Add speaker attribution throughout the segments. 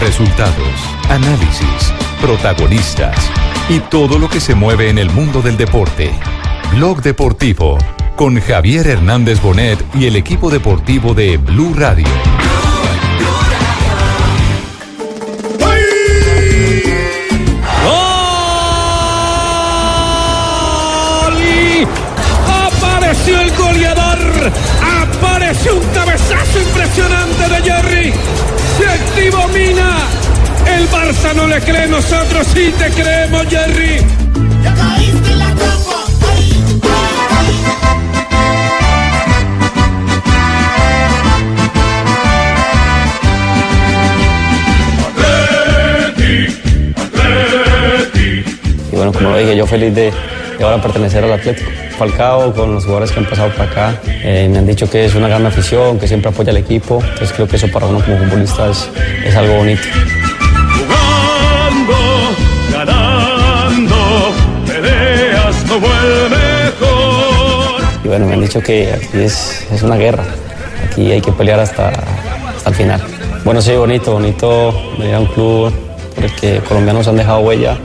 Speaker 1: Resultados, análisis, protagonistas y todo lo que se mueve en el mundo del deporte. Blog Deportivo con Javier Hernández Bonet y el equipo deportivo de Blue Radio.
Speaker 2: ¡Gol! Apareció el goleador. Apareció un cabezazo impresionante de Jerry. Mina. El Barça no le cree, nosotros sí te creemos, Jerry.
Speaker 3: Ya caíste en la trampa.
Speaker 4: Y bueno, como lo dije, yo feliz de, ahora pertenecer al Atlético. Falcao, con los jugadores que han pasado por acá, eh, me han dicho que es una gran afición, que siempre apoya al equipo. Entonces creo que eso para uno como futbolista es, es algo bonito.
Speaker 2: Jugando, ganando, peleas como el mejor.
Speaker 4: Y bueno, me han dicho que aquí es, es una guerra. Aquí hay que pelear hasta, hasta el final. Bueno, sí, bonito, bonito venir a un club por el que colombianos han dejado huella.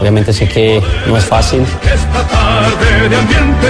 Speaker 4: Obviamente sé que no es fácil,
Speaker 2: Esta tarde de ambiente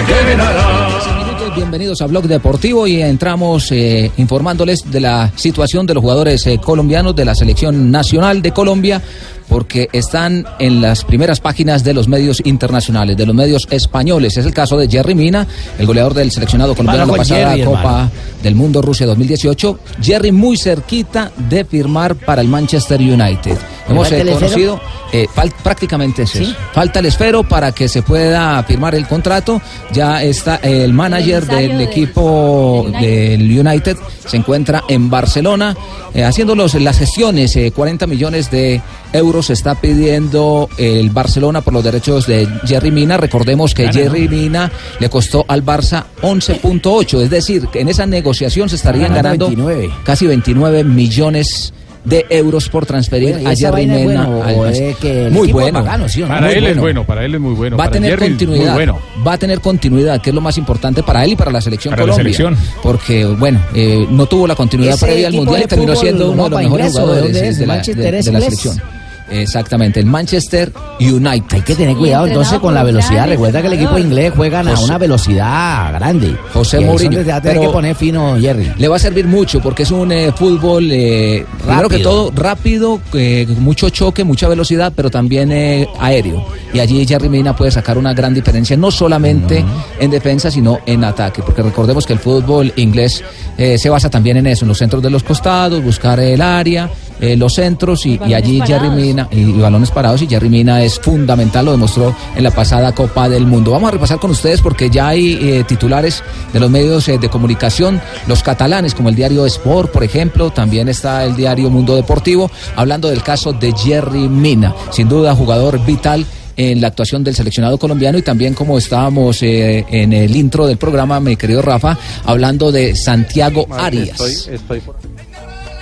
Speaker 5: Bienvenidos a Blog Deportivo y entramos eh, informándoles de la situación de los jugadores eh, colombianos de la selección nacional de Colombia porque están en las primeras páginas de los medios internacionales, de los medios españoles. Es el caso de Jerry Mina, el goleador del seleccionado colombiano en la pasada
Speaker 6: Jerry,
Speaker 5: Copa
Speaker 6: hermano.
Speaker 5: del Mundo Rusia 2018. Jerry muy cerquita de firmar para el Manchester United. Hemos eh, conocido eh, fal- prácticamente es eso. Falta el esfero para que se pueda firmar el contrato. Ya está el manager del
Speaker 6: de-
Speaker 5: equipo del United, se encuentra en Barcelona eh, haciendo las gestiones. eh, 40 millones de euros está pidiendo el Barcelona por los derechos de Jerry Mina. Recordemos que. Jerry Mina le costó al Barça 11.8, es decir, que en esa negociación se estarían
Speaker 6: ganando
Speaker 5: ganando
Speaker 6: 29.
Speaker 5: casi 29 millones de euros por transferir
Speaker 6: Bueno, ¿y
Speaker 5: a Jerry Mina.
Speaker 6: bueno, es que
Speaker 5: muy bueno.
Speaker 6: sí no?
Speaker 7: Para
Speaker 5: Muy
Speaker 7: él es bueno, para él es muy bueno.
Speaker 5: Va a tener
Speaker 7: Jerry,
Speaker 5: continuidad.
Speaker 7: Bueno.
Speaker 5: Va a tener continuidad, que es lo más importante para él y para la selección
Speaker 7: Para la
Speaker 5: Colombia.
Speaker 7: selección.
Speaker 5: Porque, bueno, eh, no tuvo la continuidad previa al Mundial y terminó siendo uno de los
Speaker 6: ¿Europa
Speaker 5: mejores jugadores de,
Speaker 6: ¿De
Speaker 5: la,
Speaker 6: Manchester
Speaker 5: de- de
Speaker 6: es
Speaker 5: la
Speaker 6: inglés?
Speaker 5: selección. Exactamente, el Manchester United. Hay
Speaker 6: que tener cuidado entonces con la velocidad. Recuerda que el equipo inglés juegan a
Speaker 5: José-
Speaker 6: una velocidad grande.
Speaker 5: José Mourinho.
Speaker 6: te va a tener
Speaker 5: pero
Speaker 6: que poner fino Jerry.
Speaker 5: Le va a servir mucho porque es un eh, fútbol, eh, primero que
Speaker 6: Rápido.
Speaker 5: todo, rápido, eh, mucho choque, mucha velocidad, pero también eh, aéreo. Y allí Jerry Mina puede sacar una gran diferencia, no solamente en defensa, sino en ataque. Porque recordemos que el fútbol inglés eh, se basa también en eso, en los centros de los costados, buscar el área, eh, los centros y, y allí Jerry Mina, y, y balones parados, y Jerry Mina es fundamental, lo demostró en la pasada Copa del Mundo. Vamos a repasar con ustedes porque ya hay eh, titulares de los medios eh, de comunicación, los catalanes, como el diario Sport, por ejemplo, también está el diario Mundo Deportivo, hablando del caso de Jerry Mina, sin duda jugador vital en la actuación del seleccionado colombiano y también como estábamos eh, en el intro del programa, mi querido Rafa, hablando de Santiago Arias.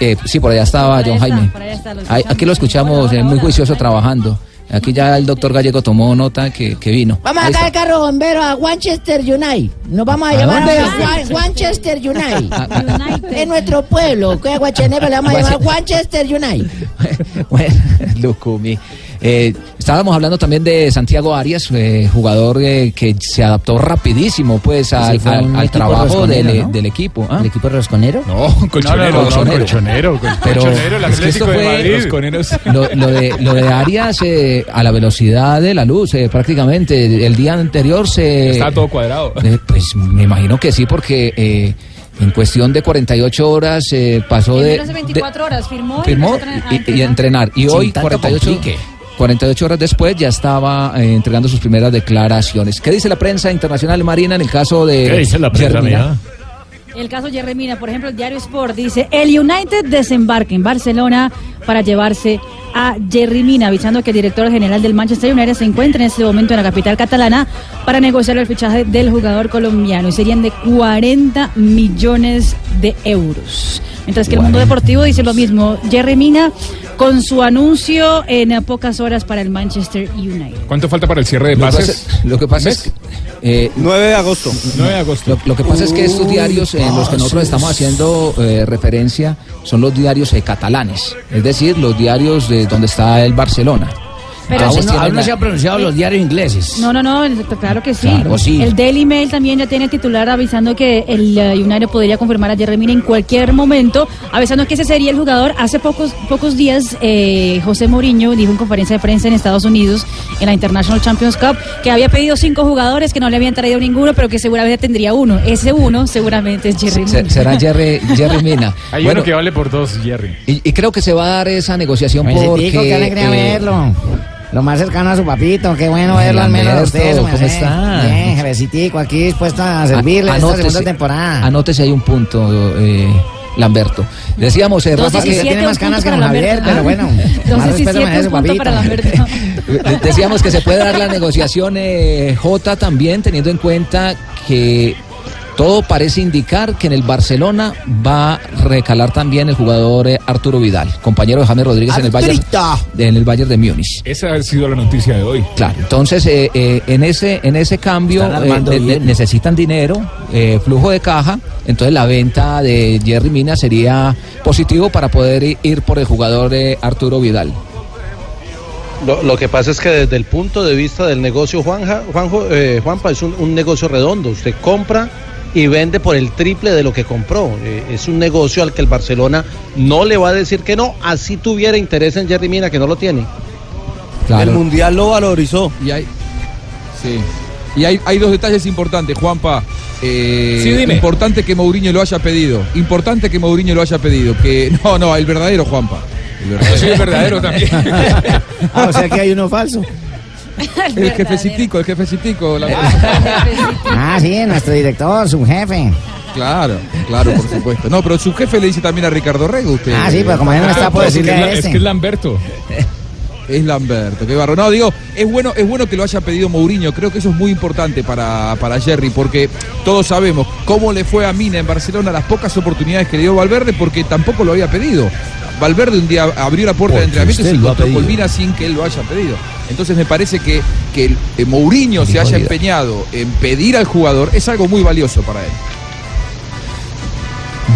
Speaker 5: Eh, sí, por allá estaba John Jaime. Ahí- aquí lo escuchamos eh, muy juicioso trabajando. Aquí ya el doctor Gallego tomó nota que, que vino.
Speaker 8: Vamos a
Speaker 5: está.
Speaker 8: el carro bombero a Manchester United. Nos vamos a
Speaker 5: ¿A dónde?
Speaker 8: Juan- Manchester United. en nuestro pueblo, que a Guachenepe le vamos a llamar Manchester United.
Speaker 5: Bueno, Lucumi. Eh, estábamos hablando también de Santiago Arias, eh, jugador eh, que se adaptó rapidísimo pues al,
Speaker 6: fue
Speaker 5: al- al trabajo del,
Speaker 6: ¿no?
Speaker 5: del equipo. ¿ah?
Speaker 6: ¿El equipo rosconero?
Speaker 7: No, colchonero,
Speaker 5: No, no,
Speaker 7: colchonero,
Speaker 5: colchonero.
Speaker 7: colchonero,
Speaker 5: Pero
Speaker 7: colchonero, el
Speaker 5: es que esto
Speaker 7: Atlético de
Speaker 5: fue-
Speaker 7: Madrid.
Speaker 5: Lo, lo de, lo de Arias eh, a la velocidad de la luz, eh, prácticamente. El día anterior se.
Speaker 7: Está todo cuadrado.
Speaker 5: Eh, pues me imagino que sí, porque eh, en cuestión de 48 horas eh, pasó
Speaker 9: En
Speaker 5: de.
Speaker 9: menos de 24 horas firmó, y
Speaker 5: firmó y, y
Speaker 9: entrenar.
Speaker 5: Y hoy,
Speaker 6: tanto
Speaker 5: 48,
Speaker 6: complique.
Speaker 5: 48 horas después, ya estaba eh, entregando sus primeras declaraciones. ¿Qué dice la prensa internacional marina en el caso de.
Speaker 10: ¿Qué dice la prensa?
Speaker 9: El caso Jerry Mina, por ejemplo, el diario Sport dice, el United desembarca en Barcelona para llevarse a Jerry Mina, avisando que el director general del Manchester United se encuentra en este momento en la capital catalana para negociar el fichaje del jugador colombiano y serían de 40 millones de euros. Mientras que el mundo deportivo dice lo mismo, Jerry Mina con su anuncio en pocas horas para el Manchester United.
Speaker 7: ¿Cuánto falta para el cierre de
Speaker 5: Lo que
Speaker 7: pases?
Speaker 5: pasa- Lo que pasa es que, eh,
Speaker 7: 9 de agosto. 9 de agosto.
Speaker 5: Lo, lo que pasa es que estos diarios en los que nosotros estamos haciendo eh, referencia son los diarios eh, catalanes, es decir, los diarios de donde está el Barcelona.
Speaker 9: Pero-
Speaker 6: aún,
Speaker 5: Entonces
Speaker 6: no, aún se han pronunciado los diarios ingleses.
Speaker 9: No, no, no, el- claro que sí.
Speaker 6: Claro, sí.
Speaker 9: El Daily Mail también ya tiene titular avisando que el eh, United podría confirmar a Jerry Mina en cualquier momento, avisando que ese sería el jugador. Hace pocos pocos días eh, José Mourinho dijo en conferencia de prensa en Estados Unidos, en la International Champions Cup, que había pedido cinco jugadores, que no le habían traído ninguno, pero que seguramente tendría uno. Ese uno seguramente es Jerry
Speaker 5: Se-
Speaker 9: Mina.
Speaker 5: será Jerry, Jerry Mina.
Speaker 7: Hay
Speaker 5: Bueno,
Speaker 7: uno que vale por dos, Jerry.
Speaker 5: y, y creo que se va a dar esa negociación
Speaker 6: Felicitico,
Speaker 5: porque...
Speaker 6: alegría
Speaker 5: eh,
Speaker 6: verlo. Lo más cercano a su papito, qué bueno verlo al menos a usted.
Speaker 5: ¿cómo está?
Speaker 6: Bien, jefecitico, aquí dispuesto a servirle
Speaker 5: A-
Speaker 6: esta
Speaker 5: anótese-
Speaker 6: segunda temporada.
Speaker 5: Anótese ahí un punto, eh, Lamberto. Decíamos, eh, Rafa, que...
Speaker 6: Tiene más canas que don Javier, pero bueno. más respeto merece su papito.
Speaker 5: Decíamos que se puede dar la negociación eh, J también, teniendo en cuenta que todo parece indicar que en el Barcelona va a recalar también el jugador eh, Arturo Vidal, compañero de James Rodríguez en el Bayern, en el Bayern de Múnich.
Speaker 7: Esa ha sido la noticia de hoy.
Speaker 5: Claro, entonces eh, eh, en ese en ese cambio eh, ne- necesitan dinero, eh, flujo de caja, entonces la venta de Jerry Mina sería positivo para poder ir por el jugador eh, Arturo Vidal.
Speaker 11: Lo, lo que pasa es que desde el punto de vista del negocio, Juanja, Juanjo, eh, Juanpa, es un, un negocio redondo. Usted compra y vende por el triple de lo que compró. Eh, es un negocio al que el Barcelona no le va a decir que no, así tuviera interés en Jerry Mina, que no lo tiene.
Speaker 12: El Mundial lo valorizó.
Speaker 13: Y hay, sí. Y hay, hay dos detalles importantes, Juanpa. Eh,
Speaker 7: Sí, dime.
Speaker 13: Importante que Mourinho lo haya pedido. Importante que Mourinho lo haya pedido. Que no, no, el verdadero Juanpa. El verdadero.
Speaker 7: Sí, el verdadero también.
Speaker 6: Ah, o sea que hay uno falso.
Speaker 13: El jefecitico, el jefecitico. la-
Speaker 6: Ah, sí, nuestro director, su jefe.
Speaker 13: Claro, claro, por supuesto. No, pero su jefe le dice también a Ricardo Rego, usted.
Speaker 6: Ah, sí, pero como él no está, puedo decirle a
Speaker 7: Es que es Lamberto.
Speaker 13: Es Lamberto, qué barro. No, digo, es bueno, es bueno que lo haya pedido Mourinho. Creo que eso es muy importante para, para Jerry, porque todos sabemos cómo le fue a Mina en Barcelona las pocas oportunidades que le dio Valverde, porque tampoco lo había pedido. Valverde un día abrió la puerta de entrenamiento y se encontró con
Speaker 12: pedido.
Speaker 13: Mina sin que él lo haya pedido. Entonces me parece que, que el- eh, Mourinho se haya empeñado en pedir al jugador es algo muy valioso para él.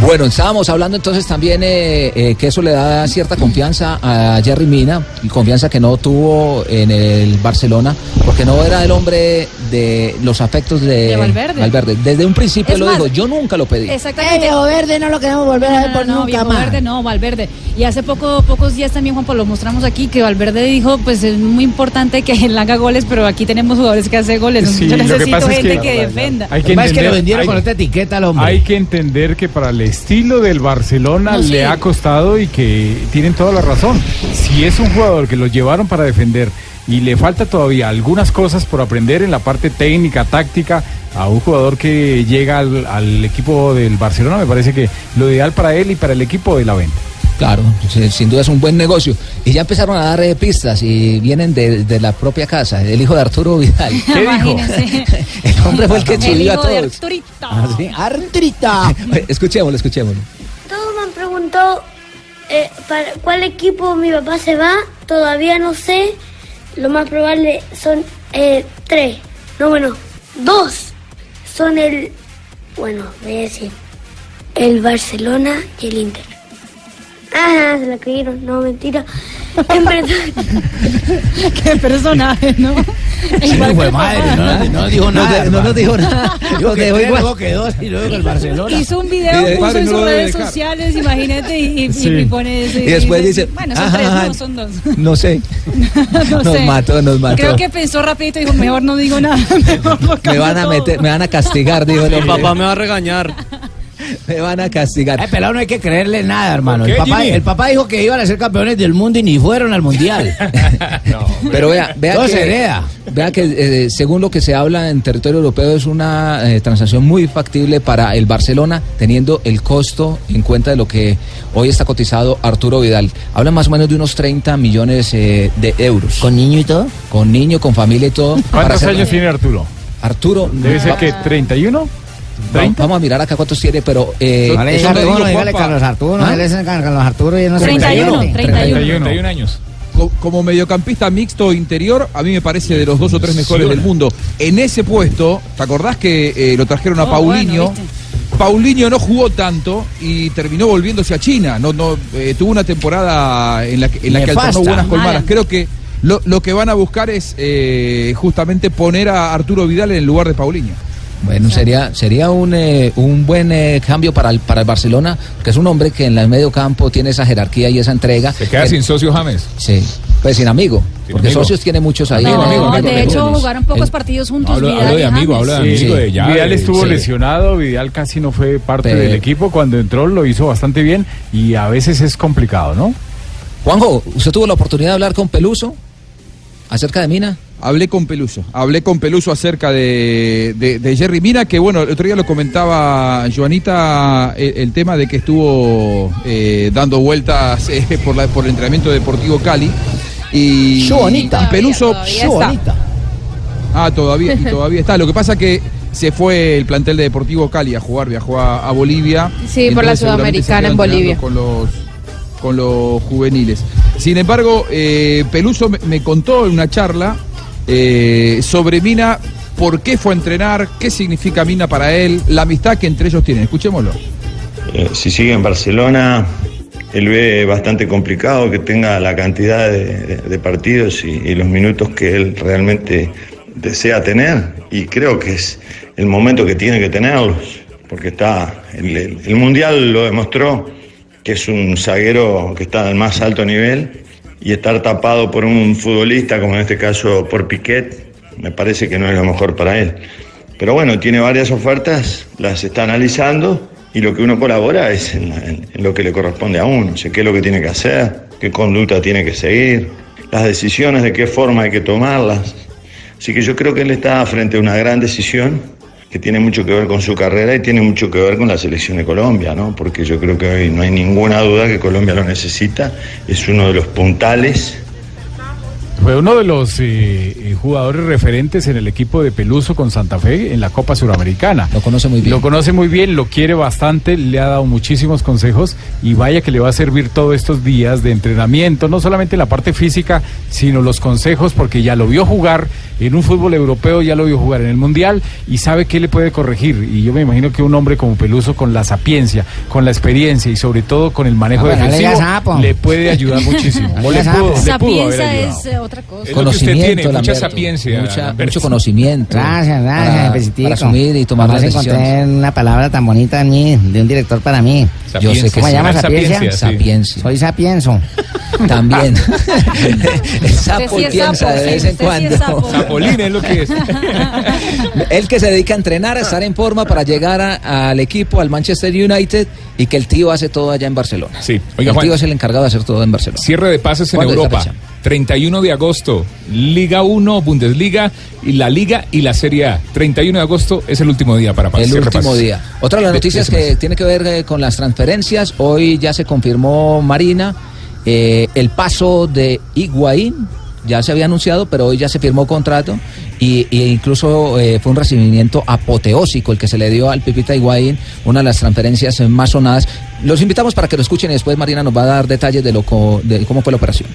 Speaker 5: Bueno, estábamos hablando entonces también eh, eh, que eso le da cierta confianza a Jerry Mina, y confianza que no tuvo en el Barcelona, porque no era el hombre de los afectos de,
Speaker 9: De Valverde.
Speaker 5: Desde un principio
Speaker 9: Es
Speaker 5: lo
Speaker 9: más,
Speaker 5: dijo, yo nunca lo pedí.
Speaker 9: Exactamente.
Speaker 8: Viejo verde no lo queremos volver a ver por
Speaker 9: no,
Speaker 8: nunca
Speaker 9: viejo
Speaker 8: más.
Speaker 9: Verde no, Valverde. Y hace poco, pocos días también, Juan Pablo, mostramos aquí que Valverde dijo, pues es muy importante que él haga goles, pero aquí tenemos jugadores que hacen goles.
Speaker 7: Sí,
Speaker 9: Yo
Speaker 7: lo que
Speaker 9: necesito
Speaker 7: pasa es
Speaker 9: gente que,
Speaker 7: que-
Speaker 9: defenda.
Speaker 7: Hay que
Speaker 6: Lo que pasa es que
Speaker 7: entender-
Speaker 6: lo vendieron
Speaker 7: hay-
Speaker 6: con esta etiqueta al hombre.
Speaker 7: Hay que entender que para el estilo del Barcelona
Speaker 9: No, sí.
Speaker 7: le ha costado y que tienen toda la razón. Si es un jugador que lo llevaron para defender y le falta todavía algunas cosas por aprender en la parte técnica, táctica, a un jugador que llega al, al equipo del Barcelona, me parece que lo ideal para él y para el equipo de la venta.
Speaker 5: Claro, sin duda es un buen negocio. Y ya empezaron a dar eh, pistas y vienen de, de la propia casa, el hijo de Arturo Vidal.
Speaker 9: ¿Qué dijo?
Speaker 5: El hombre fue el que chivió a
Speaker 9: de
Speaker 5: todos.
Speaker 9: Arturito.
Speaker 5: Ah, ¿sí?
Speaker 8: Artrita.
Speaker 5: Escuchémoslo, escuchémoslo.
Speaker 14: Todos me han preguntado eh, para cuál equipo mi papá se va. Todavía no sé. Lo más probable son eh, tres. No, bueno, dos. Son el. Bueno, voy a decir. El Barcelona y el Inter. Ah, se la creyeron. No, mentira. En verdad.
Speaker 9: Qué personaje, ¿no?
Speaker 6: Sí,
Speaker 9: Igual que
Speaker 6: fue madre,
Speaker 9: papá.
Speaker 6: no, no dijo
Speaker 5: No,
Speaker 6: nada.
Speaker 5: no nos dijo nada.
Speaker 6: Dijo
Speaker 5: Nos
Speaker 6: que
Speaker 5: dejó igual.
Speaker 6: luego que dos y luego que el Barcelona.
Speaker 9: Hizo un video,
Speaker 5: de
Speaker 9: puso
Speaker 5: padre
Speaker 9: en
Speaker 5: no
Speaker 9: sus redes sociales, imagínate, y, y-
Speaker 5: Sí.
Speaker 9: y pone eso.
Speaker 5: Y después dice,
Speaker 9: Bueno, son
Speaker 5: "Ajá,
Speaker 9: tres,
Speaker 5: ajá".
Speaker 9: no, son dos.
Speaker 5: No sé.
Speaker 9: No
Speaker 5: nos
Speaker 9: sé.
Speaker 5: mató, nos mató.
Speaker 9: Creo que pensó rapidito y dijo, mejor no digo nada. mejor
Speaker 5: me van a meter, me van a castigar, dijo el
Speaker 12: papá me va a regañar.
Speaker 5: Me van a castigar.
Speaker 6: Ay, pelado, no hay que creerle nada, hermano.
Speaker 5: ¿Por
Speaker 6: El papá, el papá dijo que iban a ser campeones del mundo y ni fueron al mundial.
Speaker 5: Pero vea, vea
Speaker 6: Todo
Speaker 5: que,
Speaker 6: se hereda.
Speaker 5: vea que eh, según lo que se habla en territorio europeo es una eh, transacción muy factible para el Barcelona, teniendo el costo en cuenta de lo que hoy está cotizado Arturo Vidal. Hablan más o menos de unos 30 millones eh, de euros.
Speaker 6: ¿Con niño y todo?
Speaker 5: Con niño, con familia y todo.
Speaker 7: ¿Cuántos años tiene Arturo?
Speaker 5: Arturo.
Speaker 7: Debe ser que 31.
Speaker 5: Va- Vamos a mirar acá cuántos tiene, pero... Eh,
Speaker 6: No le Arturo, dígale Carlos Arturo,
Speaker 5: ¿Ah?
Speaker 6: él es Carlos Arturo y él no se
Speaker 9: 31,
Speaker 6: mete.
Speaker 9: 31.
Speaker 13: 31 años. Co- Como mediocampista mixto interior, a mí me parece de los dos o tres mejores del mundo. En ese puesto, ¿te acordás que eh, lo trajeron a
Speaker 9: Oh,
Speaker 13: Paulinho?
Speaker 9: bueno,
Speaker 13: Paulinho no jugó tanto y terminó volviéndose a China. No, no, eh, tuvo una temporada en la que, en la que alternó buenas malas. Creo que lo, lo que van a buscar es eh, justamente poner a Arturo Vidal en el lugar de Paulinho.
Speaker 5: Bueno, sería sería un, eh, un buen eh, cambio para el, para el Barcelona, que es un hombre que en el medio campo tiene esa jerarquía y esa entrega.
Speaker 15: Se queda
Speaker 5: Eh,
Speaker 15: sin socio James.
Speaker 5: Sí, pues sin amigo,
Speaker 15: Sin
Speaker 5: porque
Speaker 15: amigo.
Speaker 5: socios tiene muchos ahí.
Speaker 9: No,
Speaker 15: amigo, amigo,
Speaker 9: de
Speaker 15: amigo.
Speaker 9: hecho jugaron pocos
Speaker 5: El-
Speaker 9: partidos juntos.
Speaker 15: hablo-
Speaker 9: Vidal
Speaker 15: hablo de amigo, hablo de amigo
Speaker 5: sí.
Speaker 15: de ya.
Speaker 7: Vidal estuvo
Speaker 15: sí.
Speaker 7: lesionado, Vidal casi no fue parte
Speaker 5: Pero-
Speaker 7: del equipo. Cuando entró lo hizo bastante bien y a veces es complicado, ¿no?
Speaker 5: Juanjo, ¿usted tuvo la oportunidad de hablar con Peluso acerca de Mina?
Speaker 13: Hablé con Peluso, hablé con Peluso acerca de, de- de Jerry Mina, que bueno, el otro día lo comentaba Joanita, el, el tema de que estuvo eh, dando vueltas eh, por, la, por el entrenamiento deportivo Cali. Y,
Speaker 6: Joanita.
Speaker 13: y Peluso...
Speaker 6: Todavía.
Speaker 13: Ah, todavía, y todavía está. Lo que pasa que se fue el plantel de Deportivo Cali a jugar, viajó a, a Bolivia.
Speaker 16: Sí, por la Sudamericana en Bolivia.
Speaker 13: Con los, con los juveniles. Sin embargo, eh, Peluso me, me contó en una charla eh, sobre Mina, por qué fue a entrenar, qué significa Mina para él, la amistad que entre ellos tienen. Escuchémoslo.
Speaker 17: Eh, si sigue en Barcelona, él ve bastante complicado que tenga la cantidad de, partidos y, los minutos que él realmente desea tener. Y creo que es el momento que tiene que tenerlos, porque está el- el Mundial lo demostró que es un zaguero que está al más alto nivel y estar tapado por un futbolista, como en este caso por Piquet, me parece que no es lo mejor para él. Pero bueno, tiene varias ofertas, las está analizando y lo que uno colabora es en, lo que le corresponde a uno, o sea, qué es lo que tiene que hacer, qué conducta tiene que seguir, las decisiones de qué forma hay que tomarlas. Así que yo creo que él está frente a una gran decisión que tiene mucho que ver con su carrera y tiene mucho que ver con la selección de Colombia, ¿no? Porque yo creo que hoy no hay ninguna duda que Colombia lo necesita, es uno de los puntales
Speaker 7: Fue uno de los eh, eh, jugadores referentes en el equipo de Peluso con Santa Fe en la Copa Suramericana.
Speaker 5: Lo conoce muy bien.
Speaker 7: Lo conoce muy bien, lo quiere bastante, le ha dado muchísimos consejos y vaya que le va a servir todos estos días de entrenamiento, no solamente la parte física, sino los consejos, porque ya lo vio jugar en un fútbol europeo, ya lo vio jugar en el Mundial y sabe qué le puede corregir. Y yo me imagino que un hombre como Peluso, con la sapiencia, con la experiencia y sobre todo con el manejo
Speaker 6: no le
Speaker 7: defensivo,
Speaker 6: sapo.
Speaker 7: le puede ayudar muchísimo. O
Speaker 6: le
Speaker 7: le pudo, le pudo haber
Speaker 9: Sapiencia
Speaker 7: ayudado.
Speaker 9: es eh, otra cosa.
Speaker 15: Es lo que usted
Speaker 5: conocimiento,
Speaker 15: tiene, mucha
Speaker 5: Lamberto.
Speaker 15: sapiencia,
Speaker 5: Mucha- mucho conocimiento.
Speaker 6: Gracias, gracias,
Speaker 5: para, para asumir y tomar las
Speaker 6: encontré
Speaker 5: decisiones.
Speaker 6: una palabra tan bonita en mí, de un director para mí.
Speaker 5: Yo sé que
Speaker 6: ¿Cómo se llama sapiencia?
Speaker 15: sapiencia, sí.
Speaker 5: Sapiencia.
Speaker 6: Soy sapienso.
Speaker 5: También. El sapo
Speaker 9: sí es
Speaker 5: piensa
Speaker 9: sapo,
Speaker 5: de
Speaker 9: sí,
Speaker 5: vez en
Speaker 9: sí es
Speaker 5: cuando.
Speaker 9: sapo.
Speaker 15: Zapolín es lo que es.
Speaker 5: Él que se dedica a entrenar, a estar en forma para llegar a- al equipo, al Manchester United, y que el tío hace todo allá en Barcelona.
Speaker 15: Sí. Oiga,
Speaker 5: el
Speaker 15: Juan.
Speaker 5: tío es el encargado de hacer todo en Barcelona.
Speaker 15: Cierre de pases en
Speaker 5: ¿Cuándo es
Speaker 15: Europa.
Speaker 5: Fecha?
Speaker 15: 31 de agosto, Liga 1, Bundesliga y la Liga y la Serie A. 31 de agosto es el último día para
Speaker 5: El
Speaker 15: cierre de
Speaker 5: último día. Otra de las noticias
Speaker 15: de
Speaker 5: que tiene que ver eh, con las transferencias, hoy ya se confirmó Marina, eh, el paso de Higuaín, ya se había anunciado, pero hoy ya se firmó contrato y, y incluso eh, fue un recibimiento apoteósico el que se le dio al Pipita Higuaín, una de las transferencias eh, más sonadas. Los invitamos para que lo escuchen y después Marina nos va a dar detalles de, lo co- de cómo fue la operación.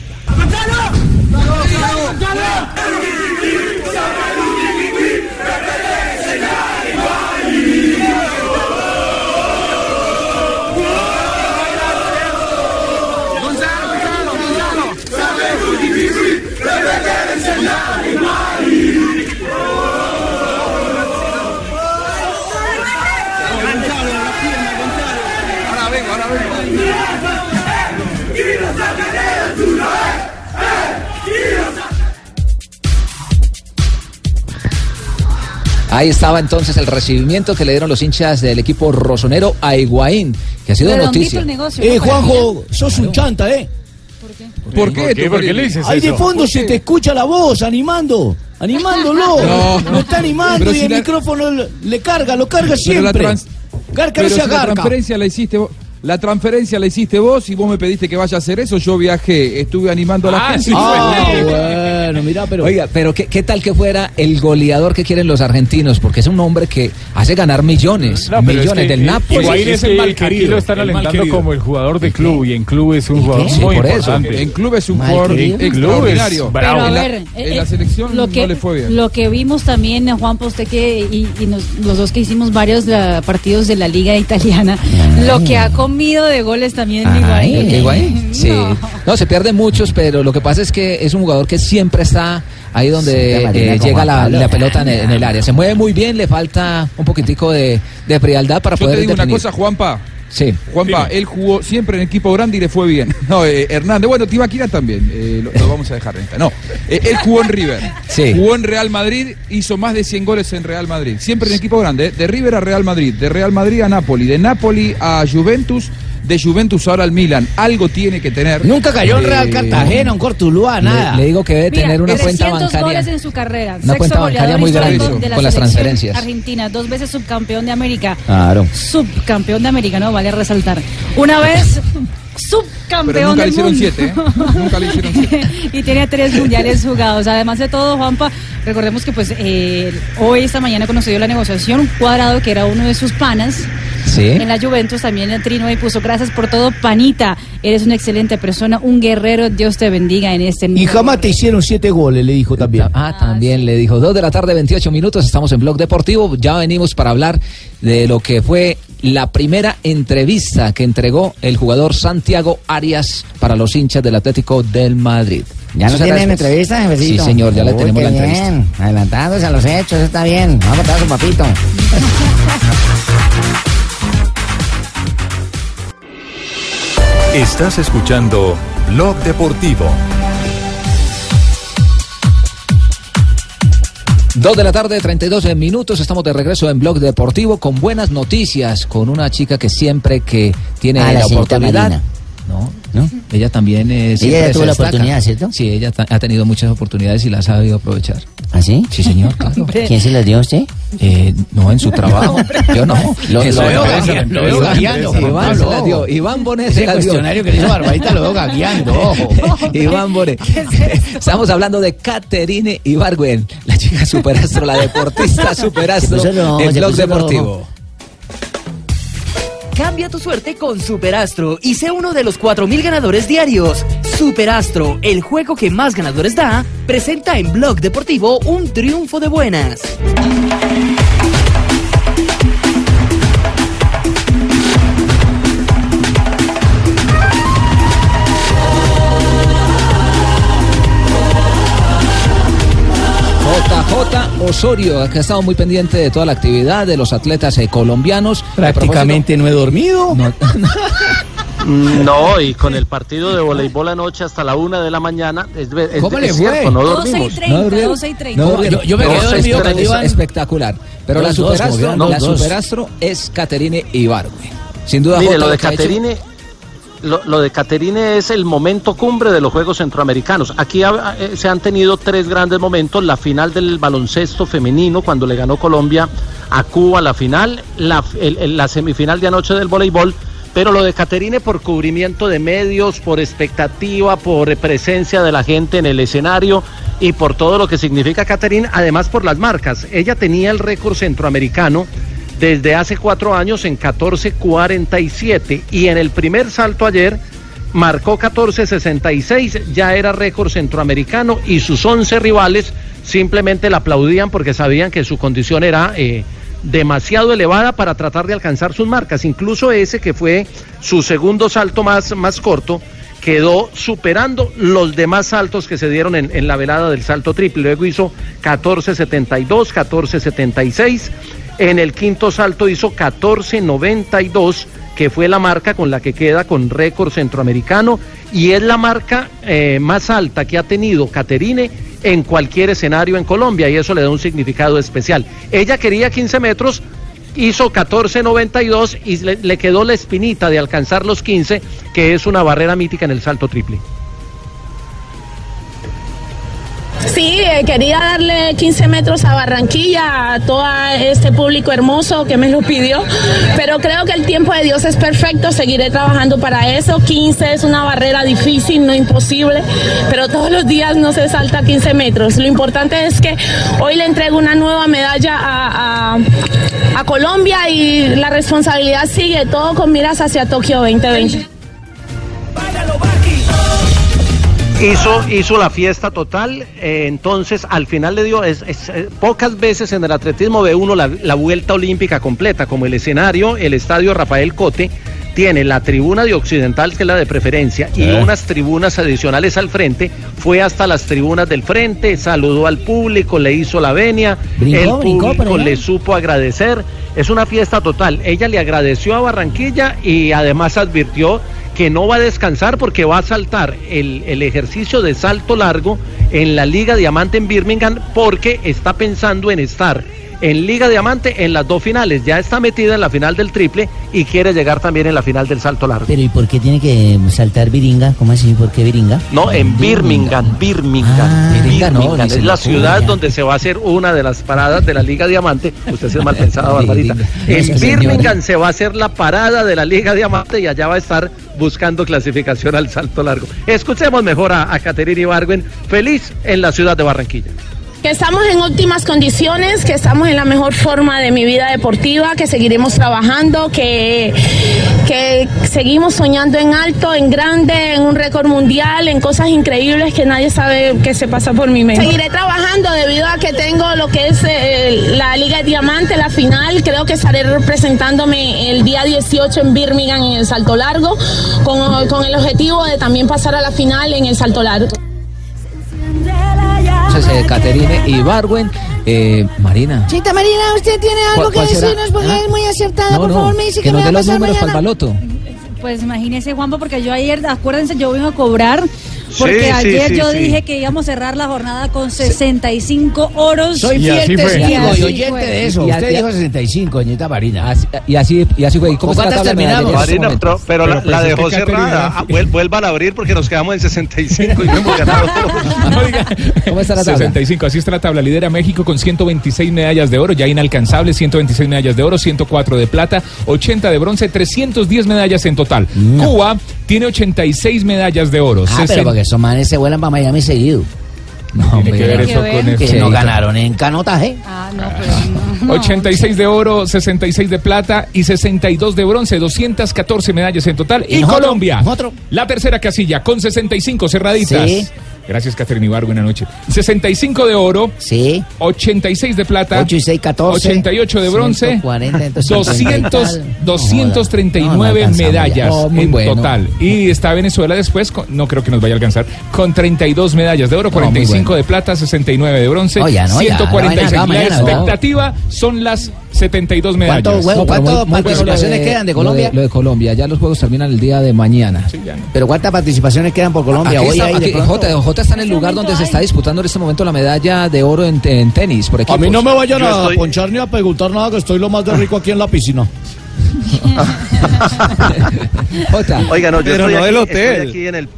Speaker 5: Ahí estaba entonces el recibimiento que le dieron los hinchas del equipo rosonero a Higuaín, que ha sido noticia.
Speaker 9: el negocio,
Speaker 8: Eh,
Speaker 9: ¿no?
Speaker 8: Juanjo, sos un chanta, ¿eh?
Speaker 13: ¿Por qué?
Speaker 7: qué? ¿Por qué le dices
Speaker 8: Ahí de fondo se te escucha la voz animando, animándolo.
Speaker 13: No.
Speaker 8: Lo está animando
Speaker 13: Pero
Speaker 8: y
Speaker 13: si
Speaker 8: el
Speaker 13: la-
Speaker 8: micrófono le, carga, lo carga
Speaker 13: Pero
Speaker 8: siempre.
Speaker 13: la, trans-
Speaker 8: Garca
Speaker 13: pero
Speaker 8: no
Speaker 13: si
Speaker 8: se
Speaker 13: la
Speaker 8: agarca.
Speaker 13: transferencia la hiciste vos. La transferencia la hiciste vos y vos me pediste que vaya a hacer eso. Yo viajé, estuve animando a la
Speaker 15: Ah,
Speaker 13: gente.
Speaker 15: sí,
Speaker 8: Ah, bueno, mira, pero.
Speaker 5: Oiga, pero ¿qué, qué tal que fuera el goleador que quieren los argentinos? Porque es un hombre que hace ganar millones,
Speaker 7: No, es
Speaker 5: millones
Speaker 7: que,
Speaker 5: del
Speaker 7: eh,
Speaker 5: Napoli.
Speaker 15: Higuaín es el
Speaker 7: que
Speaker 15: mal
Speaker 7: aquí
Speaker 15: querido,
Speaker 7: lo están
Speaker 15: el
Speaker 7: alentando como el jugador de club y en club es un jugador
Speaker 5: Sí,
Speaker 7: muy
Speaker 5: por eso.
Speaker 7: importante.
Speaker 13: En club es un
Speaker 8: Mal
Speaker 13: jugador
Speaker 8: querido.
Speaker 13: extraordinario.
Speaker 7: Club es bravo.
Speaker 9: Pero a
Speaker 13: En la- en
Speaker 9: eh,
Speaker 13: la selección
Speaker 9: lo que,
Speaker 13: no le fue bien.
Speaker 9: Lo que vimos también, eh, Juan, usted que y, y nos- los dos que hicimos varios la- partidos de la liga italiana, lo que ha comido de goles también
Speaker 5: Ay,
Speaker 9: Higuaín.
Speaker 5: Higuaín, Sí.
Speaker 9: No.
Speaker 5: No. se pierden muchos, pero lo que pasa es que es un jugador que siempre está ahí donde eh, llega la, pelota en el, en el área. Se mueve muy bien, le falta un poquitico de, de frialdad para
Speaker 13: Yo
Speaker 5: poder
Speaker 13: te digo una cosa, Juanpa.
Speaker 5: Sí.
Speaker 13: Juanpa, él jugó siempre en equipo grande y le fue bien. No, eh, Hernández, bueno, Tibaquira también, eh, lo, lo vamos a dejar en esta. No, eh, él jugó en River,
Speaker 5: Sí.
Speaker 13: jugó en Real Madrid, hizo más de 100 goles en Real Madrid. Siempre en equipo grande, eh, de River a Real Madrid, de Real Madrid a Napoli, de Napoli a Juventus, de Juventus ahora al Milan. Algo tiene que tener.
Speaker 8: Nunca cayó en
Speaker 13: Eh,
Speaker 8: Real Cartagena, un Cortuluá, nada.
Speaker 5: Le, le digo que debe
Speaker 9: Mira,
Speaker 5: tener una cuenta
Speaker 9: 300
Speaker 5: bancaria.
Speaker 9: goles en su carrera.
Speaker 5: Una cuenta bancaria
Speaker 9: goleador
Speaker 5: muy grande
Speaker 9: de la
Speaker 5: con las transferencias.
Speaker 9: Argentina, dos veces subcampeón de América.
Speaker 8: Claro.
Speaker 9: Subcampeón de América, ¿no? Vale resaltar. Una vez subcampeón
Speaker 13: Pero nunca le
Speaker 9: del
Speaker 13: hicieron
Speaker 9: mundo.
Speaker 13: siete, ¿eh? Nunca le hicieron siete.
Speaker 9: y tiene tres mundiales jugados. Además de todo, Juanpa, recordemos que pues eh, hoy, esta mañana, cuando se dio la negociación, un cuadrado que era uno de sus panas.
Speaker 5: Sí.
Speaker 9: En la Juventus también el trino y puso gracias por todo, panita. Eres una excelente persona, un guerrero. Dios te bendiga en este
Speaker 8: Y jamás te hicieron siete goles, le dijo también.
Speaker 5: Ah, también le dijo. Dos de la tarde, 28 minutos. Estamos en Blog Deportivo. Ya venimos para hablar de lo que fue la primera entrevista que entregó el jugador Santiago Arias para los hinchas del Atlético del Madrid.
Speaker 8: ¿Ya no tienen
Speaker 5: después.
Speaker 8: entrevista,
Speaker 5: Sí,
Speaker 8: jefecito?
Speaker 5: señor, ya le tenemos
Speaker 8: qué
Speaker 5: la entrevista.
Speaker 8: bien. Adelantándose a los hechos, está bien. Vamos a matar a su papito.
Speaker 1: Estás escuchando Blog Deportivo.
Speaker 5: Dos de la tarde, 32 minutos. Estamos de regreso en Blog Deportivo con buenas noticias, con una chica que siempre que tiene
Speaker 8: Ah, la
Speaker 5: la oportunidad.
Speaker 8: Marina.
Speaker 5: No,
Speaker 8: ¿No?
Speaker 5: ella también es.
Speaker 8: Ella ya tuvo la oportunidad, ¿cierto?
Speaker 5: Sí, ella ha tenido muchas oportunidades y las ha sabido aprovechar.
Speaker 8: ¿Ah, sí?
Speaker 5: Sí, señor, claro.
Speaker 8: ¿Quién se las dio a usted?
Speaker 5: Eh, no, en su trabajo. Yo no.
Speaker 8: Lo- veo gagueando, lo veo
Speaker 5: Iván-
Speaker 8: gagueando, Juan
Speaker 5: Iván se
Speaker 8: Pablo.
Speaker 5: la dio. Iván Bonet se
Speaker 8: Ese
Speaker 5: la dio.
Speaker 8: cuestionario que le hizo Barbarita lo veo gagueando, ojo.
Speaker 5: Iván Bonet. Estamos hablando de Caterine Ibargüen, la chica superastro, la deportista superastro
Speaker 8: rojo,
Speaker 5: en
Speaker 8: se
Speaker 5: Blog
Speaker 8: puso
Speaker 5: Deportivo.
Speaker 16: Cambia tu suerte con Superastro y sé uno de los 4.000 ganadores diarios. Superastro, el juego que más ganadores da, presenta en Blog Deportivo un triunfo de buenas.
Speaker 5: JJ Osorio, que ha estado muy pendiente de toda la actividad de los atletas eh, colombianos.
Speaker 8: Prácticamente no he dormido.
Speaker 11: No, y con el partido de voleibol anoche hasta la una de la mañana, es, es-
Speaker 5: ¿Cómo le fue?
Speaker 11: cierto, no
Speaker 9: 12 y
Speaker 11: dormimos.
Speaker 9: 30,
Speaker 5: durmieron?
Speaker 9: 12 y 30.
Speaker 5: No.
Speaker 8: Yo- yo me quedé dormido
Speaker 5: es-
Speaker 8: iban-
Speaker 5: espectacular. Pero
Speaker 8: Dos,
Speaker 5: la
Speaker 8: dos,
Speaker 5: superastro, la superastro es Caterine Ibargüen. Sin duda,
Speaker 11: Mire, lo de Caterine, lo, de Caterine es el momento cumbre de los Juegos Centroamericanos. Aquí eh, se han tenido tres grandes momentos: la final del baloncesto femenino cuando le ganó Colombia a Cuba la final, la, la semifinal de anoche del voleibol. Pero lo de Caterine por cubrimiento de medios, por expectativa, por presencia de la gente en el escenario y por todo lo que significa Caterine, además por las marcas. Ella tenía el récord centroamericano desde hace cuatro años en 14.47 y en el primer salto ayer marcó 14.66, ya era récord centroamericano y sus 11 rivales simplemente la aplaudían porque sabían que su condición era eh, demasiado elevada para tratar de alcanzar sus marcas. Incluso ese que fue su segundo salto más, más corto quedó superando los demás saltos que se dieron en, la velada del salto triple. Luego hizo 14.72, 14.76. En el quinto salto hizo 14.92, que fue la marca con la que queda con récord centroamericano y es la marca eh, más alta que ha tenido Caterine en cualquier escenario en Colombia y eso le da un significado especial. Ella quería 15 metros, hizo 14.92 y le, le quedó la espinita de alcanzar los 15, que es una barrera mítica en el salto triple.
Speaker 18: Sí, eh, quería darle 15 metros a Barranquilla, a todo este público hermoso que me lo pidió, pero creo que el tiempo de Dios es perfecto, seguiré trabajando para eso. 15 es una barrera difícil, no imposible, pero todos los días no se salta 15 metros. Lo importante es que hoy le entrego una nueva medalla a, a- a Colombia y la responsabilidad sigue, todo con miras hacia Tokio 2020.
Speaker 11: Hizo, hizo la fiesta total, eh, entonces al final le dio, es, es, eh, pocas veces en el atletismo ve uno la, la vuelta olímpica completa, como el escenario, el estadio Rafael Cote, tiene la tribuna de Occidental, que es la de preferencia, y
Speaker 19: Eh.
Speaker 11: unas tribunas adicionales al frente, fue hasta las tribunas del frente, saludó al público, le hizo la venia,
Speaker 8: Brincó,
Speaker 11: el público le supo agradecer, es una fiesta total, ella le agradeció a Barranquilla y además advirtió que no va a descansar porque va a saltar el, el ejercicio de salto largo en la Liga Diamante en Birmingham porque está pensando en estar en Liga Diamante en las dos finales. Ya está metida en la final del triple y quiere llegar también en la final del salto largo.
Speaker 8: Pero ¿y por qué tiene que saltar viringa? ¿Cómo así? ¿Por qué viringa?
Speaker 11: No, en Birmingham, Birmingham.
Speaker 8: Birmingham no,
Speaker 11: Birmingham
Speaker 8: ni
Speaker 11: es
Speaker 8: se
Speaker 11: la ciudad
Speaker 8: ya.
Speaker 11: donde se va a hacer una de las paradas de la Liga Diamante. Usted sí es mal pensado, Barbarita. En. Birmingham se va a hacer la parada de la Liga Diamante y allá va a estar buscando clasificación al salto largo. Escuchemos mejor a, a Caterina Ibargüen, feliz en la ciudad de Barranquilla.
Speaker 18: Que estamos en óptimas condiciones, que estamos en la mejor forma de mi vida deportiva, que seguiremos trabajando, que, que seguimos soñando en alto, en grande, en un récord mundial, en cosas increíbles que nadie sabe que se pasa por mi mente. Seguiré trabajando debido a que tengo lo que es eh, la Liga de Diamante, la final. Creo que estaré representándome el día 18 en Birmingham en el salto largo, con, con el objetivo de también pasar a la final en el salto largo.
Speaker 5: Entonces, eh, Caterine Ibargüen, eh, Marina.
Speaker 8: Chita Marina, usted tiene algo
Speaker 5: ¿Cuál-
Speaker 8: que decirnos porque
Speaker 5: Ah.
Speaker 8: es muy acertada.
Speaker 5: No,
Speaker 8: Por
Speaker 5: no,
Speaker 8: favor, me dice
Speaker 5: que
Speaker 8: que,
Speaker 5: nos dé
Speaker 8: a
Speaker 5: los números para el
Speaker 8: mañana.
Speaker 5: baloto.
Speaker 9: Pues imagínese, Juanpa, porque yo ayer, acuérdense, yo vine a cobrar. Porque
Speaker 5: Sí,
Speaker 9: ayer
Speaker 5: sí,
Speaker 9: yo
Speaker 5: sí.
Speaker 9: dije que íbamos a cerrar la jornada con 65 oros.
Speaker 6: Soy
Speaker 5: Y
Speaker 6: fiel testigo
Speaker 5: Y
Speaker 6: oyente
Speaker 5: fue.
Speaker 6: de eso.
Speaker 5: Y
Speaker 6: Usted dijo 65, doñita Marina.
Speaker 5: Así- y así y así fue. ¿Y cómo está la
Speaker 6: ¿Cuántas
Speaker 5: tabla de
Speaker 6: terminamos?
Speaker 5: este
Speaker 11: Marina, pero, pero la,
Speaker 5: Pero,
Speaker 11: la
Speaker 5: pues,
Speaker 11: dejó cerrada. Ah, vuel- vuelvan a abrir porque nos quedamos en 65 y no hemos ganado.
Speaker 5: ¿Cómo está la tabla?
Speaker 15: 65, así está la tabla. Lidera México con 126 medallas de oro, ya inalcanzables, 126 medallas de oro, 104 de plata, 80 de bronce, 310 medallas en total. Cuba tiene 86 medallas de oro.
Speaker 6: Ah, pero
Speaker 15: 60
Speaker 6: porque esos manes se vuelan para Miami seguido.
Speaker 5: No,
Speaker 15: Tiene que ver eso con
Speaker 6: Que no ganaron en canotaje.
Speaker 9: Ah, no, pero no.
Speaker 15: 86 de oro, 66 de plata y 62 de bronce, 214 medallas en total.
Speaker 6: ¿Y
Speaker 15: Y,
Speaker 6: nosotros?
Speaker 15: Colombia,
Speaker 6: ¿Nosotros?
Speaker 15: la tercera casilla con 65 cerraditas.
Speaker 6: Sí.
Speaker 15: Gracias, Caterina Ibargo, buena noche. 65 de oro,
Speaker 6: sí.
Speaker 15: 86 de plata,
Speaker 6: 8 y 6, 14.
Speaker 15: 88 de bronce,
Speaker 6: 140, entonces
Speaker 15: 200,
Speaker 6: 50 y tal.
Speaker 15: 239
Speaker 6: No, no ya.
Speaker 15: medallas
Speaker 6: Oh,
Speaker 15: en
Speaker 6: bueno.
Speaker 15: total. Y está Venezuela después, con- no creo que nos vaya a alcanzar, con 32 medallas de oro,
Speaker 6: No, muy
Speaker 15: 45
Speaker 6: bueno.
Speaker 15: de plata, 69 de bronce,
Speaker 6: No, ya no, ya,
Speaker 15: 146.
Speaker 6: la vaina
Speaker 15: La
Speaker 6: acaba mañana, ¿no?
Speaker 15: expectativa son las 72 medallas.
Speaker 6: ¿Cuánto,
Speaker 5: No,
Speaker 6: ¿cuántas
Speaker 5: muy bueno
Speaker 6: participaciones quedan de
Speaker 5: lo
Speaker 6: Colombia?
Speaker 5: Lo de, Colombia, ya los juegos terminan el día de mañana.
Speaker 6: Pero ¿cuántas participaciones quedan por Colombia?
Speaker 5: Aquí
Speaker 6: Hoy
Speaker 5: está, aquí, Jota, Jota está en el lugar donde se está disputando en este momento la medalla de oro en, en tenis. Por
Speaker 19: A mí no me vayan
Speaker 5: Yo
Speaker 19: a
Speaker 5: estoy-
Speaker 19: ponchar ni a preguntar nada, que estoy lo más de rico aquí en la piscina.
Speaker 11: Oiga, no, yo
Speaker 19: Pero
Speaker 11: estoy,
Speaker 19: no
Speaker 11: aquí,
Speaker 19: del
Speaker 11: estoy
Speaker 19: hotel.
Speaker 11: aquí en el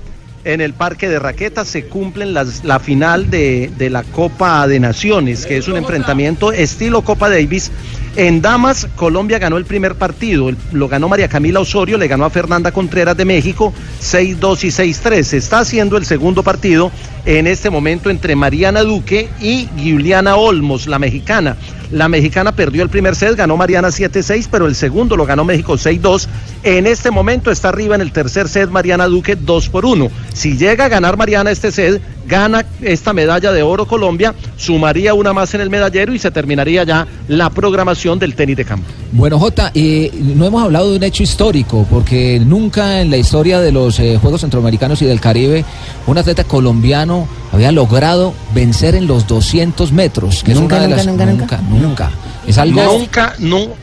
Speaker 11: en el parque de raquetas se cumplen las, la final de, de la Copa de Naciones, que es un enfrentamiento estilo Copa Davis. En damas, Colombia ganó el primer partido, lo ganó María Camila Osorio, le ganó a Fernanda Contreras de México 6-2 y 6-3. Se está haciendo el segundo partido en este momento entre Mariana Duque y Giuliana Olmos, la mexicana. La mexicana perdió el primer set, ganó Mariana 7-6, pero el segundo lo ganó México 6-2. En este momento está arriba en el tercer set Mariana Duque 2 por 1. Si llega a ganar Mariana este set, gana esta medalla de oro Colombia, sumaría una más en el medallero y se terminaría ya la programación del tenis de campo.
Speaker 5: Bueno, Jota, eh, no hemos hablado de un hecho histórico, porque nunca en la historia de los eh, Juegos Centroamericanos y del Caribe un atleta colombiano había logrado vencer en los 200 metros. Que
Speaker 8: Nunca,
Speaker 5: es una de
Speaker 8: nunca,
Speaker 5: las,
Speaker 8: nunca, nunca.
Speaker 5: nunca, nunca. Es algo...
Speaker 11: Nunca, nu-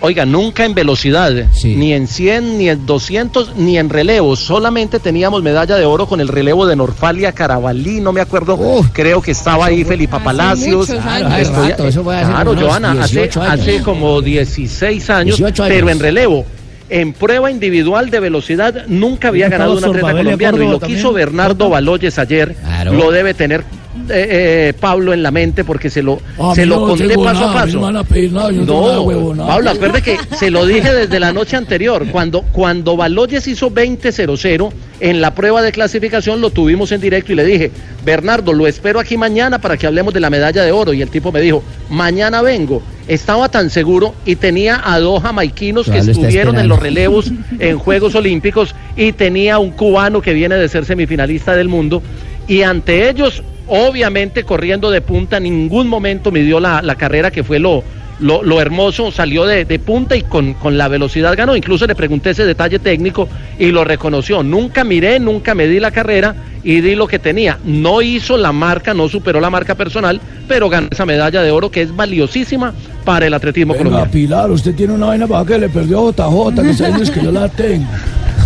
Speaker 11: Oiga, nunca en velocidad, ni en 100, ni en 200, ni en relevos. Solamente teníamos medalla de oro con el relevo de Norfalia Carabalí, no me acuerdo. Creo que estaba ahí Felipa Palacios.
Speaker 6: Hace
Speaker 11: Estoy-
Speaker 6: rato, eso hace
Speaker 11: claro,
Speaker 6: unos
Speaker 11: Joana, hace,
Speaker 6: 18 años.
Speaker 11: hace como 16 años,
Speaker 6: 18 años.
Speaker 11: pero en relevo. En prueba individual de velocidad nunca había ganado un atleta colombiano y lo quiso
Speaker 19: también.
Speaker 11: Bernardo Baloyes ayer. Lo debe tener eh, eh, Pablo en la mente porque se lo,
Speaker 19: A
Speaker 11: se lo
Speaker 19: no
Speaker 11: conté paso
Speaker 19: nada,
Speaker 11: a paso.
Speaker 19: no me van a pedir nada, yo no nada.
Speaker 11: Pablo, acuerde que se lo dije desde la noche anterior. Cuando, cuando Baloyes hizo 20-0-0 en la prueba de clasificación, lo tuvimos en directo y le dije, Bernardo, lo espero aquí mañana para que hablemos de la medalla de oro. Y el tipo me dijo, mañana vengo. Estaba tan seguro y tenía a dos jamaiquinos que estuvieron en los relevos en Juegos Olímpicos y tenía un cubano que viene de ser semifinalista del mundo. Y ante ellos, obviamente corriendo de punta, en ningún momento midió la, la carrera, que fue lo, lo, lo hermoso, salió de, de punta y con, con la velocidad ganó. Incluso le pregunté ese detalle técnico y lo reconoció. Nunca miré, nunca medí la carrera y di lo que tenía. No hizo la marca, no superó la marca personal, pero ganó esa medalla de oro que es valiosísima para el atletismo
Speaker 19: Venga,
Speaker 11: colombiano.
Speaker 19: Pilar, usted tiene una vaina para que le perdió a JJ, que sabe que yo la tengo.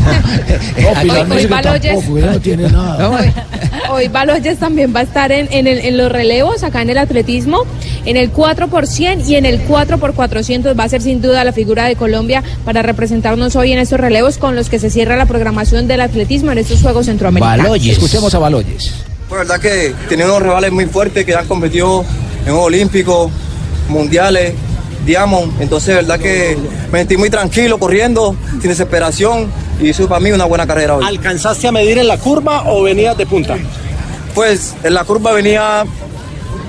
Speaker 19: No,
Speaker 20: Hoy Baloyes-
Speaker 19: tampoco, ella no tiene nada.
Speaker 20: Hoy, hoy Baloyes también va a estar en, en, el- en los relevos, acá en el atletismo, en el 4 por 100 y en el 4 por 400 va a ser sin duda la figura de Colombia para representarnos hoy en estos relevos con los que se cierra la programación del atletismo en estos Juegos Centroamericanos.
Speaker 5: Escuchemos a Baloyes.
Speaker 21: Pues verdad que tenía unos rivales muy fuertes que han competido en Olímpicos, Mundiales, Diamond. Entonces, verdad que me sentí muy tranquilo corriendo, sin desesperación. Y eso para mí una buena carrera hoy.
Speaker 11: ¿Alcanzaste a medir en la curva o venías de punta?
Speaker 21: Pues en la curva venía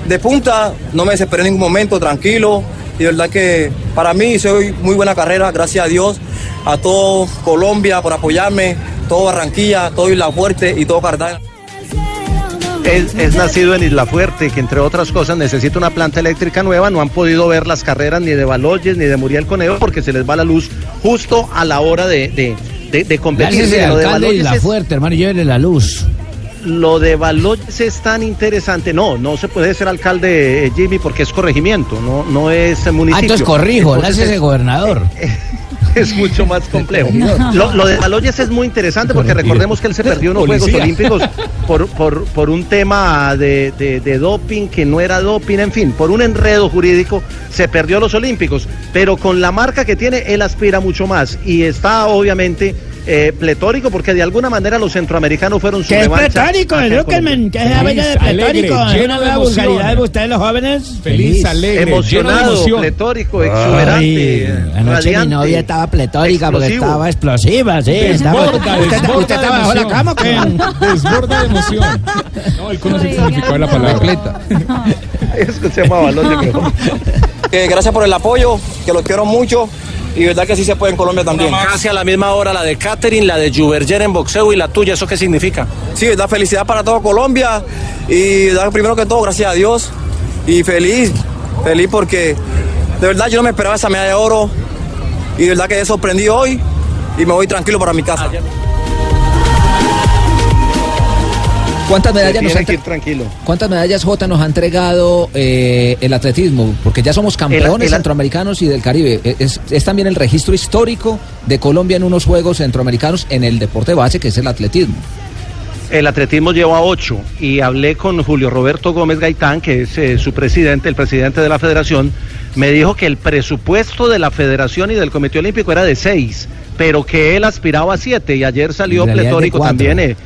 Speaker 21: de punta, no me desesperé en ningún momento, tranquilo. Y verdad que para mí hice hoy muy buena carrera, gracias a Dios, a todo Colombia por apoyarme, todo Barranquilla, todo Isla Fuerte y todo Cartagena.
Speaker 11: Es, es nacido en Isla Fuerte, que entre otras cosas necesita una planta eléctrica nueva. No han podido ver las carreras ni de Baloyes ni de Muriel Conejo porque se les va la luz justo a la hora de, de, de- de competir. De,
Speaker 6: alcalde de
Speaker 11: Baloyes
Speaker 6: la
Speaker 11: es,
Speaker 6: fuerte, hermano, llévele la luz.
Speaker 11: lo de Baloyes es tan interesante. No, no se puede ser alcalde, eh, Jimmy, porque es corregimiento, no, no es municipio.
Speaker 6: Ah, entonces corrijo,
Speaker 11: Entonces
Speaker 6: láncese
Speaker 11: es-
Speaker 6: gobernador.
Speaker 11: es mucho más complejo. Lo, lo de Baloyes es muy interesante porque recordemos que él se perdió unos Juegos
Speaker 6: Policía.
Speaker 11: Olímpicos por, por, por un tema de, de- de doping que no era doping, en fin, por un enredo jurídico se perdió los Olímpicos. Pero con la marca que tiene, él aspira mucho más y está obviamente eh, pletórico porque de alguna manera los centroamericanos fueron su
Speaker 19: ¿Qué es
Speaker 11: revancha
Speaker 19: pletórico, Druckerman? ¿Qué es
Speaker 11: Colombia.
Speaker 19: vaina de pletórico? ¿Es una nueva vulgaridad de ustedes los jóvenes?
Speaker 11: emocionado, pletórico, exuberante,
Speaker 6: Ay, anoche mi novia estaba pletórica porque
Speaker 11: explosivo.
Speaker 6: estaba explosiva, sí. estaba-
Speaker 15: Desborda,
Speaker 6: ¿Usted,
Speaker 15: desborda
Speaker 6: usted
Speaker 15: de
Speaker 6: estaba bajo la
Speaker 15: emoción.
Speaker 6: cama qué?
Speaker 15: Desborda de emoción. No, él conoce el significado de la palabra.
Speaker 11: Escuchemos a Baloyes mejor.
Speaker 21: Que gracias por el apoyo, que los quiero mucho y verdad que sí se puede en Colombia también.
Speaker 11: Casi a la misma hora la de Catherine, la de Juberger en boxeo y la tuya, ¿eso qué significa?
Speaker 21: Sí, verdad, felicidad para todo Colombia y verdad, primero que todo, gracias a Dios y feliz, feliz porque de verdad yo no me esperaba esa medalla de oro y de verdad que he sorprendido hoy y me voy tranquilo para mi casa.
Speaker 5: ¿Cuántas medallas, nos
Speaker 11: que ir tranquilo.
Speaker 5: ¿Cuántas medallas J nos ha entregado eh, el atletismo? Porque ya somos campeones
Speaker 11: El- el-
Speaker 5: centroamericanos y del Caribe. Eh, Es, es también el registro histórico de Colombia en unos Juegos Centroamericanos en el deporte base que es el atletismo.
Speaker 11: El atletismo lleva ocho y hablé con Julio Roberto Gómez Gaitán, que es eh, su presidente, el presidente de la federación, me dijo que el presupuesto de la federación y del Comité Olímpico era de seis, pero que él aspiraba a siete y ayer salió pletórico también. eh,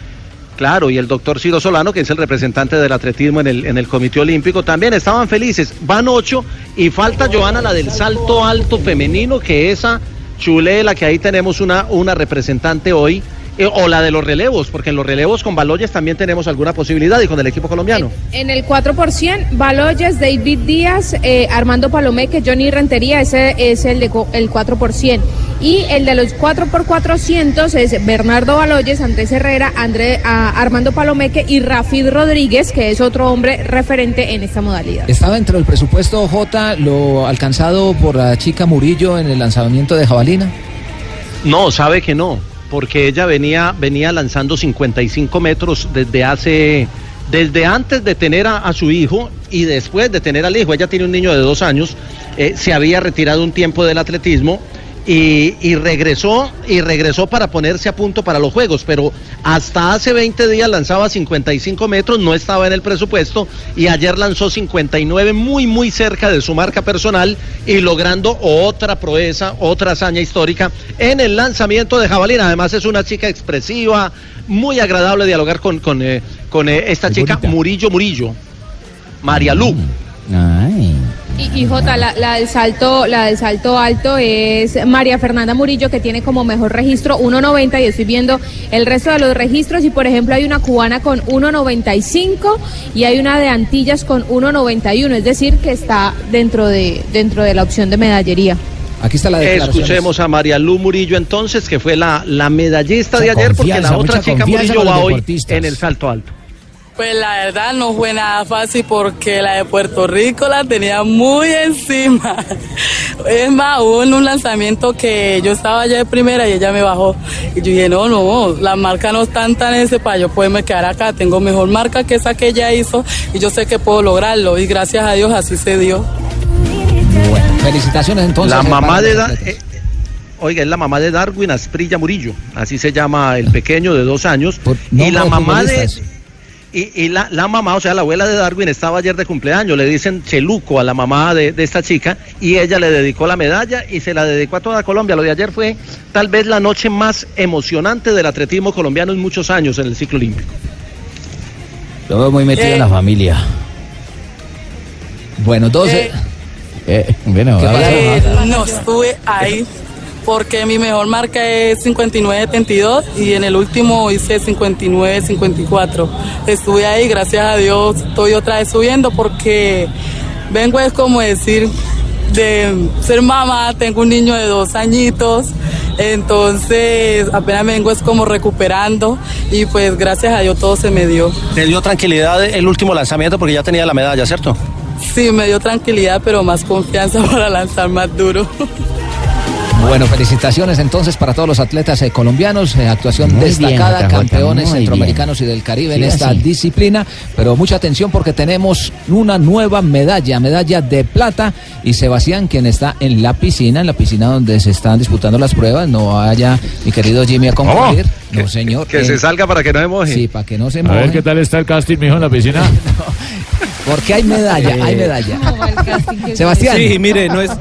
Speaker 11: Claro, y el doctor Ciro Solano, que es el representante del atletismo en el, en el Comité Olímpico, también estaban felices. Van ocho y falta Joana, la del salto alto femenino, que esa chulé, la que ahí tenemos una, una representante hoy, o la de los relevos, porque en los relevos con Baloyes también tenemos alguna posibilidad y con el equipo colombiano.
Speaker 20: En el 4 por 100, Baloyes, David Díaz, eh, Armando Palomeque, Johnny Rentería, ese es el de el 4 por 100. Y el de los 4 por 400 es Bernardo Baloyes, Andrés Herrera, André, a- Armando Palomeque y Rafid Rodríguez, que es otro hombre referente en esta modalidad.
Speaker 5: Estaba dentro del presupuesto J lo alcanzado por la chica Murillo en el lanzamiento de jabalina.
Speaker 11: No, sabe que no, porque ella venía, venía lanzando 55 metros desde hace desde antes de tener a, su hijo y después de tener al hijo, ella tiene un niño de dos años, eh, se había retirado un tiempo del atletismo y, y regresó y regresó para ponerse a punto para los juegos, pero hasta hace 20 días lanzaba 55 metros, no estaba en el presupuesto y ayer lanzó 59 muy muy cerca de su marca personal y logrando otra proeza, otra hazaña histórica en el lanzamiento de jabalina. Además es una chica expresiva, muy agradable dialogar con, con, eh, con eh, esta chica Murillo Murillo, María Lu.
Speaker 20: Y, y Jota, la, la del salto, la del salto alto es María Fernanda Murillo que tiene como mejor registro 1.90 y estoy viendo el resto de los registros y por ejemplo hay una cubana con 1.95 y hay una de Antillas con 1.91, es decir que está dentro de dentro de la opción de medallería.
Speaker 5: Aquí está la declaración.
Speaker 11: Escuchemos a María Lu Murillo entonces, que fue la, la medallista de ayer, porque la otra chica Murillo va hoy en el salto alto.
Speaker 22: Pues la verdad no fue nada fácil porque la de Puerto Rico la tenía muy encima. Es más, hubo en un lanzamiento que yo estaba allá de primera y ella me bajó. Y yo dije, no, no, las marcas no están tan en ese para yo poderme quedar acá. Tengo mejor marca que esa que ella hizo y yo sé que puedo lograrlo. Y gracias a Dios así se dio.
Speaker 5: Bueno, felicitaciones entonces.
Speaker 11: la
Speaker 5: eh,
Speaker 11: mamá de Da-
Speaker 5: atletas.
Speaker 11: eh, oiga, es la mamá de Darwin Asprilla Murillo, así se llama el pequeño de dos años. y la mamá de. Y, y la, la mamá, o sea, la abuela de Darwin estaba ayer de cumpleaños, le dicen Cheluco a la mamá de, de esta chica y ella le dedicó la medalla y se la dedicó a toda Colombia. Lo de ayer fue tal vez la noche más emocionante del atletismo colombiano en muchos años en el ciclo olímpico.
Speaker 6: Lo veo muy metido en la familia.
Speaker 5: Bueno, 12.
Speaker 6: Eh, bueno,
Speaker 5: ¿Qué
Speaker 6: ahora-
Speaker 22: Eh, no estuve ahí porque mi mejor marca es 59.72 y en el último hice 59.54. Estuve ahí, gracias a Dios, estoy otra vez subiendo porque vengo es como decir de ser mamá, tengo un niño de dos añitos, entonces apenas vengo es como recuperando y pues gracias a Dios todo se me dio.
Speaker 23: Te dio tranquilidad el último lanzamiento porque ya tenía la medalla, ¿cierto?
Speaker 22: Sí, me dio tranquilidad, pero más confianza para lanzar más duro.
Speaker 5: Bueno, felicitaciones entonces para todos los atletas eh, colombianos, eh, actuación
Speaker 6: Muy
Speaker 5: destacada, campeones centroamericanos y del Caribe en esta
Speaker 6: así.
Speaker 5: disciplina, pero mucha atención porque tenemos una nueva medalla, medalla de plata y Sebastián quien está en la piscina, en la piscina donde se están disputando las pruebas, no vaya mi querido Jimmy a concluir, no señor.
Speaker 11: Que
Speaker 5: eh,
Speaker 11: se salga para que no se moje.
Speaker 5: Sí, para que no se
Speaker 10: A ver
Speaker 5: moje,
Speaker 10: qué tal está el casting, mijo, en la piscina.
Speaker 5: porque hay medalla, hay medalla. Sebastián.
Speaker 12: Sí, mire, no es.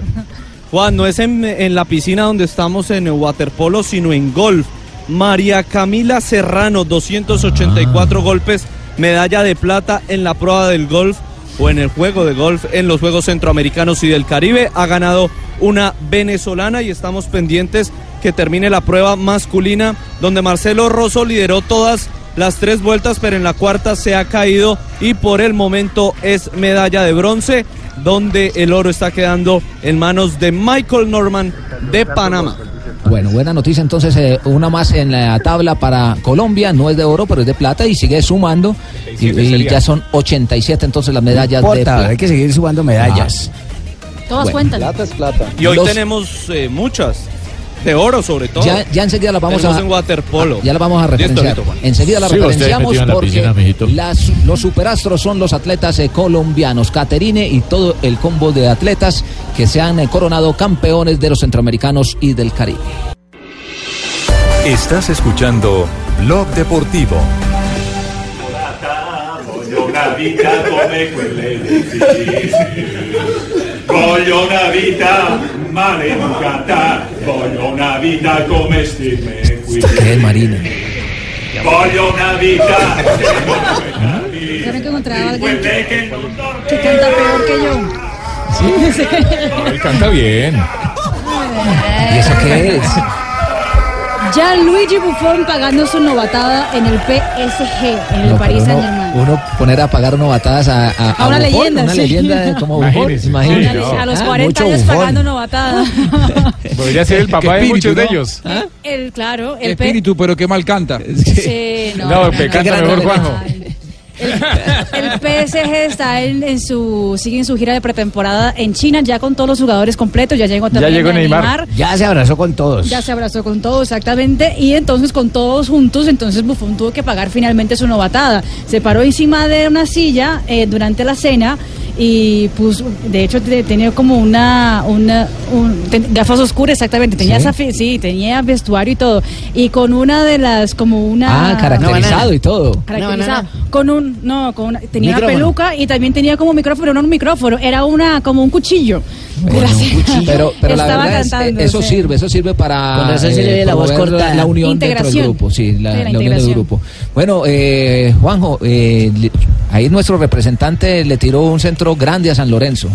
Speaker 12: Juan, no es en, en la piscina donde estamos en waterpolo, sino en golf. María Camila Serrano, 284 golpes, medalla de plata en la prueba del golf o en el juego de golf en los Juegos Centroamericanos y del Caribe. Ha ganado una venezolana y estamos pendientes que termine la prueba masculina, donde Marcelo Rosso lideró todas las tres vueltas, pero en la cuarta se ha caído y por el momento es medalla de bronce, donde el oro está quedando en manos de Michael Norman de Panamá.
Speaker 5: Bueno, buena noticia entonces, eh, una más en la tabla para Colombia, no es de oro, pero es de plata y sigue sumando y, y ya son 87 entonces las medallas
Speaker 6: No
Speaker 5: de plata.
Speaker 6: hay que seguir sumando medallas.
Speaker 9: Todas
Speaker 5: Bueno.
Speaker 9: cuentan.
Speaker 12: Plata es plata. Y hoy
Speaker 5: Los-
Speaker 12: tenemos eh, muchas, de oro sobre todo.
Speaker 5: Ya, ya enseguida las vamos
Speaker 12: Tenemos
Speaker 5: a
Speaker 12: en waterpolo.
Speaker 5: ah, ya las vamos a referenciar.
Speaker 12: listo,
Speaker 5: enseguida
Speaker 10: usted
Speaker 5: referenciamos
Speaker 10: en la
Speaker 5: porque
Speaker 10: piscina, mijito.
Speaker 5: las- los superastros son los atletas eh, colombianos, Caterine y todo el combo de atletas que se han eh, coronado campeones de los centroamericanos y del Caribe.
Speaker 1: Estás escuchando Blog Deportivo.
Speaker 24: Voglio una vita maleducata. Voglio una vita come Steve
Speaker 5: ¿Qué es Marina?
Speaker 24: Voglio una vita
Speaker 9: que encontraba alguien
Speaker 24: non
Speaker 9: que canta peor que yo.
Speaker 15: Él canta bien.
Speaker 5: ¿Y eso qué es?
Speaker 9: Ya Luigi Buffon pagando su novatada en el PSG, en el
Speaker 5: No,
Speaker 9: Paris Saint
Speaker 5: uno,
Speaker 9: Germain.
Speaker 5: uno poner a pagar uno batadas a, a,
Speaker 9: A una
Speaker 5: Buffon,
Speaker 9: leyenda,
Speaker 5: Una
Speaker 9: sí.
Speaker 5: leyenda de como Buffon,
Speaker 15: Imagínese,
Speaker 5: imagínese.
Speaker 15: sí,
Speaker 9: A los
Speaker 5: Ah,
Speaker 9: 40
Speaker 5: mucho
Speaker 9: años
Speaker 5: Buffon.
Speaker 9: pagando novatada.
Speaker 15: Podría ser el papá de
Speaker 13: espíritu,
Speaker 15: muchos de
Speaker 13: ¿no?
Speaker 15: ellos.
Speaker 9: el, claro, el
Speaker 13: espíritu, pero qué mal canta.
Speaker 9: Sí, no,
Speaker 15: No, que canta mejor Juanjo.
Speaker 9: El PSG está en, en su sigue en su gira de pretemporada en China ya con todos los jugadores completos. Ya llegó también
Speaker 19: llegó Neymar.
Speaker 6: Ya se abrazó con todos.
Speaker 9: Ya se abrazó con todos, exactamente. Y entonces con todos juntos, entonces Buffon tuvo que pagar finalmente su novatada. Se paró encima de una silla eh, durante la cena y pues de hecho te- tenía como una, una un- ten- gafas oscuras exactamente tenía
Speaker 5: ¿Sí?
Speaker 9: esa sí tenía vestuario y todo y con una de las como una
Speaker 5: Ah, caracterizado y todo.
Speaker 9: caracterizado con un no con una, tenía una peluca y también tenía como micrófono no un micrófono era una como un cuchillo
Speaker 5: Pero, pero la
Speaker 9: Estaba
Speaker 5: verdad es,
Speaker 9: cantando,
Speaker 5: eh, eso
Speaker 9: sí.
Speaker 5: sirve, eso sirve para
Speaker 6: Con razón se le ve la voz
Speaker 5: unión dentro del grupo, sí, la,
Speaker 9: Sí, la
Speaker 5: la unión del grupo. Bueno, eh, Juanjo, eh, ahí nuestro representante le tiró un centro grande a San Lorenzo.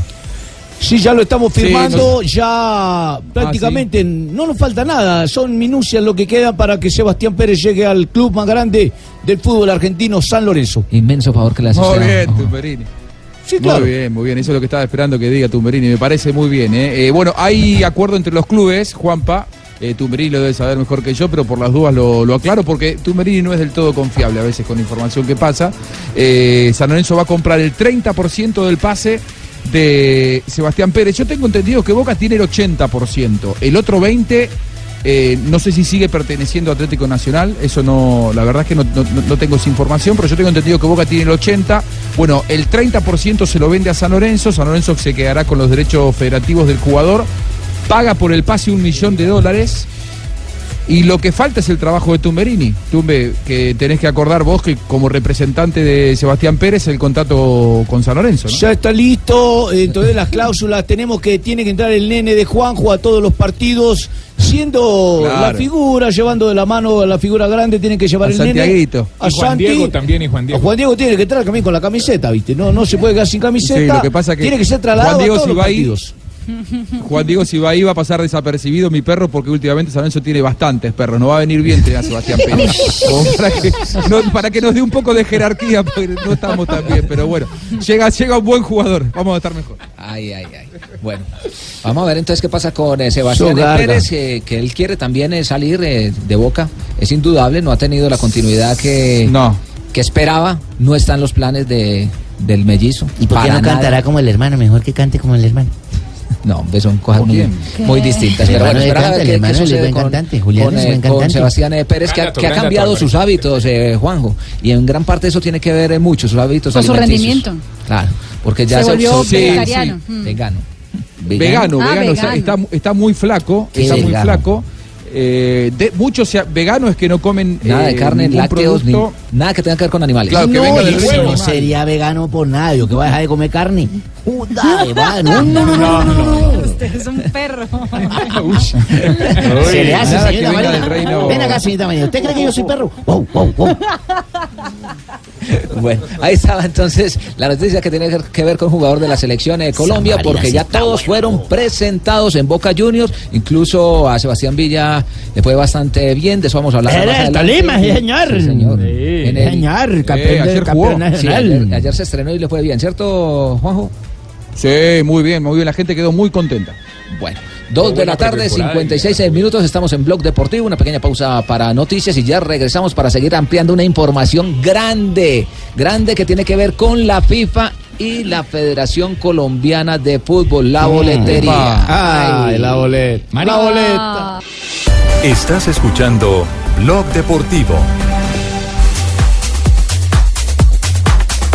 Speaker 19: Sí, ya lo estamos firmando, ya prácticamente no nos falta nada, son minucias lo que queda para que Sebastián Pérez llegue al club más grande del fútbol argentino, San Lorenzo.
Speaker 5: Inmenso favor que le hace
Speaker 13: Muy bien, Tumberini.
Speaker 19: Sí, claro.
Speaker 13: Muy bien, muy bien. Eso es lo que estaba esperando que diga Tumberini. Me parece muy bien. ¿eh? Eh, bueno, hay acuerdo entre los clubes, Juanpa. Eh, Tumberini lo debe saber mejor que yo, pero por las dudas lo, aclaro porque Tumberini no es del todo confiable a veces con información que pasa. Eh, San Lorenzo va a comprar el 30% del pase de Sebastián Pérez. Yo tengo entendido que Boca tiene el 80%. El otro 20%. eh, no sé si sigue perteneciendo a Atlético Nacional, eso no, la verdad es que no- no tengo esa información, pero yo tengo entendido que Boca tiene el 80%, bueno, el 30% se lo vende a San Lorenzo, San Lorenzo se quedará con los derechos federativos del jugador, paga por el pase un millón de dólares, y lo que falta es el trabajo de Tumberini. Tumbe, que tenés que acordar vos que como representante de Sebastián Pérez el contrato con San Lorenzo, ¿no?
Speaker 19: Ya está listo, entonces las cláusulas, tenemos que, tiene que entrar el nene de Juanjo a todos los partidos, siendo
Speaker 13: Claro.
Speaker 19: la figura, llevando de la mano a la figura grande, tiene que llevar
Speaker 13: A
Speaker 19: el nene.
Speaker 13: Santiaguito.
Speaker 19: A
Speaker 15: Y Juan
Speaker 19: Santi.
Speaker 15: Diego también, y Juan Diego.
Speaker 19: Juan Diego tiene que entrar también con la camiseta, ¿viste? No, no se puede quedar sin camiseta.
Speaker 13: Sí, lo que pasa que
Speaker 19: tiene que ser trasladado
Speaker 13: Juan Diego
Speaker 19: a todos
Speaker 13: si
Speaker 19: los
Speaker 13: va ahí-
Speaker 19: partidos.
Speaker 13: Juan Diego, si va ahí va a pasar desapercibido mi perro porque últimamente San Lorenzo tiene bastantes perros. No va a venir bien tener a Sebastián Pérez. Como para, que, no- para que nos dé un poco de jerarquía, porque no estamos tan bien. Pero bueno, llega, llega un buen jugador. Vamos a estar mejor.
Speaker 5: Ay, ay, ay. Bueno, vamos a ver entonces qué pasa con eh, Sebastián. Pérez, eh, que él quiere también eh, salir eh, de Boca. Es indudable, no ha tenido la continuidad que, que esperaba. No están los planes de, del mellizo.
Speaker 6: ¿Y por qué no
Speaker 5: nada.
Speaker 6: cantará como el hermano? Mejor que cante como el hermano.
Speaker 5: No, hombre, son cosas muy, muy distintas. Pero bueno, esperar a ver qué, sucede con,
Speaker 6: cantante, Julián
Speaker 5: con, eh, con. Sebastián eh, Pérez, que ha, que cambiado sus hábitos, eh, Juanjo. Y en gran parte eso tiene que ver eh, mucho, sus hábitos
Speaker 9: Con su rendimiento.
Speaker 5: Claro, porque ya
Speaker 9: Se volvió
Speaker 5: sí,
Speaker 9: vegetariano.
Speaker 5: sí,
Speaker 9: Mm.
Speaker 5: vegano.
Speaker 13: Vegano,
Speaker 9: Ah,
Speaker 13: vegano, o sea,
Speaker 9: vegano.
Speaker 13: está, está muy flaco,
Speaker 5: Qué
Speaker 13: está muy flaco. Eh, de, muchos sea, veganos es que no comen
Speaker 5: Nada de
Speaker 13: eh,
Speaker 5: carne, lácteos, ni, nada que tenga que ver con animales.
Speaker 13: Claro, que
Speaker 6: no,
Speaker 13: venga del
Speaker 6: no sería vegano por nada. Yo que voy a dejar de comer carne. No, no, no, no, no.
Speaker 9: Usted es un perro.
Speaker 6: Se le hace, señorita Marina. Ven acá, señorita Marina. ¿Usted cree que yo soy perro?
Speaker 5: Bueno, ahí estaba entonces la noticia que tiene que ver con jugador de la selección de Colombia, porque
Speaker 6: sí
Speaker 5: ya todos
Speaker 6: bueno.
Speaker 5: fueron presentados en Boca Juniors, incluso a Sebastián Villa le fue bastante bien, de eso vamos a hablar
Speaker 6: Él
Speaker 5: más.
Speaker 6: Tolima, sí, señor.
Speaker 5: Sí, señor. En el-
Speaker 6: Señor, campeón,
Speaker 13: Eh, ayer
Speaker 6: campeón.
Speaker 5: Sí,
Speaker 6: nacional.
Speaker 5: ayer, ayer se estrenó y le fue bien, ¿cierto, Juanjo?
Speaker 13: Sí, muy bien, muy bien. La gente quedó muy contenta.
Speaker 5: Bueno, dos de la tarde,
Speaker 15: pretemporada,
Speaker 5: 56 minutos, estamos en Blog Deportivo, una pequeña pausa para noticias y ya regresamos para seguir ampliando una información grande, grande que tiene que ver con la FIFA y la Federación Colombiana de Fútbol, la boletería.
Speaker 19: Ay, la boleta. La boleta.
Speaker 1: Estás escuchando Blog Deportivo.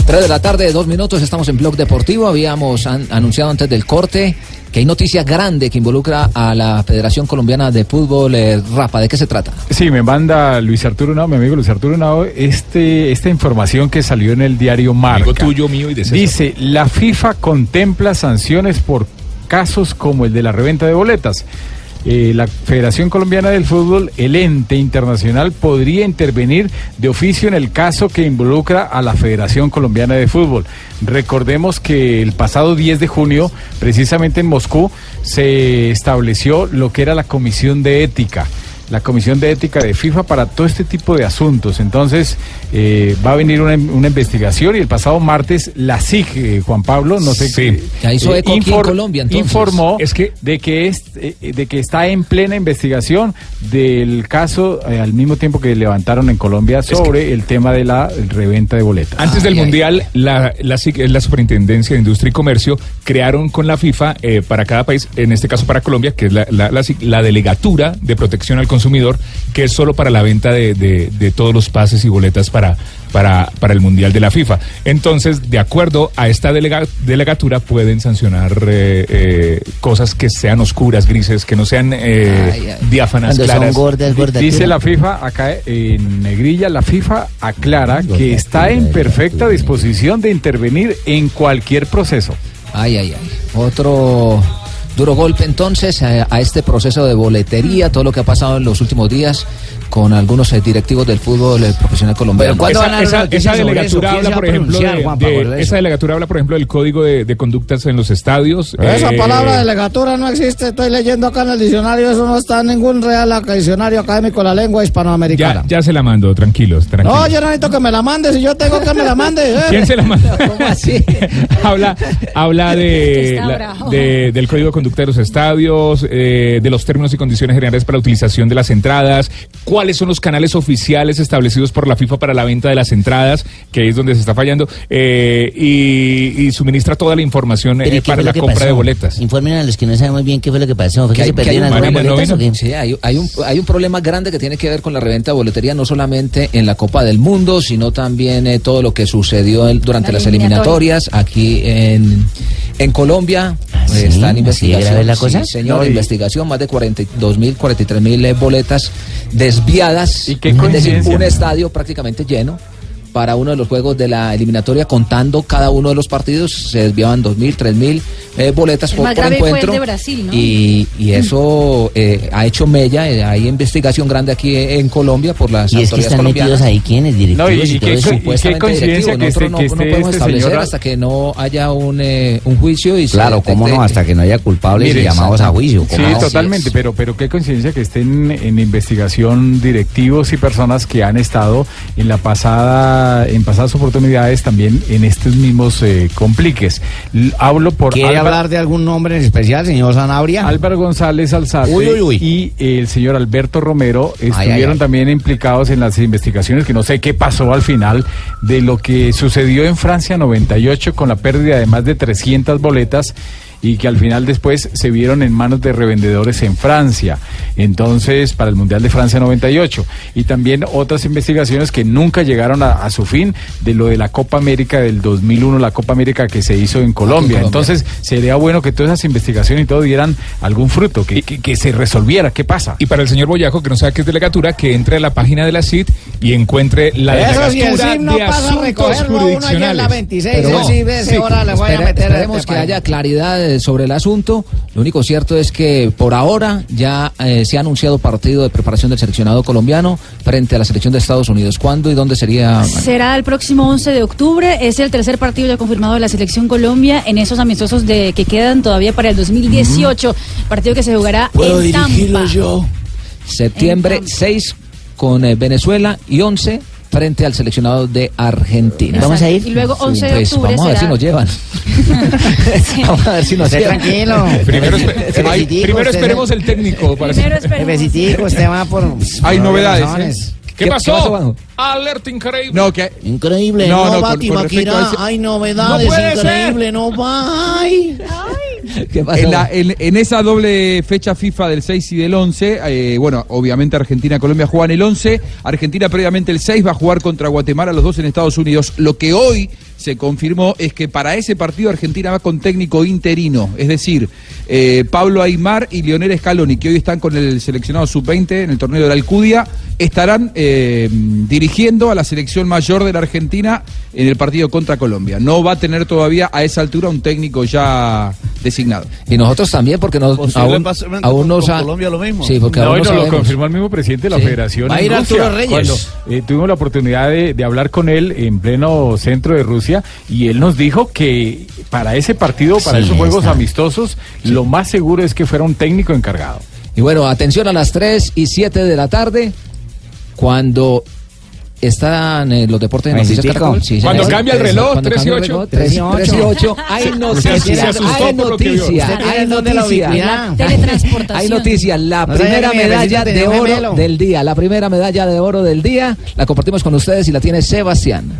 Speaker 5: 3 de la tarde, dos minutos, estamos en Blog Deportivo. Habíamos an- anunciado antes del corte que hay noticia grande que involucra a la Federación Colombiana de Fútbol. eh, Rafa, ¿de qué se trata?
Speaker 7: Sí, me manda Luis Arturo Nao, mi amigo Luis Arturo Nao, este, esta información que salió en el diario Marca.
Speaker 15: Amigo tuyo, mío y de César.
Speaker 7: Dice, la FIFA contempla sanciones por casos como el de la reventa de boletas. Eh, la Federación Colombiana del Fútbol, el ente internacional, podría intervenir de oficio en el caso que involucra a la Federación Colombiana de Fútbol. Recordemos que el pasado 10 de junio, precisamente en Moscú, se estableció lo que era la Comisión de Ética. La Comisión de Ética de FIFA para todo este tipo de asuntos. Entonces, eh, va a venir una, una investigación y el pasado martes la SIG, eh, Juan Pablo, no sé
Speaker 15: Sí.
Speaker 5: Ya hizo eco aquí en Colombia, entonces.
Speaker 7: informó de, que es, eh, de que está en plena investigación del caso eh, al mismo tiempo que levantaron en Colombia sobre el tema de la reventa de boletas.
Speaker 15: Antes del Mundial, la, la, SIC, la Superintendencia de Industria y Comercio crearon con la FIFA eh, para cada país, en este caso para Colombia, que es la, la, la SIC, la Delegatura de Protección al Consumidor, que es solo para la venta de, de- de todos los pases y boletas para, para, para el Mundial de la FIFA. Entonces, de acuerdo a esta delega- delegatura, pueden sancionar eh, eh, cosas que sean oscuras, grises, que no sean eh, diáfanas, claras.
Speaker 7: Dice la FIFA, acá en negrilla, la FIFA aclara que está en perfecta disposición de intervenir en cualquier proceso.
Speaker 5: Ay, ay, ay. Otro duro golpe entonces a, a este proceso de boletería, todo lo que ha pasado en los últimos días con algunos eh, directivos del fútbol eh, profesional colombiano.
Speaker 15: esa, esa- esa delegatura habla, por ejemplo, de- de- esa delegatura habla, por ejemplo, del código de, de conductas en los estadios.
Speaker 19: Esa
Speaker 15: Eh,
Speaker 19: palabra delegatura no existe, estoy leyendo acá en el diccionario, eso no está en ningún real diccionario académico de la lengua hispanoamericana.
Speaker 15: Ya, ya se la mando, tranquilos, tranquilos.
Speaker 19: No, yo no necesito que me la mande, si yo tengo que me la mande. eh.
Speaker 15: ¿Quién se la manda?
Speaker 19: ¿Cómo así?
Speaker 15: habla habla de, la- del código de conducta de los estadios, eh, de los términos y condiciones generales para la utilización de las entradas, cuáles son los canales oficiales establecidos por la FIFA para la venta de las entradas, que es donde se está fallando, eh, y, y suministra toda la información eh,
Speaker 6: Pero ¿y qué
Speaker 15: para la compra de boletas.
Speaker 6: Informen a los que no sabemos bien qué fue lo que pasó. ¿Fue que, se
Speaker 5: hay- que hay
Speaker 6: perdieron
Speaker 5: un problema,
Speaker 6: boletas o qué?
Speaker 5: Sí, hay, hay un, hay un problema grande que tiene que ver con la reventa de boletería, no solamente en la Copa del Mundo, sino también eh, todo lo que sucedió durante
Speaker 6: La
Speaker 5: las
Speaker 6: eliminatoria.
Speaker 5: eliminatorias aquí en, en Colombia. eh,
Speaker 6: sí?
Speaker 5: está en
Speaker 6: ¿Así de
Speaker 5: investigación.
Speaker 6: Grave la
Speaker 5: sí,
Speaker 6: cosa?
Speaker 5: señor,
Speaker 6: No, y-
Speaker 5: investigación, más de 42 mil, 43 mil eh, boletas desviadas.
Speaker 7: ¿Y qué
Speaker 5: es decir, un estadio prácticamente lleno. Para uno de los juegos de la eliminatoria, contando cada uno de los partidos, se desviaban 2.000, 3.000 eh, boletas
Speaker 9: El
Speaker 5: por,
Speaker 9: más
Speaker 5: por
Speaker 9: grave fue el
Speaker 5: encuentro.
Speaker 9: de Brasil, ¿no?
Speaker 5: Y, y eso eh, ha hecho mella, eh, hay investigación grande aquí en Colombia por las
Speaker 6: Y es que
Speaker 5: autoridades
Speaker 6: están
Speaker 5: colombianas.
Speaker 6: metidos ahí quiénes, directivos
Speaker 7: No, y-
Speaker 6: y,
Speaker 7: y
Speaker 6: todo
Speaker 7: qué
Speaker 5: Supuestamente
Speaker 7: coincidencia que este-
Speaker 5: Nosotros no,
Speaker 7: que
Speaker 5: no
Speaker 7: este-
Speaker 5: podemos
Speaker 7: este
Speaker 5: establecer
Speaker 7: señor-
Speaker 5: hasta que no haya un, eh, un juicio y se
Speaker 6: Claro, cómo no, hasta que no haya culpables
Speaker 5: Mire,
Speaker 6: y llamados a juicio.
Speaker 7: Sí, totalmente, pero, pero qué coincidencia que estén en investigación directivos y personas que han estado en la pasada, en pasadas oportunidades también en estos mismos eh, compliques. Hablo por
Speaker 19: ¿Quiere
Speaker 7: Álvaro-
Speaker 19: hablar de algún nombre en especial, señor Sanabria?
Speaker 7: Álvaro González Alzate
Speaker 19: Uy, uy, uy.
Speaker 7: y el señor Alberto Romero estuvieron
Speaker 19: ay, ay.
Speaker 7: también implicados en las investigaciones, que no sé qué pasó al final, de lo que sucedió en Francia 98 con la pérdida de más de 300 boletas y que al final después se vieron en manos de revendedores en Francia, entonces para el Mundial de Francia 98 y también otras investigaciones que nunca llegaron a, a su fin de lo de la Copa América del 2001, la Copa América que se hizo en Colombia.
Speaker 5: Colombia.
Speaker 7: Entonces sería bueno que todas esas investigaciones y todo dieran algún fruto, que, que- que se resolviera. ¿Qué pasa?
Speaker 15: Y para el señor Boyajo, que no sabe qué es delegatura, que entre a la página de la CID y encuentre la delegatura
Speaker 19: SIM no
Speaker 15: de asuntos
Speaker 19: uno allá en la
Speaker 15: jurisdiccionales.
Speaker 19: 26,
Speaker 5: Pero
Speaker 19: eso
Speaker 5: bueno,
Speaker 19: sí, ese
Speaker 5: sí,
Speaker 19: hora le voy a
Speaker 5: espere-
Speaker 19: meter
Speaker 5: esperemos
Speaker 19: este
Speaker 5: que haya claridad eh, sobre el asunto. Lo único cierto es que por ahora ya eh, se ha anunciado partido de preparación del seleccionado colombiano frente a la selección de Estados Unidos. ¿Cuándo y dónde sería?
Speaker 9: Será el próximo 11 de octubre. Es el tercer partido ya confirmado de la selección Colombia en esos amistosos de que quedan todavía para el 2018. Partido que se jugará
Speaker 5: ¿Puedo
Speaker 9: en Tampa.
Speaker 5: yo? Septiembre 6 con eh, Venezuela y 11 frente al seleccionado de Argentina.
Speaker 9: Vamos a ir. Y luego 11 de
Speaker 5: Pues
Speaker 9: octubre
Speaker 5: vamos a ver
Speaker 9: será-
Speaker 5: si nos llevan. vamos a ver si nos llevan.
Speaker 19: tranquilo.
Speaker 15: Primero, espe-
Speaker 19: Jefecitico,
Speaker 15: ay, primero esperemos el técnico. Para
Speaker 19: Jefecitico, usted va por...
Speaker 7: Hay
Speaker 19: por
Speaker 7: novedades,
Speaker 19: razones.
Speaker 7: ¿eh?
Speaker 15: ¿Qué, pasó? Alerta increíble.
Speaker 7: No, que
Speaker 19: Increíble,
Speaker 7: No,
Speaker 19: no,
Speaker 7: no,
Speaker 19: va
Speaker 7: con- con ese-
Speaker 19: hay novedades,
Speaker 7: No
Speaker 19: increíble, no va, ay.
Speaker 7: En, la- en- en esa doble fecha FIFA del 6 y del 11, eh, bueno, obviamente Argentina-Colombia juegan el 11, Argentina previamente el 6 va a jugar contra Guatemala, los dos en Estados Unidos. Lo que hoy se confirmó es que para ese partido Argentina va con técnico interino, es decir, eh, Pablo Aymar y Leonel Scaloni, que hoy están con el seleccionado sub-20 en el torneo de la Alcudia, estarán eh, dirigiendo a la selección mayor de la Argentina en el partido contra Colombia. No va a tener todavía a esa altura un técnico ya designado.
Speaker 5: Y nosotros también, porque nos, aún, aún no
Speaker 10: con
Speaker 5: sa-
Speaker 10: Colombia lo mismo.
Speaker 5: Sí, porque
Speaker 7: No,
Speaker 5: aún no
Speaker 7: lo confirmó el mismo presidente de la
Speaker 5: Sí.
Speaker 7: Federación.
Speaker 19: Va a ir
Speaker 7: Rusia,
Speaker 19: Arturo Reyes.
Speaker 7: Cuando eh, tuvimos la oportunidad de, de hablar con él en pleno centro de Rusia y él nos dijo que para ese partido, para
Speaker 19: Sí,
Speaker 7: esos juegos
Speaker 19: está.
Speaker 7: amistosos, lo más seguro es que fuera un técnico encargado.
Speaker 5: Y bueno, atención a las 3 y 7 de la tarde, cuando están eh, los deportes de noticias Caracol.
Speaker 15: Chico. Cuando cambia el reloj,
Speaker 5: Cuando
Speaker 15: 3 y
Speaker 5: cambia el
Speaker 15: 8.
Speaker 5: reloj, 3 y 3 y 8. Hay
Speaker 15: se
Speaker 5: noticias, hay noticias,
Speaker 15: ¿Usted
Speaker 5: hay noticias. Hay noticias. La primera medalla de oro del día. La primera medalla de oro del día la compartimos con ustedes y la tiene Sebastián.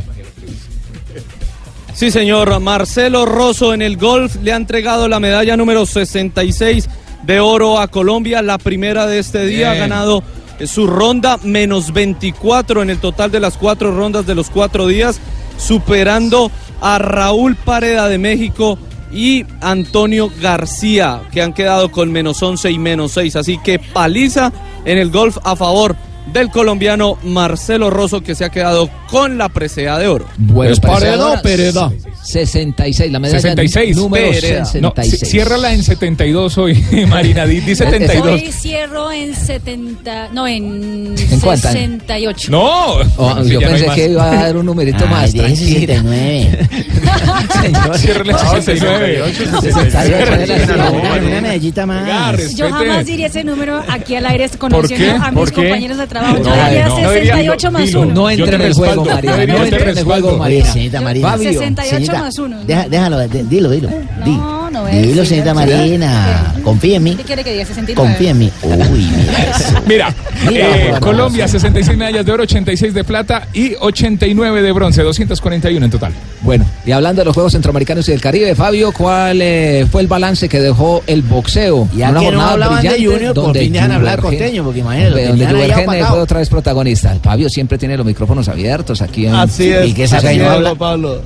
Speaker 12: Sí, señor. Marcelo Rosso en el golf le ha entregado la medalla número 66 de oro a Colombia, la primera de este día. Ha ganado eh, su ronda menos 24 en el total de las cuatro rondas de los cuatro días, superando a Raúl Pareda de México y Antonio García, que han quedado con menos 11 y menos 6. Así que paliza en el golf a favor del colombiano Marcelo Rosso, que se ha quedado con la presea de oro.
Speaker 5: Bueno,
Speaker 12: ¿Es Pareda Pereda?
Speaker 5: 66, la medalla
Speaker 15: 66.
Speaker 5: número
Speaker 15: Pereda. No,
Speaker 5: 66.
Speaker 15: ci- ciérrala en 72 hoy, Marina. Di, di 72.
Speaker 9: Hoy cierro en 70, no, en,
Speaker 5: ¿En cuánta?
Speaker 9: 68.
Speaker 15: No.
Speaker 5: Oh, yo
Speaker 15: no
Speaker 5: pensé
Speaker 15: más.
Speaker 5: que iba a dar un numerito
Speaker 8: Ay,
Speaker 5: más.
Speaker 8: deje
Speaker 5: tranquila.
Speaker 8: 69.
Speaker 15: Ciérrale en 69.
Speaker 8: 68, Una medallita más.
Speaker 9: Yo jamás diría ese número aquí al aire conociendo a
Speaker 5: ¿Por
Speaker 9: mis compañeros de trabajo.
Speaker 5: No,
Speaker 9: diría
Speaker 5: no. No
Speaker 9: 68 más
Speaker 5: Dilo,
Speaker 9: 1.
Speaker 5: No entre en el juego, Marina. No entre en el juego, Marina.
Speaker 8: Oye, señorita Marina.
Speaker 5: Fabio.
Speaker 9: 68
Speaker 8: Señorita,
Speaker 9: más 1.
Speaker 8: deja- déjalo, dilo, dilo. Di.
Speaker 9: No, es.
Speaker 8: Dilo, señorita Marina. Confía en mí.
Speaker 9: ¿Qué quiere que diga? 69.
Speaker 8: Confía en mí. Uy, mira eso.
Speaker 15: Mira,
Speaker 8: Mira,
Speaker 15: eh, Colombia 66 medallas de oro, 86 de plata y 89 de bronce, 241 en total.
Speaker 5: Bueno, y hablando de los Juegos Centroamericanos y del Caribe, Fabio, ¿cuál eh, fue el balance que dejó el boxeo?
Speaker 8: Ya
Speaker 5: Una
Speaker 8: que no hablaban de Junior, por
Speaker 5: donde
Speaker 8: fin dejan hablar costeño, porque imagínate,
Speaker 5: donde Juvergen, eh, fue otra vez protagonista. Fabio siempre tiene los micrófonos abiertos aquí en...
Speaker 2: Así es,
Speaker 5: ¿Y qué habla?
Speaker 2: Juan Pablo.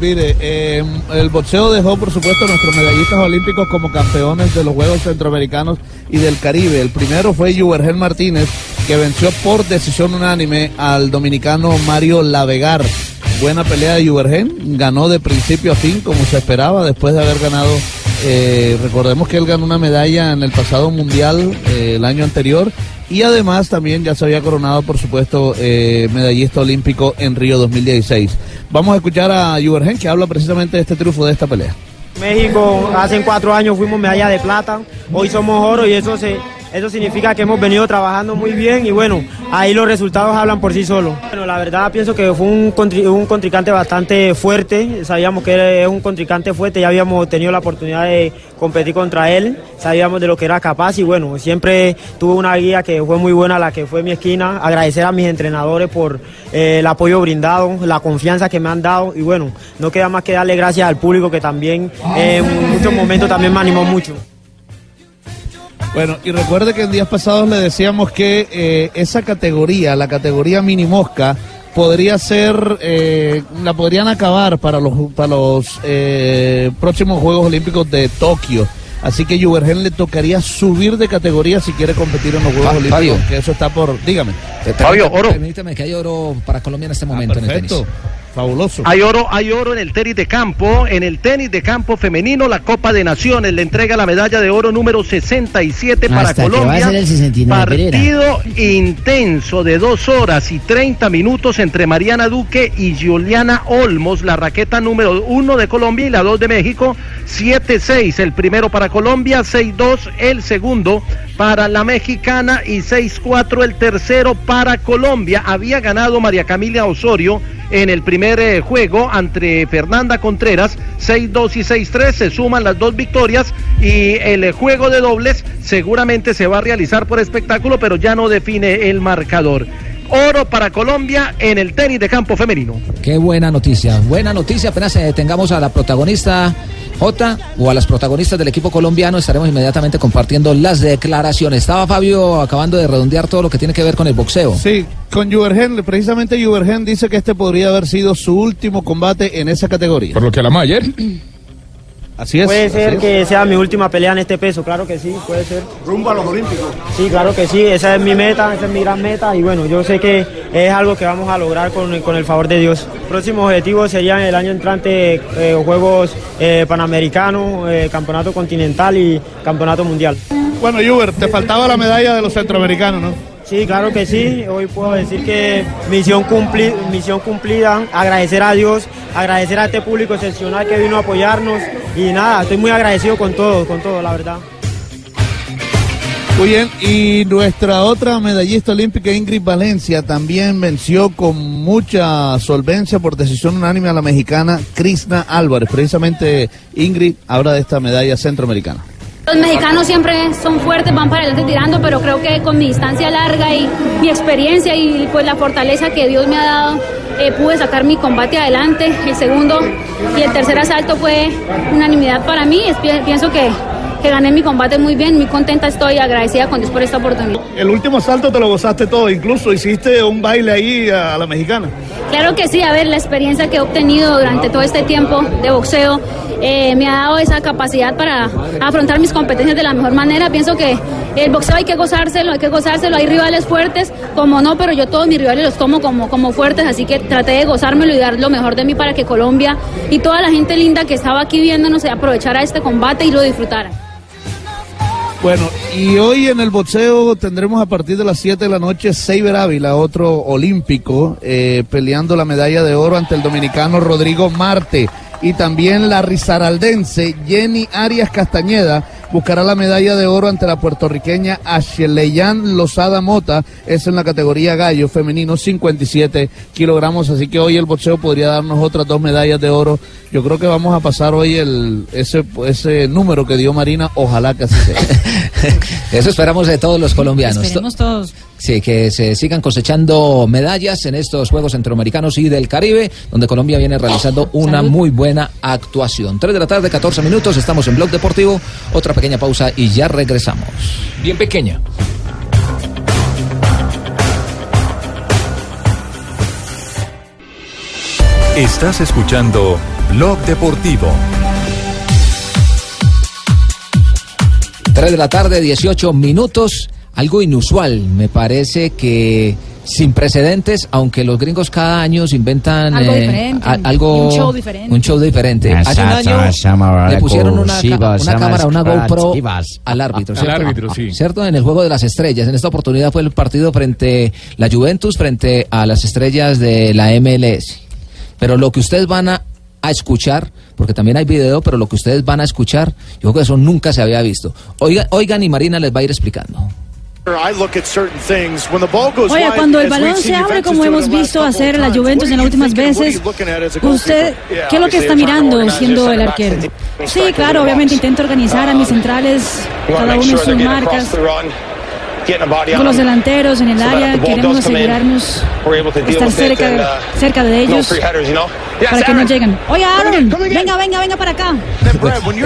Speaker 2: Mire, eh, el boxeo dejó, por supuesto, a nuestros medallistas olímpicos como campeones de los Juegos Centroamericanos y del Caribe. El primero fue Juvergen Martínez, que venció por decisión unánime al dominicano Mario Lavegar. Buena pelea de Juvergen, ganó de principio a fin, como se esperaba, después de haber ganado, eh, recordemos que él ganó una medalla en el pasado mundial, eh, el año anterior, y además también ya se había coronado, por supuesto, eh, medallista olímpico en Río 2016. Vamos a escuchar a Juvergen que habla precisamente de este triunfo de esta pelea.
Speaker 25: México hace cuatro años fuimos medalla de plata, hoy somos oro y eso se eso significa que hemos venido trabajando muy bien y bueno, ahí los resultados hablan por sí solos. Bueno, la verdad pienso que fue un, un contrincante bastante fuerte, sabíamos que es un contrincante fuerte, ya habíamos tenido la oportunidad de competir contra él, sabíamos de lo que era capaz y bueno, siempre tuve una guía que fue muy buena, la que fue mi esquina, agradecer a mis entrenadores por eh, el apoyo brindado, la confianza que me han dado y bueno, no queda más que darle gracias al público que también eh, en muchos momentos también me animó mucho.
Speaker 2: Bueno, y recuerde que en días pasados le decíamos que eh, esa categoría, la categoría mini mosca, podría ser, eh, la podrían acabar para los, para los eh, próximos Juegos Olímpicos de Tokio. Así que Juvergen le tocaría subir de categoría si quiere competir en los Juegos
Speaker 5: Fa-
Speaker 2: Olímpicos.
Speaker 5: Fabio.
Speaker 2: Que eso está por, dígame.
Speaker 5: Fabio, oro. Permítame que hay oro para Colombia en este momento en el tenis.
Speaker 2: Fabuloso.
Speaker 23: Hay oro, hay oro en el tenis de campo. En el tenis de campo femenino, la Copa de Naciones le entrega la medalla de oro número 67 para
Speaker 8: Hasta que va a
Speaker 23: Colombia.
Speaker 8: ser el 69,
Speaker 23: Partido intenso de dos horas y 30 minutos entre Mariana Duque y Juliana Olmos, la raqueta número uno de Colombia y la dos de México. 7-6 el primero para Colombia, 6-2 el segundo para la mexicana y 6-4 el tercero para Colombia. Había ganado María Camila Osorio en el primer eh, juego ante Fernanda Contreras, 6-2 y 6-3, se suman las dos victorias y el juego de dobles seguramente se va a realizar por espectáculo, pero ya no define el marcador. Oro para Colombia en el tenis de campo femenino.
Speaker 5: Qué buena noticia, buena noticia. Apenas eh, tengamos a la protagonista J o a las protagonistas del equipo colombiano, estaremos inmediatamente compartiendo las declaraciones. Estaba Fabio acabando de redondear todo lo que tiene que ver con el boxeo.
Speaker 2: Sí, con Juvergen, precisamente Juvergen dice que este podría haber sido su último combate en esa categoría.
Speaker 15: Por lo que hablamos ayer.
Speaker 2: Así es.
Speaker 25: Puede ser
Speaker 2: es.
Speaker 25: que sea mi última pelea en este peso, claro que sí, puede ser.
Speaker 3: Rumbo a los Olímpicos.
Speaker 25: Sí, claro que sí, esa es mi meta, esa es mi gran meta y bueno, yo sé que es algo que vamos a lograr con, con el favor de Dios. Próximo objetivo serían el año entrante eh, Juegos eh, Panamericanos, eh, Campeonato Continental y Campeonato Mundial.
Speaker 2: Bueno, Juber, te faltaba la medalla de los centroamericanos, ¿no?
Speaker 25: Sí, claro que sí. Hoy puedo decir que misión, cumpli- misión cumplida. Agradecer a Dios, agradecer a este público excepcional que vino a apoyarnos. Y nada, estoy muy agradecido con todo, con todo, la verdad.
Speaker 2: Muy bien, y nuestra otra medallista olímpica, Ingrid Valencia, también venció con mucha solvencia por decisión unánime a la mexicana Krishna Álvarez. Precisamente Ingrid habla de esta medalla centroamericana.
Speaker 26: Los mexicanos siempre son fuertes, van para adelante tirando, pero creo que con mi distancia larga y mi experiencia y pues la fortaleza que Dios me ha dado, eh, pude sacar mi combate adelante. El segundo y el tercer asalto fue unanimidad para mí. Es- pi- pienso que, que gané mi combate muy bien, muy contenta estoy, agradecida con Dios por esta oportunidad.
Speaker 2: El último salto te lo gozaste todo, incluso hiciste un baile ahí a, a la mexicana.
Speaker 26: Claro que sí, a ver, la experiencia que he obtenido durante todo este tiempo de boxeo eh, me ha dado esa capacidad para afrontar mis competencias de la mejor manera. Pienso que el boxeo hay que gozárselo, hay que gozárselo. Hay rivales fuertes, como no, pero yo todos mis rivales los tomo como, como fuertes, así que traté de gozármelo y dar lo mejor de mí para que Colombia y toda la gente linda que estaba aquí viéndonos aprovechara este combate y lo disfrutara.
Speaker 2: Bueno, y hoy en el boxeo tendremos a partir de las 7 de la noche Seiber Ávila, otro olímpico, eh, peleando la medalla de oro ante el dominicano Rodrigo Marte. Y también la risaraldense Jenny Arias Castañeda buscará la medalla de oro ante la puertorriqueña Asheleyan Lozada Mota. Es en la categoría gallo femenino 57 kilogramos. Así que hoy el boxeo podría darnos otras dos medallas de oro. Yo creo que vamos a pasar hoy el, ese, ese número que dio Marina. Ojalá que así sea.
Speaker 5: Eso esperamos de todos los colombianos.
Speaker 9: Esperemos todos.
Speaker 5: Sí, que se sigan cosechando medallas en estos Juegos Centroamericanos y del Caribe, donde Colombia viene realizando una muy buena actuación. 3 de la tarde, 14 minutos, estamos en Blog Deportivo. Otra pequeña pausa y ya regresamos.
Speaker 15: Bien pequeña.
Speaker 1: Estás escuchando Blog Deportivo.
Speaker 5: 3 de la tarde, 18 minutos. Algo inusual, me parece que sin precedentes, aunque los gringos cada año se inventan
Speaker 9: Algo
Speaker 5: eh,
Speaker 9: diferente,
Speaker 5: a- algo,
Speaker 9: un show diferente.
Speaker 5: un show diferente. Hace un año le pusieron una, ca- una cámara, una GoPro al árbitro.
Speaker 15: Al
Speaker 5: ¿cierto?
Speaker 15: árbitro, sí.
Speaker 5: ¿Cierto? En el juego de las estrellas. En esta oportunidad fue el partido frente la Juventus frente a las estrellas de la MLS. Pero lo que ustedes van a, a escuchar, porque también hay video, pero lo que ustedes van a escuchar, yo creo que eso nunca se había visto. Oiga, oigan y Marina les va a ir explicando.
Speaker 9: Oye, cuando el balón se abre como hemos visto hacer la Juventus en las últimas veces, ¿usted qué es lo que está mirando siendo el arquero? Sí, claro, obviamente intento organizar a mis centrales, cada uno en sus marcas. Con los delanteros en el área, queremos asegurarnos estar cerca, cerca de ellos para que no lleguen. Oye, Aaron, venga, venga, venga para acá.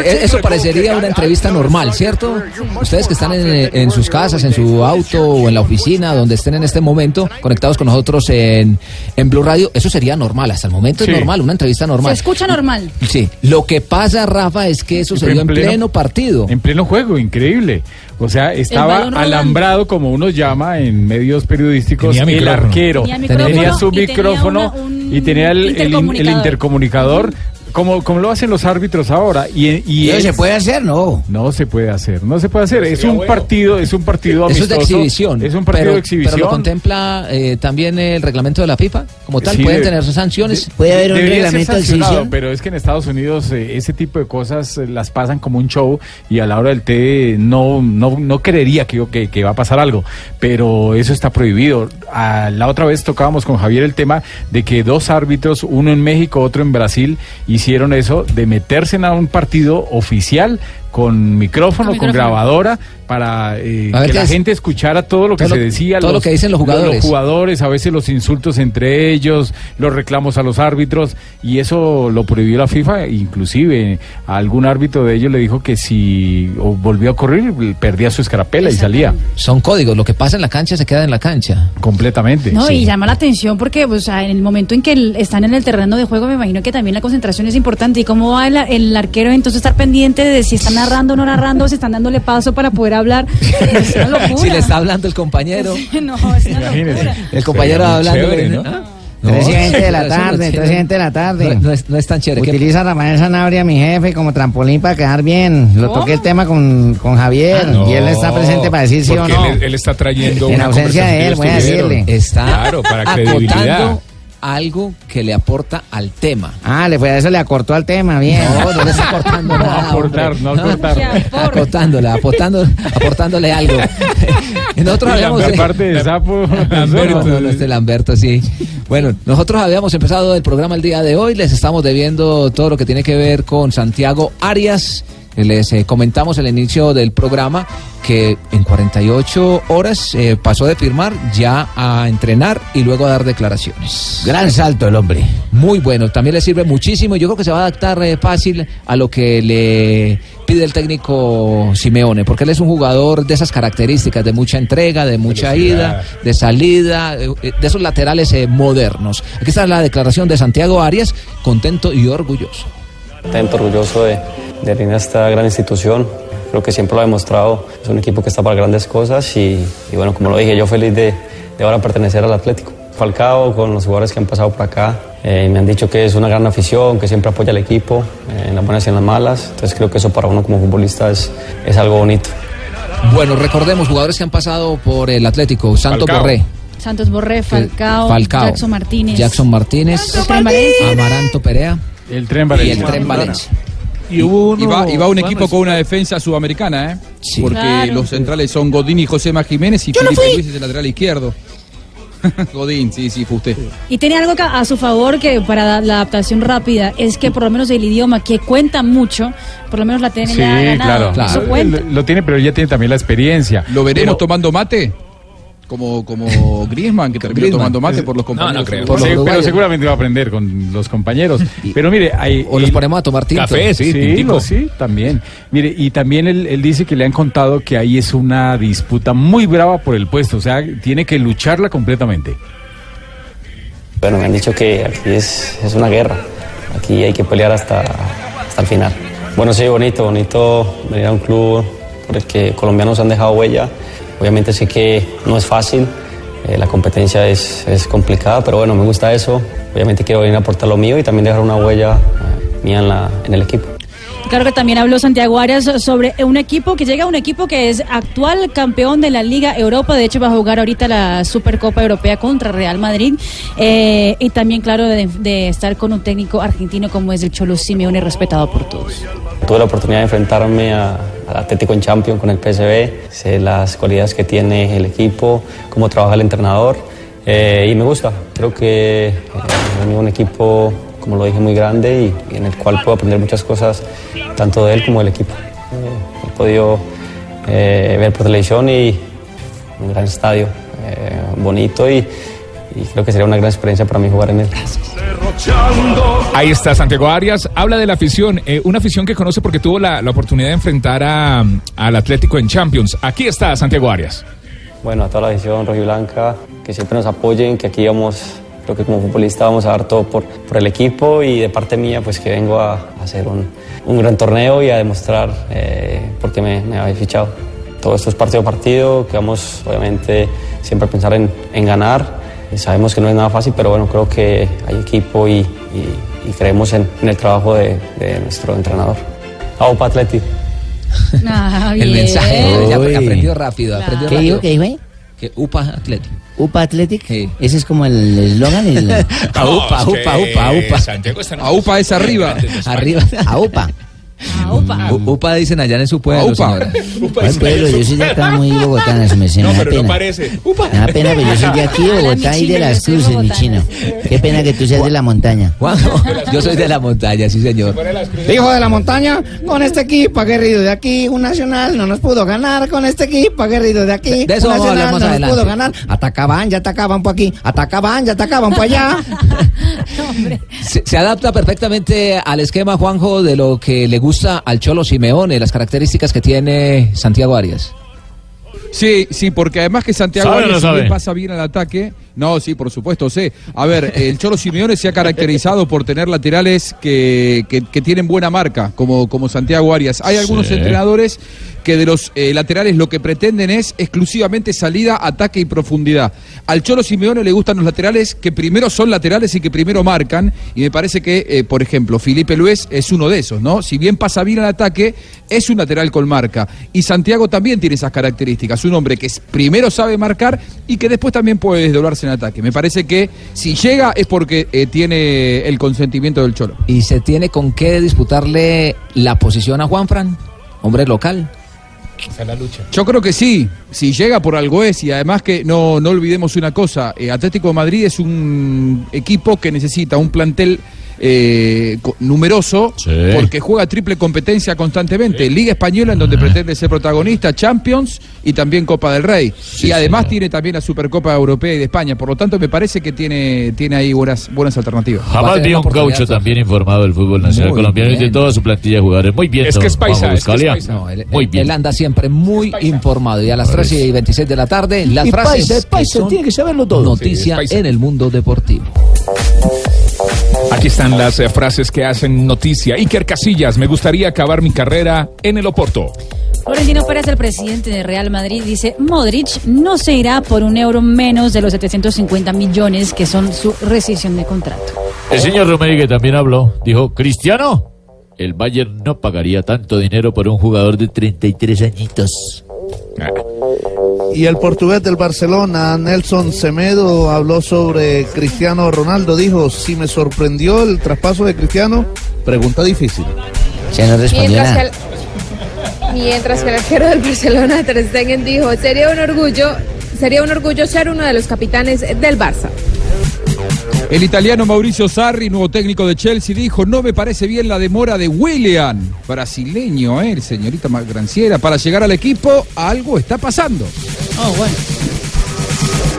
Speaker 5: Eh, Eso parecería una entrevista normal, ¿cierto? Ustedes que están en, en sus casas, en su auto o en la oficina, donde estén en este momento, conectados con nosotros en, en Blue Radio, eso sería normal. Hasta el momento
Speaker 15: Sí.
Speaker 5: es normal, una entrevista
Speaker 9: Se
Speaker 5: normal.
Speaker 9: escucha normal.
Speaker 5: Sí, lo que pasa, Rafa, es que eso se dio en pleno partido.
Speaker 7: En pleno juego, increíble. O sea, estaba alambrado, como uno llama en medios periodísticos,
Speaker 15: Tenía
Speaker 7: el
Speaker 15: micrófono.
Speaker 7: arquero.
Speaker 9: Tenía micrófono
Speaker 7: Tenía su
Speaker 9: y tenía
Speaker 7: micrófono
Speaker 9: un
Speaker 7: y tenía el, el in- el
Speaker 9: intercomunicador.
Speaker 7: Como, como lo hacen los árbitros ahora. Y, y
Speaker 6: ¿Eso
Speaker 7: es-
Speaker 6: se puede hacer? No.
Speaker 7: No se puede hacer, no se puede hacer. Es un partido, es un partido
Speaker 5: Eso es de exhibición.
Speaker 7: Es un partido
Speaker 5: pero,
Speaker 7: de exhibición.
Speaker 5: Pero lo contempla eh, también el reglamento de la FIFA. Como tal,
Speaker 7: Sí,
Speaker 5: pueden
Speaker 7: de-
Speaker 5: tener sanciones.
Speaker 7: Debería ser sancionado, Pero es que en Estados Unidos eh, ese tipo de cosas eh, las pasan como un show y a la hora del té no, no, no creería que, que, que va a pasar algo. Pero eso está prohibido. A la otra vez tocábamos con Javier el tema de que dos árbitros, uno en México, otro en Brasil, hicieron eso de meterse en un partido oficial con micrófono,
Speaker 5: Con
Speaker 7: con,
Speaker 5: micrófono.
Speaker 7: grabadora, para eh, que la
Speaker 5: es-
Speaker 7: gente escuchara todo lo que
Speaker 5: todo
Speaker 7: se decía.
Speaker 5: todo lo que dicen los jugadores.
Speaker 7: jugadores, a veces los insultos entre ellos, los reclamos a los árbitros, y eso lo prohibió la FIFA, inclusive a algún árbitro de ellos le dijo que si o volvió a correr, perdía su escarapela y salía.
Speaker 5: Son códigos, lo que pasa en la cancha se queda en la cancha.
Speaker 7: Completamente.
Speaker 9: No, y llama la atención porque o sea, en el momento en que el- están en el terreno de juego, me imagino que también la concentración es importante. ¿Y cómo va el, el arquero entonces estar pendiente de si están narrando o no narrando, si están dándole paso para poder hablar? Es una locura.
Speaker 5: Si le está hablando el compañero.
Speaker 9: no, es una locura.
Speaker 5: El compañero hablando.
Speaker 6: chévere,
Speaker 5: de-
Speaker 6: ¿no?
Speaker 5: ¿Ah?
Speaker 6: Tres y veinte de la
Speaker 5: no
Speaker 6: tarde,
Speaker 5: tiene-
Speaker 6: tres y veinte de la tarde.
Speaker 5: No, no es, no es tan chévere. ¿Qué-
Speaker 6: Utiliza a Rafael Sanabria, mi jefe, como trampolín para quedar bien. Lo toqué el tema con, con Javier y él está presente para decir sí o no.
Speaker 15: Él, él está trayendo
Speaker 6: En
Speaker 15: una
Speaker 6: ausencia de él, voy a decirle.
Speaker 5: Está
Speaker 15: Claro, para credibilidad.
Speaker 5: Algo que le aporta al tema.
Speaker 6: Ah, le fue a eso le acortó al tema, bien.
Speaker 5: No, no le está aportando nada.
Speaker 7: aportar,
Speaker 5: hombre.
Speaker 7: no aportar.
Speaker 5: Aportándole, aportando, aportándole algo. Nosotros habíamos.
Speaker 7: la parte de sapo.
Speaker 5: No, no, no, este Lamberto, sí. Bueno, nosotros habíamos empezado el programa el día de hoy, les estamos debiendo todo lo que tiene que ver con Santiago Arias. Les eh, comentamos al inicio del programa que en 48 horas eh, pasó de firmar ya a entrenar y luego a dar declaraciones.
Speaker 6: Gran salto el hombre.
Speaker 5: Muy bueno, también le sirve muchísimo. Yo creo que se va a adaptar eh, fácil a lo que le pide el técnico Simeone, porque él es un jugador de esas características, de mucha entrega, de mucha ida, de salida, eh, eh, de esos laterales eh, modernos. Aquí está la declaración de Santiago Arias, contento y orgulloso.
Speaker 4: Contento, orgulloso de, de venir a esta gran institución. Creo que siempre lo ha demostrado. Es un equipo que está para grandes cosas y, y bueno, como lo dije, yo feliz de, de ahora pertenecer al Atlético. Falcao, con los jugadores que han pasado por acá, eh, me han dicho que es una gran afición, que siempre apoya al equipo, eh, en las buenas y en las malas. Entonces creo que eso para uno como futbolista es, es algo bonito.
Speaker 5: Bueno, recordemos jugadores que han pasado por el Atlético, Santos
Speaker 4: Falcao.
Speaker 5: Borré,
Speaker 9: Santos Borré, Falcao,
Speaker 5: Falcao,
Speaker 9: Jackson Martínez.
Speaker 5: Jackson Martínez. Amaranto Perea
Speaker 7: El tren
Speaker 5: y
Speaker 7: Valencia.
Speaker 5: el Tren Valencia.
Speaker 13: Y,
Speaker 7: hubo
Speaker 13: y va, y va un equipo con una defensa sudamericana, ¿eh?
Speaker 5: Sí.
Speaker 13: Porque
Speaker 9: Claro.
Speaker 13: los centrales son Godín y José Jiménez y
Speaker 8: Yo no
Speaker 13: Felipe
Speaker 8: fui.
Speaker 13: Luis es el lateral izquierdo. Godín, sí, sí, fue usted.
Speaker 9: Y tiene algo a su favor que para la adaptación rápida es que por lo menos el idioma que cuenta mucho, por lo menos la tiene
Speaker 7: Sí,
Speaker 9: ya ganado.
Speaker 7: claro.
Speaker 9: Cuenta.
Speaker 7: Lo, lo tiene, pero ya tiene también la experiencia.
Speaker 13: ¿Lo veremos
Speaker 7: Pero-
Speaker 13: tomando mate? Como, como Griezmann, que terminó
Speaker 5: Griezmann.
Speaker 13: tomando mate por los compañeros.
Speaker 15: no creo.
Speaker 7: Por
Speaker 5: los
Speaker 7: sí, pero seguramente va a aprender con los compañeros. Pero mire, hay,
Speaker 5: O los ponemos a tomar tinto.
Speaker 15: Café, sí,
Speaker 7: Sí,
Speaker 15: tintico.
Speaker 7: lo- sí, también. Mire, y también él, él dice que le han contado que ahí es una disputa muy brava por el puesto, o sea, tiene que lucharla completamente.
Speaker 4: Bueno, me han dicho que aquí es, es una guerra. Aquí hay que pelear hasta, hasta el final. Bueno, sí, bonito, bonito venir a un club por el que colombianos han dejado huella. Obviamente sé que no es fácil, eh, la competencia es, es complicada, pero bueno, me gusta eso. Obviamente quiero venir a aportar lo mío y también dejar una huella eh, mía en, la, en el equipo.
Speaker 9: Claro que también habló Santiago Arias sobre un equipo que llega a un equipo que es actual campeón de la Liga Europa. De hecho, va a jugar ahorita la Supercopa Europea contra Real Madrid. Eh, y también, claro, de, estar con un técnico argentino como es el Cholo Simeone, respetado por todos.
Speaker 4: Tuve la oportunidad de enfrentarme al Atlético en Champions con el PSV, sé las cualidades que tiene el equipo, cómo trabaja el entrenador eh, y me gusta. Creo que eh, a un equipo, como lo dije, muy grande y, y en el cual puedo aprender muchas cosas, tanto de él como del equipo. Eh, he podido eh, ver por televisión y un gran estadio, eh, bonito y, y creo que sería una gran experiencia para mí jugar en él.
Speaker 15: Ahí está Santiago Arias, habla de la afición, eh, una afición que conoce porque tuvo la, la oportunidad de enfrentar a- al Atlético en Champions. Aquí está Santiago Arias.
Speaker 4: Bueno, a toda la afición rojiblanca, que siempre nos apoyen, que aquí vamos, creo que como futbolista vamos a dar todo por, por el equipo y de parte mía, pues que vengo a, a hacer un, un gran torneo y a demostrar eh, por qué me, me habéis fichado. Todo esto es partido a partido, que vamos obviamente siempre a pensar en, en ganar. Y sabemos que no es nada fácil, pero bueno, creo que hay equipo y, y- y creemos en, en el trabajo de, de nuestro entrenador. Aupa Atleti.
Speaker 9: Ah,
Speaker 5: El mensaje,
Speaker 6: Uy.
Speaker 5: aprendió rápido, aprendió
Speaker 6: ¿Qué
Speaker 5: rápido.
Speaker 6: dijo? ¿Qué dijo?
Speaker 5: Que UPA Atlético.
Speaker 6: UPA Athletic. Ese es como el eslogan. El...
Speaker 5: Aupa, upa, upa, upa.
Speaker 15: Santiago está en
Speaker 13: Aupa es arriba.
Speaker 5: Arriba.
Speaker 6: AUPA.
Speaker 9: Aupa.
Speaker 5: U- Upa dicen allá en su pueblo,
Speaker 13: Aupa.
Speaker 5: señora.
Speaker 6: ¿Cuál pueblo? Yo soy de acá muy bogotana, se me, se me da pena.
Speaker 15: parece.
Speaker 6: Me da pena, pero yo soy de aquí, Bogotá y de las cruces, mi chino. Qué pena que tú seas de la montaña.
Speaker 5: Juanjo, yo soy de la montaña, sí señor.
Speaker 19: Hijo de la montaña, con este equipo aguerrido de aquí, un nacional no nos pudo ganar, con este equipo aguerrido de aquí,
Speaker 5: De eso
Speaker 19: un nacional no nos
Speaker 5: adelante.
Speaker 19: pudo ganar. Atacaban, ya atacaban por aquí, atacaban, ya atacaban por allá.
Speaker 5: Se, se adapta perfectamente al esquema, Juanjo, de lo que le gusta al Cholo Simeone, las características que tiene Santiago Arias.
Speaker 13: Sí, sí, porque además que Santiago
Speaker 10: ¿Sabe o
Speaker 13: Arias
Speaker 10: no
Speaker 13: pasa bien al ataque. No, sí, por supuesto, sé. A ver, el Cholo Simeone se ha caracterizado por tener laterales que, que- que tienen buena marca, como, como Santiago Arias. Hay algunos
Speaker 10: Sí.
Speaker 13: entrenadores que de los eh, laterales lo que pretenden es exclusivamente salida, ataque y profundidad. Al Cholo Simeone le gustan los laterales que primero son laterales y que primero marcan. Y me parece que, eh, por ejemplo, Felipe Luis es uno de esos, ¿no? Si bien pasa bien al ataque, es un lateral con marca. Y Santiago también tiene esas características. Un hombre que es- primero sabe marcar y que después también puede desdoblarse en en ataque. Me parece que si llega es porque eh, tiene el consentimiento del Cholo.
Speaker 5: ¿Y se tiene con qué disputarle la posición a Juanfran, hombre local?
Speaker 15: Esa es la lucha.
Speaker 13: Yo creo que sí, si llega por algo es, y además que no, no olvidemos una cosa, eh, Atlético de Madrid es un equipo que necesita un plantel eh, numeroso porque juega triple competencia constantemente, Liga Española en donde pretende ser protagonista, Champions y también Copa del Rey. y además tiene también la Supercopa Europea y de España, por lo tanto me parece que tiene, tiene ahí buenas, buenas alternativas.
Speaker 10: Jamás vi un gaucho también informado del fútbol nacional
Speaker 5: Muy
Speaker 10: colombiano y de toda su plantilla de jugadores. Muy bien.
Speaker 5: Es que es paisa, es que es
Speaker 10: Buscalia.
Speaker 5: paisa. No, él,
Speaker 10: Muy bien.
Speaker 5: él anda siempre muy informado. Y a las
Speaker 10: Por
Speaker 5: 3 y 26 de la tarde, las
Speaker 19: Y
Speaker 5: frases
Speaker 19: paisa, es paisa,
Speaker 5: que son
Speaker 19: tiene que saberlo todo.
Speaker 5: Noticia en el mundo deportivo.
Speaker 15: Aquí están las eh, frases que hacen noticia. Iker Casillas, me gustaría acabar mi carrera en el Oporto.
Speaker 9: Florentino Pérez, el presidente de Real Madrid, dice, Modric no se irá por un euro menos de los 750 millones que son su rescisión de contrato.
Speaker 10: El señor Romero que también habló, dijo, Cristiano, el Bayern no pagaría tanto dinero por un jugador de 33 añitos.
Speaker 2: Y el portugués del Barcelona, Nelson Semedo, habló sobre Cristiano Ronaldo. Dijo, si me sorprendió el traspaso de Cristiano, pregunta difícil.
Speaker 6: Se no
Speaker 27: Mientras que, el, mientras que el arquero del Barcelona, Ter Stegen, dijo, sería un orgullo, sería un orgullo ser uno de los capitanes del Barça.
Speaker 13: El italiano Mauricio Sarri, nuevo técnico de Chelsea, dijo, no me parece bien la demora de William, brasileño, eh, el señorita Granciera, para llegar al equipo, algo está pasando.
Speaker 9: Oh, bueno.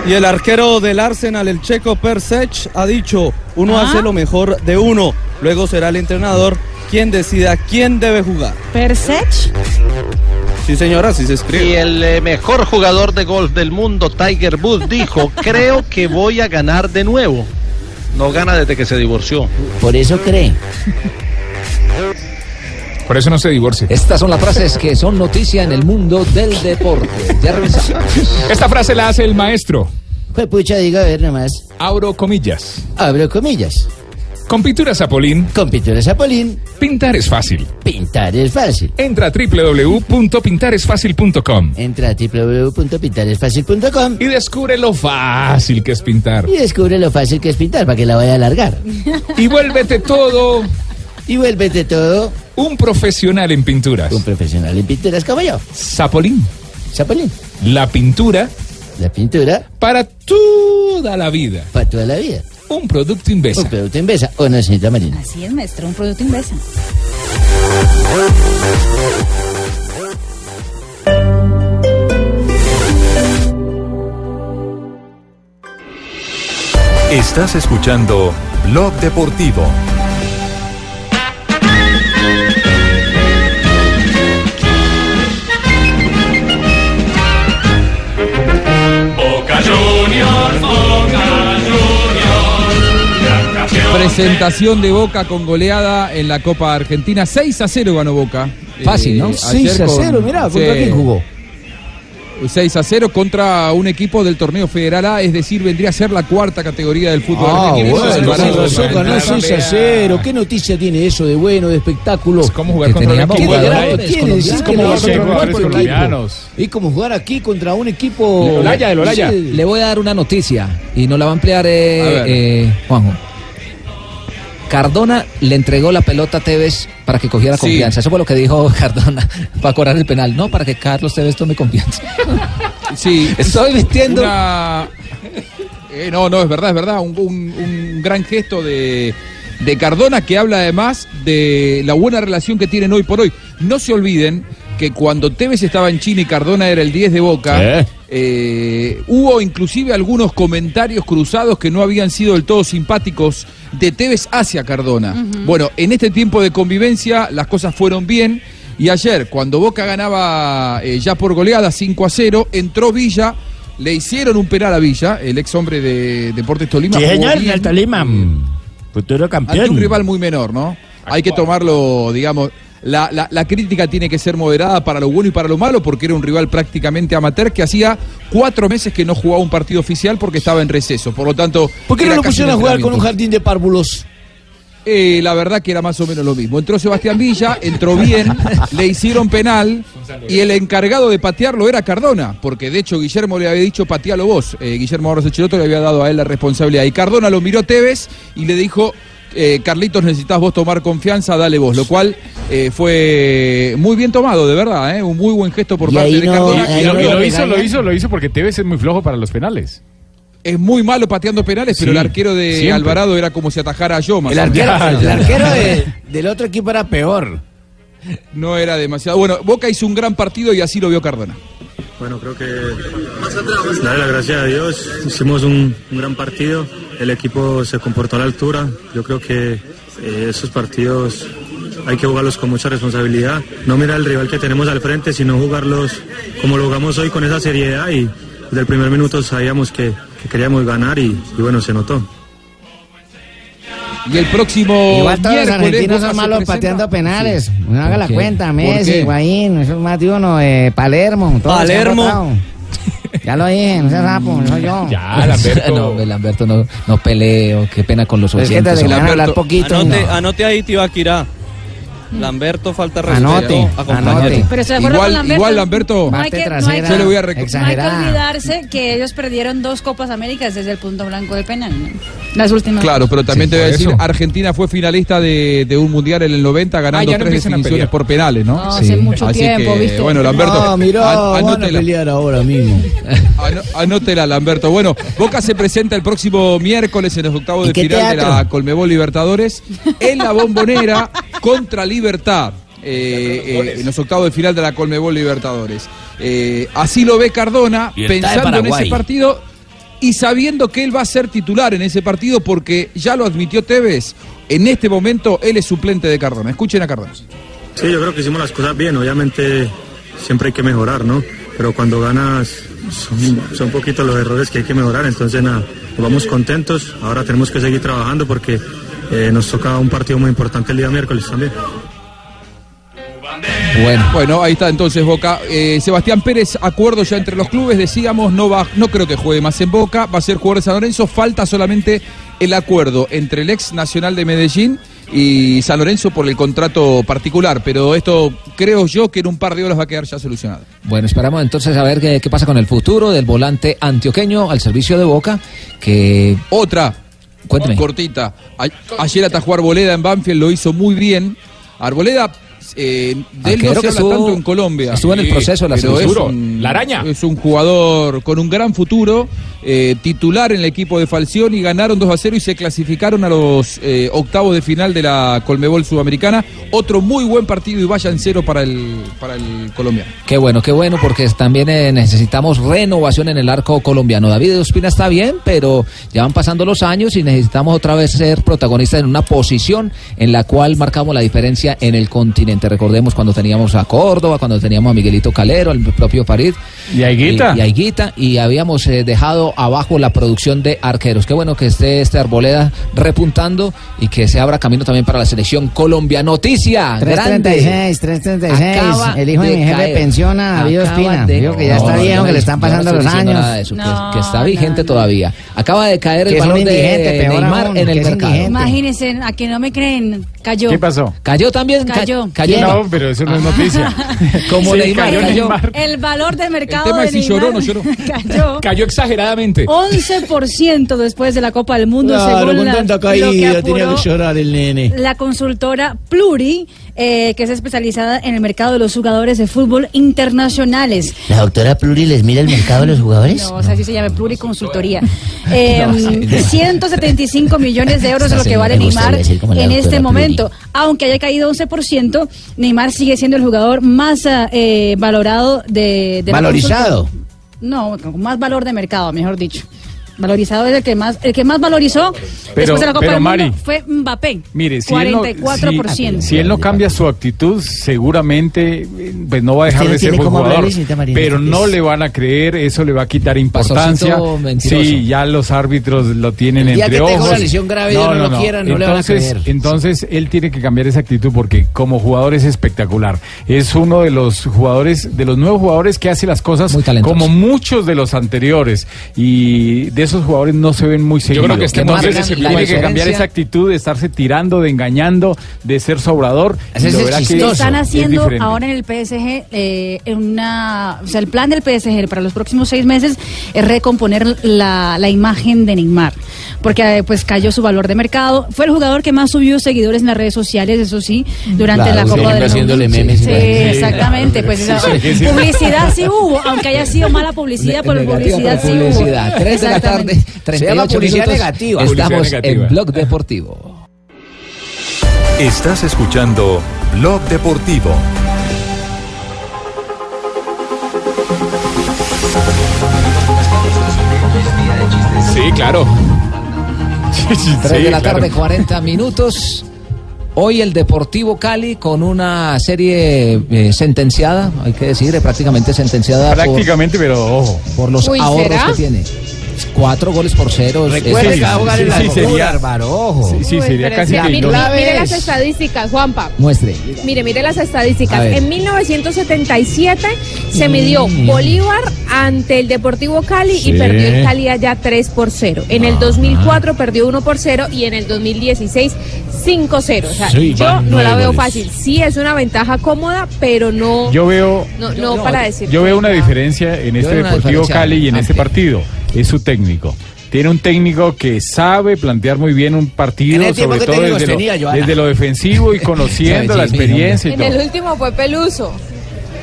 Speaker 12: Y el arquero del Arsenal, el checo Persech, ha dicho, uno
Speaker 9: Ah.
Speaker 12: hace lo mejor de uno. Luego será el entrenador quien decida quién debe jugar.
Speaker 9: Persech.
Speaker 12: Sí, señora, así se escribe.
Speaker 11: Y el eh, mejor jugador de golf del mundo, Tiger Woods, dijo, creo que voy a ganar de nuevo. No gana desde que se divorció.
Speaker 6: Por eso cree.
Speaker 15: Por eso no se divorcie.
Speaker 5: Estas son las frases que son noticia en el mundo del deporte. Ya revisamos.
Speaker 15: Esta frase la hace el maestro.
Speaker 6: Pues pucha, diga a ver nomás.
Speaker 15: Abro comillas.
Speaker 6: Abro comillas.
Speaker 15: Con pintura Zapolín.
Speaker 6: Con pintura Zapolín.
Speaker 15: Pintar es fácil.
Speaker 6: Pintar es fácil.
Speaker 15: Entra a www.pintaresfacil.com
Speaker 6: Entra a www.pintaresfacil.com
Speaker 15: y descubre lo fácil que es pintar.
Speaker 6: y descubre lo fácil que es pintar para que la vaya a alargar.
Speaker 15: Y vuélvete todo
Speaker 6: Y vuélvete todo
Speaker 15: un profesional en pinturas.
Speaker 6: un profesional en pinturas como yo.
Speaker 15: Zapolín.
Speaker 6: Zapolín.
Speaker 15: La pintura
Speaker 6: La pintura
Speaker 15: para toda la vida.
Speaker 6: para toda la vida.
Speaker 15: Un producto Invesa.
Speaker 6: Un producto en besa. ¿O no, señorita Marina?
Speaker 9: Así es, maestro, un producto inversa.
Speaker 1: Estás escuchando Blog Deportivo.
Speaker 24: Boca Juniors,
Speaker 13: Presentación de Boca con goleada en la Copa Argentina. 6 a 0 ganó Boca.
Speaker 5: Fácil, ¿no?
Speaker 13: ayer
Speaker 19: 6 a
Speaker 13: con-
Speaker 19: 0, mirá, ¿contra
Speaker 13: Sí.
Speaker 19: quién jugó?
Speaker 13: 6 a 0 contra un equipo del torneo federal A, es decir, vendría a ser la cuarta categoría del fútbol
Speaker 19: Ah,
Speaker 13: argentino.
Speaker 19: bueno,
Speaker 13: Eso es el
Speaker 19: con
Speaker 13: barato.
Speaker 19: razón ganó
Speaker 15: Claro,
Speaker 19: 6 a
Speaker 15: vea.
Speaker 19: 0. ¿Qué noticia tiene eso de bueno, de espectáculo?
Speaker 15: ¿Cómo jugar
Speaker 5: Que
Speaker 15: contra un equipo
Speaker 19: ¿Qué de
Speaker 15: de
Speaker 19: grado
Speaker 5: jugadores
Speaker 19: tiene decir
Speaker 5: colombianos.
Speaker 19: que
Speaker 15: ¿Cómo
Speaker 19: le
Speaker 15: va a
Speaker 19: a? Es como jugar aquí contra un equipo.
Speaker 15: Olaya, el Olaya.
Speaker 5: Le voy a dar una noticia y nos la va a ampliar eh,
Speaker 13: A
Speaker 5: eh, Juanjo. Cardona le entregó la pelota a Tevez para que cogiera
Speaker 13: Sí.
Speaker 5: confianza. Eso fue lo que dijo Cardona para cobrar el penal. No, para que Carlos Tevez tome confianza.
Speaker 13: Sí,
Speaker 5: Estoy vistiendo.
Speaker 13: una- Eh, no, no, es verdad, es verdad. Un, un- un gran gesto de, de Cardona que habla además de la buena relación que tienen hoy por hoy. No se olviden que cuando Tevez estaba en China y Cardona era el 10 de Boca,
Speaker 10: ¿Eh?
Speaker 13: eh, hubo inclusive algunos comentarios cruzados que no habían sido del todo simpáticos de Tevez hacia Cardona. Bueno, en este tiempo de convivencia las cosas fueron bien. Y ayer, cuando Boca ganaba eh, ya por goleada 5 a 0, entró Villa, le hicieron un penal a Villa, el ex hombre de Deportes Tolima.
Speaker 10: Sí, señor, del Tolima.
Speaker 13: eh,
Speaker 10: Futuro
Speaker 13: ante un
Speaker 10: campeón.
Speaker 13: rival muy menor, ¿no? Hay que tomarlo, digamos, la, la- la crítica tiene que ser moderada para lo bueno y para lo malo, porque era un rival prácticamente amateur que hacía cuatro meses que no jugaba un partido oficial porque estaba en receso. Por lo tanto,
Speaker 19: ¿Por qué no lo pusieron a jugar con un jardín de párvulos?
Speaker 13: Eh, la verdad que era más o menos lo mismo. Entró Sebastián Villa, entró bien, le hicieron penal y el encargado de patearlo era Cardona, porque de hecho Guillermo le había dicho patealo vos. Eh, Guillermo Echeloto le había dado a él la responsabilidad. Y Cardona lo miró Tevez y le dijo, eh, Carlitos, necesitas vos tomar confianza, dale vos. Lo cual eh, fue muy bien tomado, de verdad, ¿eh? un muy buen gesto por
Speaker 7: Y
Speaker 13: parte de
Speaker 7: no-
Speaker 13: Cardona. Y
Speaker 7: no
Speaker 13: lo-
Speaker 7: lo hizo, lo hizo, lo hizo porque Tevez es muy flojo para los penales.
Speaker 13: Es muy malo pateando penales, pero el arquero de
Speaker 7: siempre.
Speaker 13: Alvarado era como si atajara a yo, más
Speaker 19: El
Speaker 13: o menos.
Speaker 19: arquero, el arquero de- del otro equipo era peor.
Speaker 13: No era demasiado. Bueno, Boca hizo un gran partido y así lo vio Cardona.
Speaker 28: Bueno, creo que darle las gracias a Dios. Hicimos un, un gran partido. El equipo se comportó a la altura. Yo creo que eh, esos partidos hay que jugarlos con mucha responsabilidad. No mirar el rival que tenemos al frente, sino jugarlos como lo jugamos hoy con esa seriedad. Y desde el primer minuto sabíamos que, que queríamos ganar y bueno, se notó.
Speaker 13: Y el próximo
Speaker 6: Igual todos los argentinos son malos pateando penales.
Speaker 13: Sí.
Speaker 6: No haga la cuenta,
Speaker 13: ¿Por
Speaker 6: Messi? Higuaín, eso es más de uno, eh, Palermo. todos
Speaker 12: Palermo.
Speaker 6: Ya lo dije, no seas rapo, no soy yo.
Speaker 5: Ya, Lamberto. no, hombre, Lamberto, no, no peleo, qué pena con los
Speaker 6: Es
Speaker 5: oyentes.
Speaker 6: desde que me van a
Speaker 5: hombre.
Speaker 6: hablar poquito.
Speaker 12: Anote,
Speaker 6: no.
Speaker 12: anote ahí, Tibaquirá. Lamberto, falta respeto
Speaker 6: Anote.
Speaker 9: Pero acuerdo
Speaker 13: Igual,
Speaker 9: con Lamberto.
Speaker 13: igual Lamberto,
Speaker 9: No hay que, no hay
Speaker 6: trasera,
Speaker 9: que-
Speaker 13: yo le voy a
Speaker 9: no hay que olvidarse que ellos perdieron dos Copas Américas desde el punto blanco de penal. ¿no? Las últimas.
Speaker 13: Claro, pero también
Speaker 7: Sí,
Speaker 13: te voy a decir,
Speaker 7: eso.
Speaker 13: Argentina fue finalista de, de un mundial en el 90 ganando
Speaker 7: Ah,
Speaker 13: tres definiciones por penales, ¿no?
Speaker 9: No, hace mucho
Speaker 13: Así
Speaker 9: tiempo,
Speaker 13: que,
Speaker 9: ¿viste?
Speaker 13: bueno, Lamberto,
Speaker 19: Ah, mirá,
Speaker 13: an-
Speaker 19: van a pelear ahora mismo.
Speaker 13: Anótela, Lamberto. Bueno, Boca se presenta el próximo miércoles en los octavos
Speaker 6: ¿Y
Speaker 13: de final de la Colmebol Libertadores en la Bombonera contra Libertad. eh, eh, en los octavos de final de la Colmebol Libertadores. Eh, así lo ve Cardona,
Speaker 10: Libertad
Speaker 13: pensando en ese partido y sabiendo que él va a ser titular en ese partido porque ya lo admitió Tevez. En este momento él es suplente de Cardona. Escuchen a Cardona.
Speaker 28: Sí, yo creo que hicimos las cosas bien. Obviamente siempre hay que mejorar, ¿no? Pero cuando ganas son, son poquitos los errores que hay que mejorar. Entonces, nada, nos vamos contentos. Ahora tenemos que seguir trabajando porque eh, nos toca un partido muy importante el día miércoles también.
Speaker 5: Bueno,
Speaker 13: Bueno, ahí está entonces Boca. Eh, Sebastián Pérez, acuerdo ya entre los clubes, decíamos, no va, no creo que juegue más en Boca, va a ser jugador de San Lorenzo, falta solamente el acuerdo entre el ex Nacional de Medellín y San Lorenzo por el contrato particular, pero esto creo yo que en un par de horas va a quedar ya solucionado.
Speaker 5: bueno, esperamos entonces a ver qué, qué pasa con el futuro del volante antioqueño al servicio de Boca, que...
Speaker 13: Otra,
Speaker 5: Cuénteme.
Speaker 13: cortita. A- ayer atajó Arboleda en Banfield, lo hizo muy bien. Arboleda, eh, de él no
Speaker 5: Arquero
Speaker 13: se
Speaker 5: que
Speaker 13: habla
Speaker 5: estuvo-
Speaker 13: tanto en Colombia.
Speaker 5: estuvo en el proceso de la
Speaker 13: un-
Speaker 5: La araña.
Speaker 13: Es un jugador con un gran futuro, eh, titular en el equipo de Falcioni, y ganaron 2 a 0 y se clasificaron a los eh, octavos de final de la Colmebol Sudamericana. Otro muy buen partido y vayan cero para el, para el colombiano.
Speaker 5: Qué bueno, qué bueno, porque también eh, necesitamos renovación en el arco colombiano. David Ospina está bien, pero ya van pasando los años y necesitamos otra vez ser protagonistas en una posición en la cual marcamos la diferencia en el continente. Recordemos cuando teníamos a Córdoba, cuando teníamos a Miguelito Calero, el propio Farid.
Speaker 7: Y a Higuita.
Speaker 5: Y, y a Higuita, y habíamos eh, dejado abajo la producción de arqueros. Qué bueno que esté este Arboleda repuntando y que se abra camino también para la selección Colombia. Noticia grande.
Speaker 6: 336, 336.
Speaker 5: Acaba
Speaker 6: El hijo de,
Speaker 5: de
Speaker 6: mi jefe
Speaker 5: caer.
Speaker 6: pensiona a David
Speaker 5: Acaba
Speaker 6: Ospina.
Speaker 5: de-
Speaker 6: Digo que ya
Speaker 5: No,
Speaker 6: está
Speaker 5: no,
Speaker 6: viejo,
Speaker 5: yo
Speaker 6: que
Speaker 5: no
Speaker 6: le están
Speaker 5: no
Speaker 6: pasando
Speaker 5: estoy
Speaker 6: los años.
Speaker 5: nada de eso, que- que, está vigente todavía. Acaba de caer el valor de Neymar
Speaker 6: aún,
Speaker 5: en el mercado.
Speaker 9: Imagínense, a que no me creen, cayó.
Speaker 7: ¿Qué pasó?
Speaker 5: Cayó también. ca-
Speaker 9: Cayó.
Speaker 5: Cayó.
Speaker 7: No, pero eso no es noticia.
Speaker 5: Como
Speaker 7: Sí,
Speaker 5: Neymar
Speaker 7: cayó
Speaker 5: cayó.
Speaker 7: Neymar.
Speaker 9: El valor de mercado
Speaker 13: tema
Speaker 9: de
Speaker 13: es si
Speaker 9: Neymar
Speaker 13: lloró o no lloró.
Speaker 9: cayó
Speaker 15: Cayó exageradamente.
Speaker 9: 11% después de la Copa del Mundo,
Speaker 19: Claro,
Speaker 9: según
Speaker 19: con
Speaker 9: la,
Speaker 19: tanta
Speaker 9: lo que
Speaker 19: caída tenía
Speaker 9: apuró
Speaker 19: que llorar el nene.
Speaker 9: la consultora Pluri, eh, que es especializada en el mercado de los jugadores de fútbol internacionales.
Speaker 8: ¿La doctora Pluri les mira el mercado de los jugadores?
Speaker 9: No, o sea, así se llama Pluriconsultoría. Eh, 175 millones de euros es lo que vale Neymar en este
Speaker 8: Pluri.
Speaker 9: momento. Aunque haya caído 11%, Neymar sigue siendo el jugador más eh, valorado de,
Speaker 19: Valorizado.
Speaker 9: No, con más valor de mercado, mejor dicho. Valorizado es el que más, el que más valorizó después de la Copa
Speaker 7: pero,
Speaker 9: del Mundo
Speaker 7: Mari,
Speaker 9: fue Mbappé.
Speaker 7: Mire, si él, no,
Speaker 9: 44%.
Speaker 7: si, si él no cambia su actitud, seguramente pues no va a dejar
Speaker 8: Usted no
Speaker 7: de ser buen jugador.
Speaker 8: Marina,
Speaker 7: Pero no
Speaker 8: es-
Speaker 7: le van a creer, eso le va a quitar importancia. Sí, ya los árbitros lo tienen
Speaker 19: El día
Speaker 7: entre
Speaker 19: que tenga
Speaker 7: ojos.
Speaker 19: una lesión grave y no lo quieran, no le van a
Speaker 7: entonces,
Speaker 19: creer.
Speaker 7: entonces él tiene que cambiar esa actitud porque como jugador es espectacular. Es uno de los jugadores, de los nuevos jugadores que hace las cosas
Speaker 5: Muy talentoso.
Speaker 7: como muchos de los anteriores. Y de esos jugadores no se ven muy seguidos.
Speaker 15: creo que este
Speaker 7: Entonces,
Speaker 15: entonces
Speaker 7: tiene
Speaker 15: la
Speaker 7: que cambiar esa actitud de estarse tirando, de engañando, de ser sobrador. verá que
Speaker 9: Lo están
Speaker 7: es
Speaker 9: haciendo ahora en el PSG, eh, una, o sea, el plan del PSG para los próximos seis meses es recomponer la, la imagen de Neymar, porque eh, pues cayó su valor de mercado. Fue el jugador que más subió seguidores en las redes sociales, eso sí, durante
Speaker 10: Claro,
Speaker 9: la Copa del Mundo.
Speaker 10: haciéndole memes
Speaker 9: Sí, exactamente. Pues esa-
Speaker 10: Sí, sí, sí.
Speaker 9: publicidad sí hubo, aunque haya sido mala publicidad, pero publicidad sí hubo.
Speaker 5: Tres de la tarde,
Speaker 9: Exactamente.
Speaker 5: 38
Speaker 19: publicidad
Speaker 5: minutos.
Speaker 19: negativa.
Speaker 5: Estamos
Speaker 19: Publicidad negativa.
Speaker 5: en Blog Deportivo.
Speaker 1: Estás escuchando Blog Deportivo.
Speaker 15: Sí, claro.
Speaker 5: 3 de la tarde, 40 minutos. Hoy el Deportivo Cali con una serie eh, sentenciada, hay que decir, eh, prácticamente sentenciada por-
Speaker 7: Prácticamente, pero ojo.
Speaker 5: por, los
Speaker 7: Uy,
Speaker 5: ahorros
Speaker 7: ¿será?
Speaker 5: que tiene. Cuatro goles por cero.
Speaker 19: Recuerde
Speaker 5: es-
Speaker 19: que va a jugar
Speaker 5: sí,
Speaker 19: en la
Speaker 5: sí, sería-
Speaker 19: hermano, ojo.
Speaker 7: Sí, sí,
Speaker 27: Uy,
Speaker 7: sería casi
Speaker 27: mire, mire- las estadísticas, Juanpa.
Speaker 5: Muestre.
Speaker 27: Mire, mire las estadísticas. En 1977 se midió
Speaker 5: Mm.
Speaker 27: Bolívar ante el Deportivo Cali
Speaker 5: Sí.
Speaker 27: y perdió el Cali allá 3 por 0. En el 2004 perdió 1 por 0 y en el 2016 5 0. O sea,
Speaker 7: Sí,
Speaker 27: yo no la veo fácil. Sí es una ventaja cómoda, pero no
Speaker 7: Yo veo,
Speaker 27: no, no para decir.
Speaker 7: yo veo una diferencia en este Deportivo Cali y en este partido. Es su técnico. Tiene un técnico que sabe plantear muy bien un partido, sobre todo desde lo,
Speaker 19: tenía,
Speaker 7: desde lo defensivo y conociendo la experiencia y
Speaker 27: En
Speaker 7: todo.
Speaker 27: el último fue Peluso.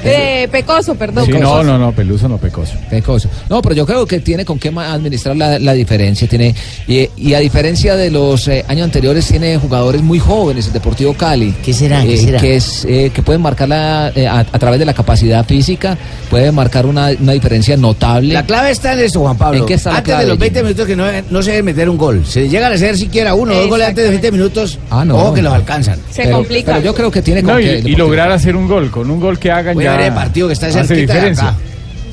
Speaker 27: Eh, Pecoso, perdón.
Speaker 7: Sí, no,
Speaker 27: Pecoso.
Speaker 7: no, no, Peluso no, Pecoso.
Speaker 5: Pecoso. No, pero yo creo que tiene con qué administrar la, la diferencia. Tiene y, y a diferencia de los eh, años anteriores, tiene jugadores muy jóvenes, el Deportivo Cali. ¿Qué
Speaker 8: será? ¿Qué será?
Speaker 5: Que, es, eh, que pueden marcar la, eh, a, a través de la capacidad física, puede marcar una, una diferencia notable.
Speaker 19: La clave está en eso, Juan Pablo.
Speaker 5: ¿En qué está la
Speaker 19: antes
Speaker 5: clave,
Speaker 19: de los 20
Speaker 5: Jimmy?
Speaker 19: minutos que no, no se debe meter un gol. Se llegan a hacer siquiera uno o dos goles antes de 20 minutos.
Speaker 5: Ah, no.
Speaker 19: Ojo que los alcanzan.
Speaker 27: Se
Speaker 5: pero,
Speaker 27: complica.
Speaker 5: pero yo creo que tiene con
Speaker 7: No,
Speaker 5: qué
Speaker 7: y lograr hacer un gol. Con un gol que hagan
Speaker 19: Voy el partido que está cerquita de
Speaker 7: diferencia.
Speaker 19: acá.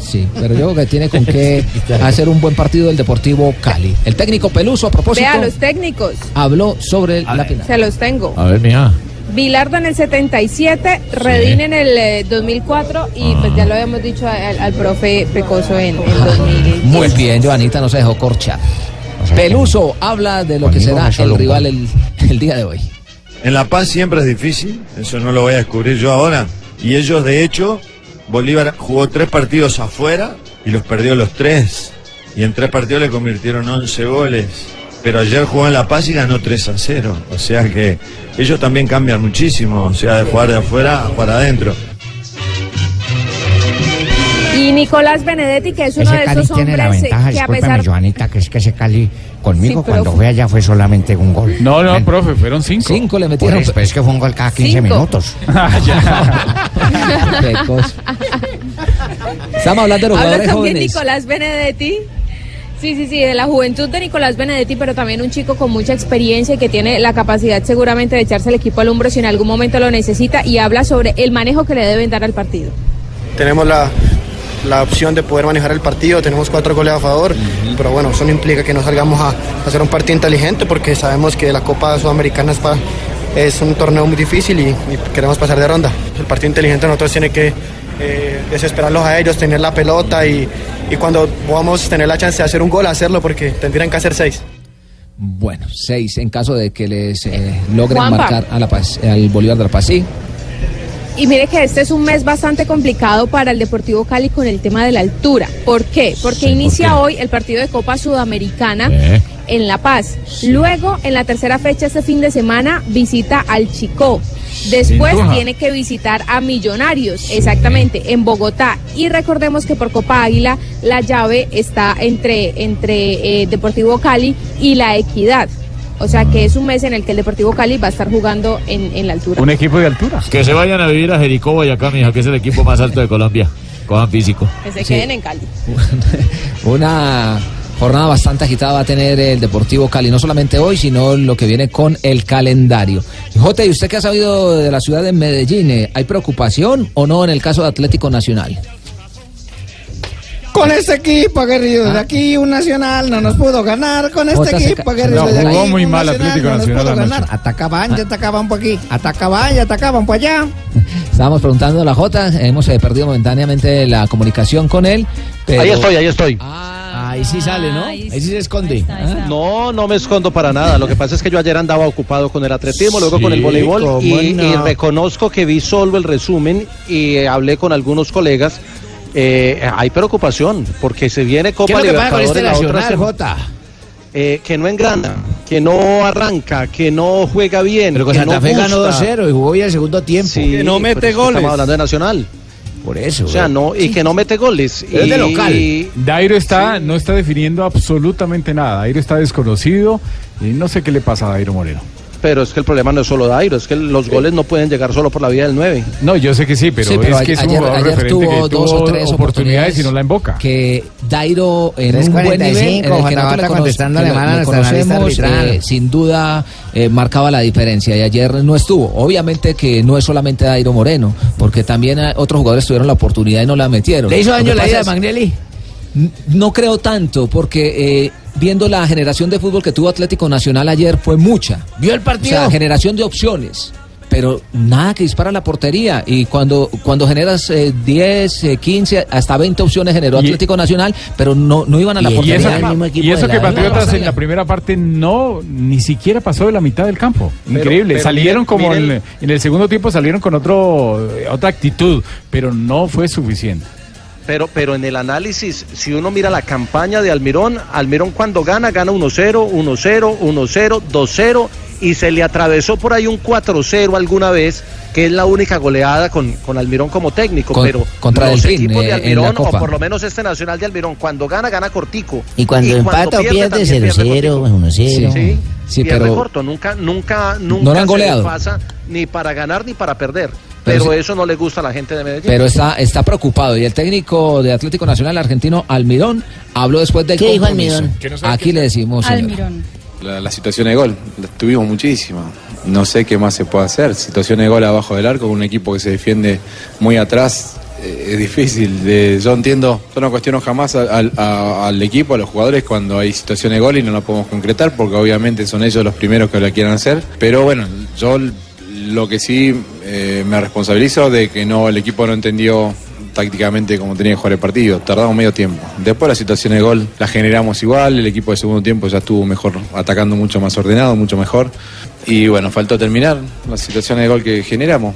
Speaker 5: Sí, pero yo creo que tiene con qué hacer un buen partido el Deportivo Cali. El técnico Peluso, a propósito,
Speaker 27: Vea los técnicos.
Speaker 5: habló sobre la final.
Speaker 27: Se los tengo.
Speaker 10: A ver, mija.
Speaker 27: Bilardo en el 77, Redín en el eh, 2004 y pues ya lo habíamos dicho al, al profe Pecoso en el 2000.
Speaker 5: Muy bien, Joanita no se dejó corchar. Peluso habla de lo que será el rival el, el día de hoy.
Speaker 29: En La Paz siempre es difícil, eso no lo voy a descubrir yo ahora. Y ellos, de hecho, Bolívar jugó tres partidos afuera y los perdió los tres. Y en tres partidos le convirtieron 11 goles. Pero ayer jugó en La Paz y ganó 3 a 0. O sea que ellos también cambian muchísimo, o sea, de jugar de afuera a jugar adentro.
Speaker 27: Y Nicolás Benedetti, que es uno
Speaker 6: Ese
Speaker 27: de
Speaker 6: Cali
Speaker 27: esos
Speaker 6: tiene la
Speaker 27: hombres eh,
Speaker 6: ventaja,
Speaker 27: que a pesar
Speaker 6: Joanita, que es que ese Cali conmigo
Speaker 27: Sí,
Speaker 6: cuando
Speaker 27: fu-
Speaker 6: fue allá fue solamente un gol.
Speaker 7: No, no, profe, fueron cinco.
Speaker 5: Cinco le metieron.
Speaker 6: eso, es que fue un gol cada 15
Speaker 27: Cinco.
Speaker 6: minutos.
Speaker 5: Pecos. Estamos hablando de los
Speaker 27: Habla
Speaker 5: jugadores
Speaker 27: también
Speaker 5: jóvenes.
Speaker 27: Nicolás Benedetti. Sí, sí, sí, de la juventud de Nicolás Benedetti, pero también un chico con mucha experiencia y que tiene la capacidad seguramente de echarse el equipo al hombro si en algún momento lo necesita y habla sobre el manejo que le deben dar al partido.
Speaker 30: tenemos la, la opción de poder manejar el partido, tenemos cuatro goles a favor, pero bueno, eso no implica que no salgamos a, a hacer un partido inteligente porque sabemos que la Copa Sudamericana es, pa- es un torneo muy difícil y, y queremos pasar de ronda. El partido inteligente nosotros tiene que eh, desesperarlos a ellos, tener la pelota y, y cuando podamos tener la chance de hacer un gol, hacerlo porque tendrían que hacer seis.
Speaker 5: Bueno, seis en caso de que les eh, logren
Speaker 27: Juanpa.
Speaker 5: marcar a la Paz, al Bolívar de la Paz. Sí.
Speaker 27: Y mire que este es un mes bastante complicado para el Deportivo Cali con el tema de la altura. ¿Por qué? Porque inicia hoy el partido de Copa Sudamericana en La Paz. Luego, en la tercera fecha este fin de semana, visita al Chicó. Después tiene que visitar a Millonarios, exactamente, en Bogotá. Y recordemos que por Copa Águila la llave está entre, entre eh, Deportivo Cali y la Equidad. O sea que es un mes en el que el Deportivo Cali va a estar jugando en, en la altura.
Speaker 7: Un equipo de altura.
Speaker 10: Que se vayan a vivir a Jericó, Boyacá, mija, que es el equipo más alto de Colombia. Cojan físico.
Speaker 27: Que se
Speaker 5: Sí.
Speaker 27: queden en Cali.
Speaker 5: Una jornada bastante agitada va a tener el Deportivo Cali, no solamente hoy, sino lo que viene con el calendario. Jote, ¿y usted qué ha sabido de la ciudad de Medellín? ¿Hay preocupación o no en el caso de Atlético Nacional?
Speaker 6: Con este equipo aguerrido de aquí, un nacional no nos pudo ganar. Con este equipo aguerrido
Speaker 5: No,
Speaker 6: de aquí,
Speaker 5: jugó muy
Speaker 6: un
Speaker 5: mal
Speaker 6: nacional
Speaker 5: Atlético
Speaker 6: no nos
Speaker 5: Nacional
Speaker 6: pudo
Speaker 5: anoche.
Speaker 6: ganar. Atacaban, ya atacaban por aquí. Atacaban, ya atacaban por allá.
Speaker 5: Estábamos preguntando a la Jota, hemos eh, perdido momentáneamente la comunicación con él. pero-
Speaker 11: Ahí estoy, ahí estoy.
Speaker 5: Ah,
Speaker 19: ahí sí sale, ¿no? Ahí sí se esconde. Ah.
Speaker 11: No, no me escondo para nada. Lo que pasa es que yo ayer andaba ocupado con el atletismo, luego con el voleibol
Speaker 19: no.
Speaker 11: y reconozco que vi solo el resumen y eh, hablé con algunos colegas. Eh, hay preocupación porque se viene Copa
Speaker 19: ¿Qué es lo que pasa con
Speaker 11: Libertadores
Speaker 19: este
Speaker 11: la otra
Speaker 19: nacional. Jota?
Speaker 11: Eh, que no engrana, que no arranca, que no juega bien.
Speaker 19: Pero con
Speaker 11: que
Speaker 19: Santa
Speaker 11: no
Speaker 19: Fe ganó
Speaker 11: gusta.
Speaker 19: 2-0 y jugó bien el segundo tiempo.
Speaker 11: Sí, pero es que Estamos hablando de Nacional.
Speaker 19: Por eso.
Speaker 11: O sea, no, y que no mete goles.
Speaker 7: Es de local. Dairo está, no está definiendo absolutamente nada. Dairo está desconocido y no sé qué le pasa a Dairo Moreno.
Speaker 11: Pero es que el problema no es solo Dairo, es que los goles no pueden llegar solo por la vía del 9.
Speaker 7: No, yo sé que sí, pero,
Speaker 5: Sí, pero
Speaker 7: es que es un
Speaker 5: ayer-
Speaker 7: jugador
Speaker 5: ayer
Speaker 7: referente
Speaker 5: tuvo
Speaker 7: que
Speaker 5: dos o tres
Speaker 7: oportunidades y no la emboca.
Speaker 5: Que Dairo en un buen
Speaker 6: 3.45,
Speaker 5: nivel, en el que
Speaker 6: Juan
Speaker 5: nosotros
Speaker 6: Navarra
Speaker 5: le cono-
Speaker 6: contestándole
Speaker 5: que le-
Speaker 6: mal a
Speaker 5: le
Speaker 6: nuestra analista
Speaker 5: conocemos, eh, sin duda eh, marcaba la diferencia y ayer no estuvo. Obviamente que no es solamente Dairo Moreno, porque también otros jugadores tuvieron la oportunidad y no la metieron.
Speaker 19: ¿Le hizo daño la ida de Magnelli?
Speaker 5: No creo tanto, porque eh, viendo la generación de fútbol que tuvo Atlético Nacional ayer fue mucha.
Speaker 19: ¿Vio el partido?
Speaker 5: O sea, generación de opciones. Pero nada que dispara la portería. Y cuando, cuando generas eh, 10, eh, 15, hasta 20 opciones generó
Speaker 7: Y-
Speaker 5: Atlético Nacional, pero no, no iban a la
Speaker 7: Y
Speaker 5: portería.
Speaker 7: eso,
Speaker 5: del mismo equipo
Speaker 7: y eso que Patriotas
Speaker 5: no,
Speaker 7: en la primera parte no, ni siquiera pasó de la mitad del campo.
Speaker 11: Pero-
Speaker 7: Increíble.
Speaker 11: pero
Speaker 7: salieron
Speaker 11: miren-
Speaker 7: como
Speaker 11: miren-
Speaker 7: en, en el segundo tiempo salieron con otro, otra actitud, pero no fue suficiente.
Speaker 11: Pero, pero en el análisis, si uno mira la campaña de Almirón, Almirón cuando gana, gana 1-0, 1-0, 1-0, 2-0 y se le atravesó por ahí un 4-0 alguna vez, que es la única goleada con, con Almirón como técnico.
Speaker 5: Con-
Speaker 11: pero
Speaker 5: contra
Speaker 11: los
Speaker 5: Delfín,
Speaker 11: equipos
Speaker 5: eh,
Speaker 11: de
Speaker 5: la
Speaker 11: Almirón, o por lo menos este Nacional de Almirón, cuando gana, gana cortico.
Speaker 6: Y cuando empata o pierde,
Speaker 11: también
Speaker 6: 0-0,
Speaker 11: cortico.
Speaker 6: 1-0.
Speaker 11: Sí,
Speaker 5: Sí,
Speaker 11: pierde
Speaker 5: pero-
Speaker 11: corto, nunca, nunca, nunca
Speaker 5: No lo han
Speaker 11: se
Speaker 5: goleado.
Speaker 11: le pasa ni para ganar ni para perder.
Speaker 5: Pero
Speaker 11: eso no le gusta a la gente de Medellín.
Speaker 5: Pero está, está preocupado. Y el técnico de Atlético Nacional argentino, Almirón, habló después del
Speaker 6: ¿Qué dijo
Speaker 5: compromiso.
Speaker 6: Almirón?
Speaker 31: Que no sabe
Speaker 5: Aquí le decimos.
Speaker 9: Almirón.
Speaker 31: La, la situación de gol, la tuvimos muchísima. No sé qué más se puede hacer. Situación de gol abajo del arco con un equipo que se defiende muy atrás eh, es difícil. De- yo entiendo, yo no cuestiono jamás al, a- al equipo, a los jugadores cuando hay situación de gol y no la podemos concretar porque obviamente son ellos los primeros que la quieran hacer. Pero bueno, yo lo que sí eh, me responsabilizo de que no el equipo no entendió tácticamente como tenía que jugar el partido. Tardamos medio tiempo. Después la situación de gol la generamos igual, el equipo de segundo tiempo ya estuvo mejor, atacando mucho más ordenado, mucho mejor. Y bueno, faltó terminar la situación de gol que generamos.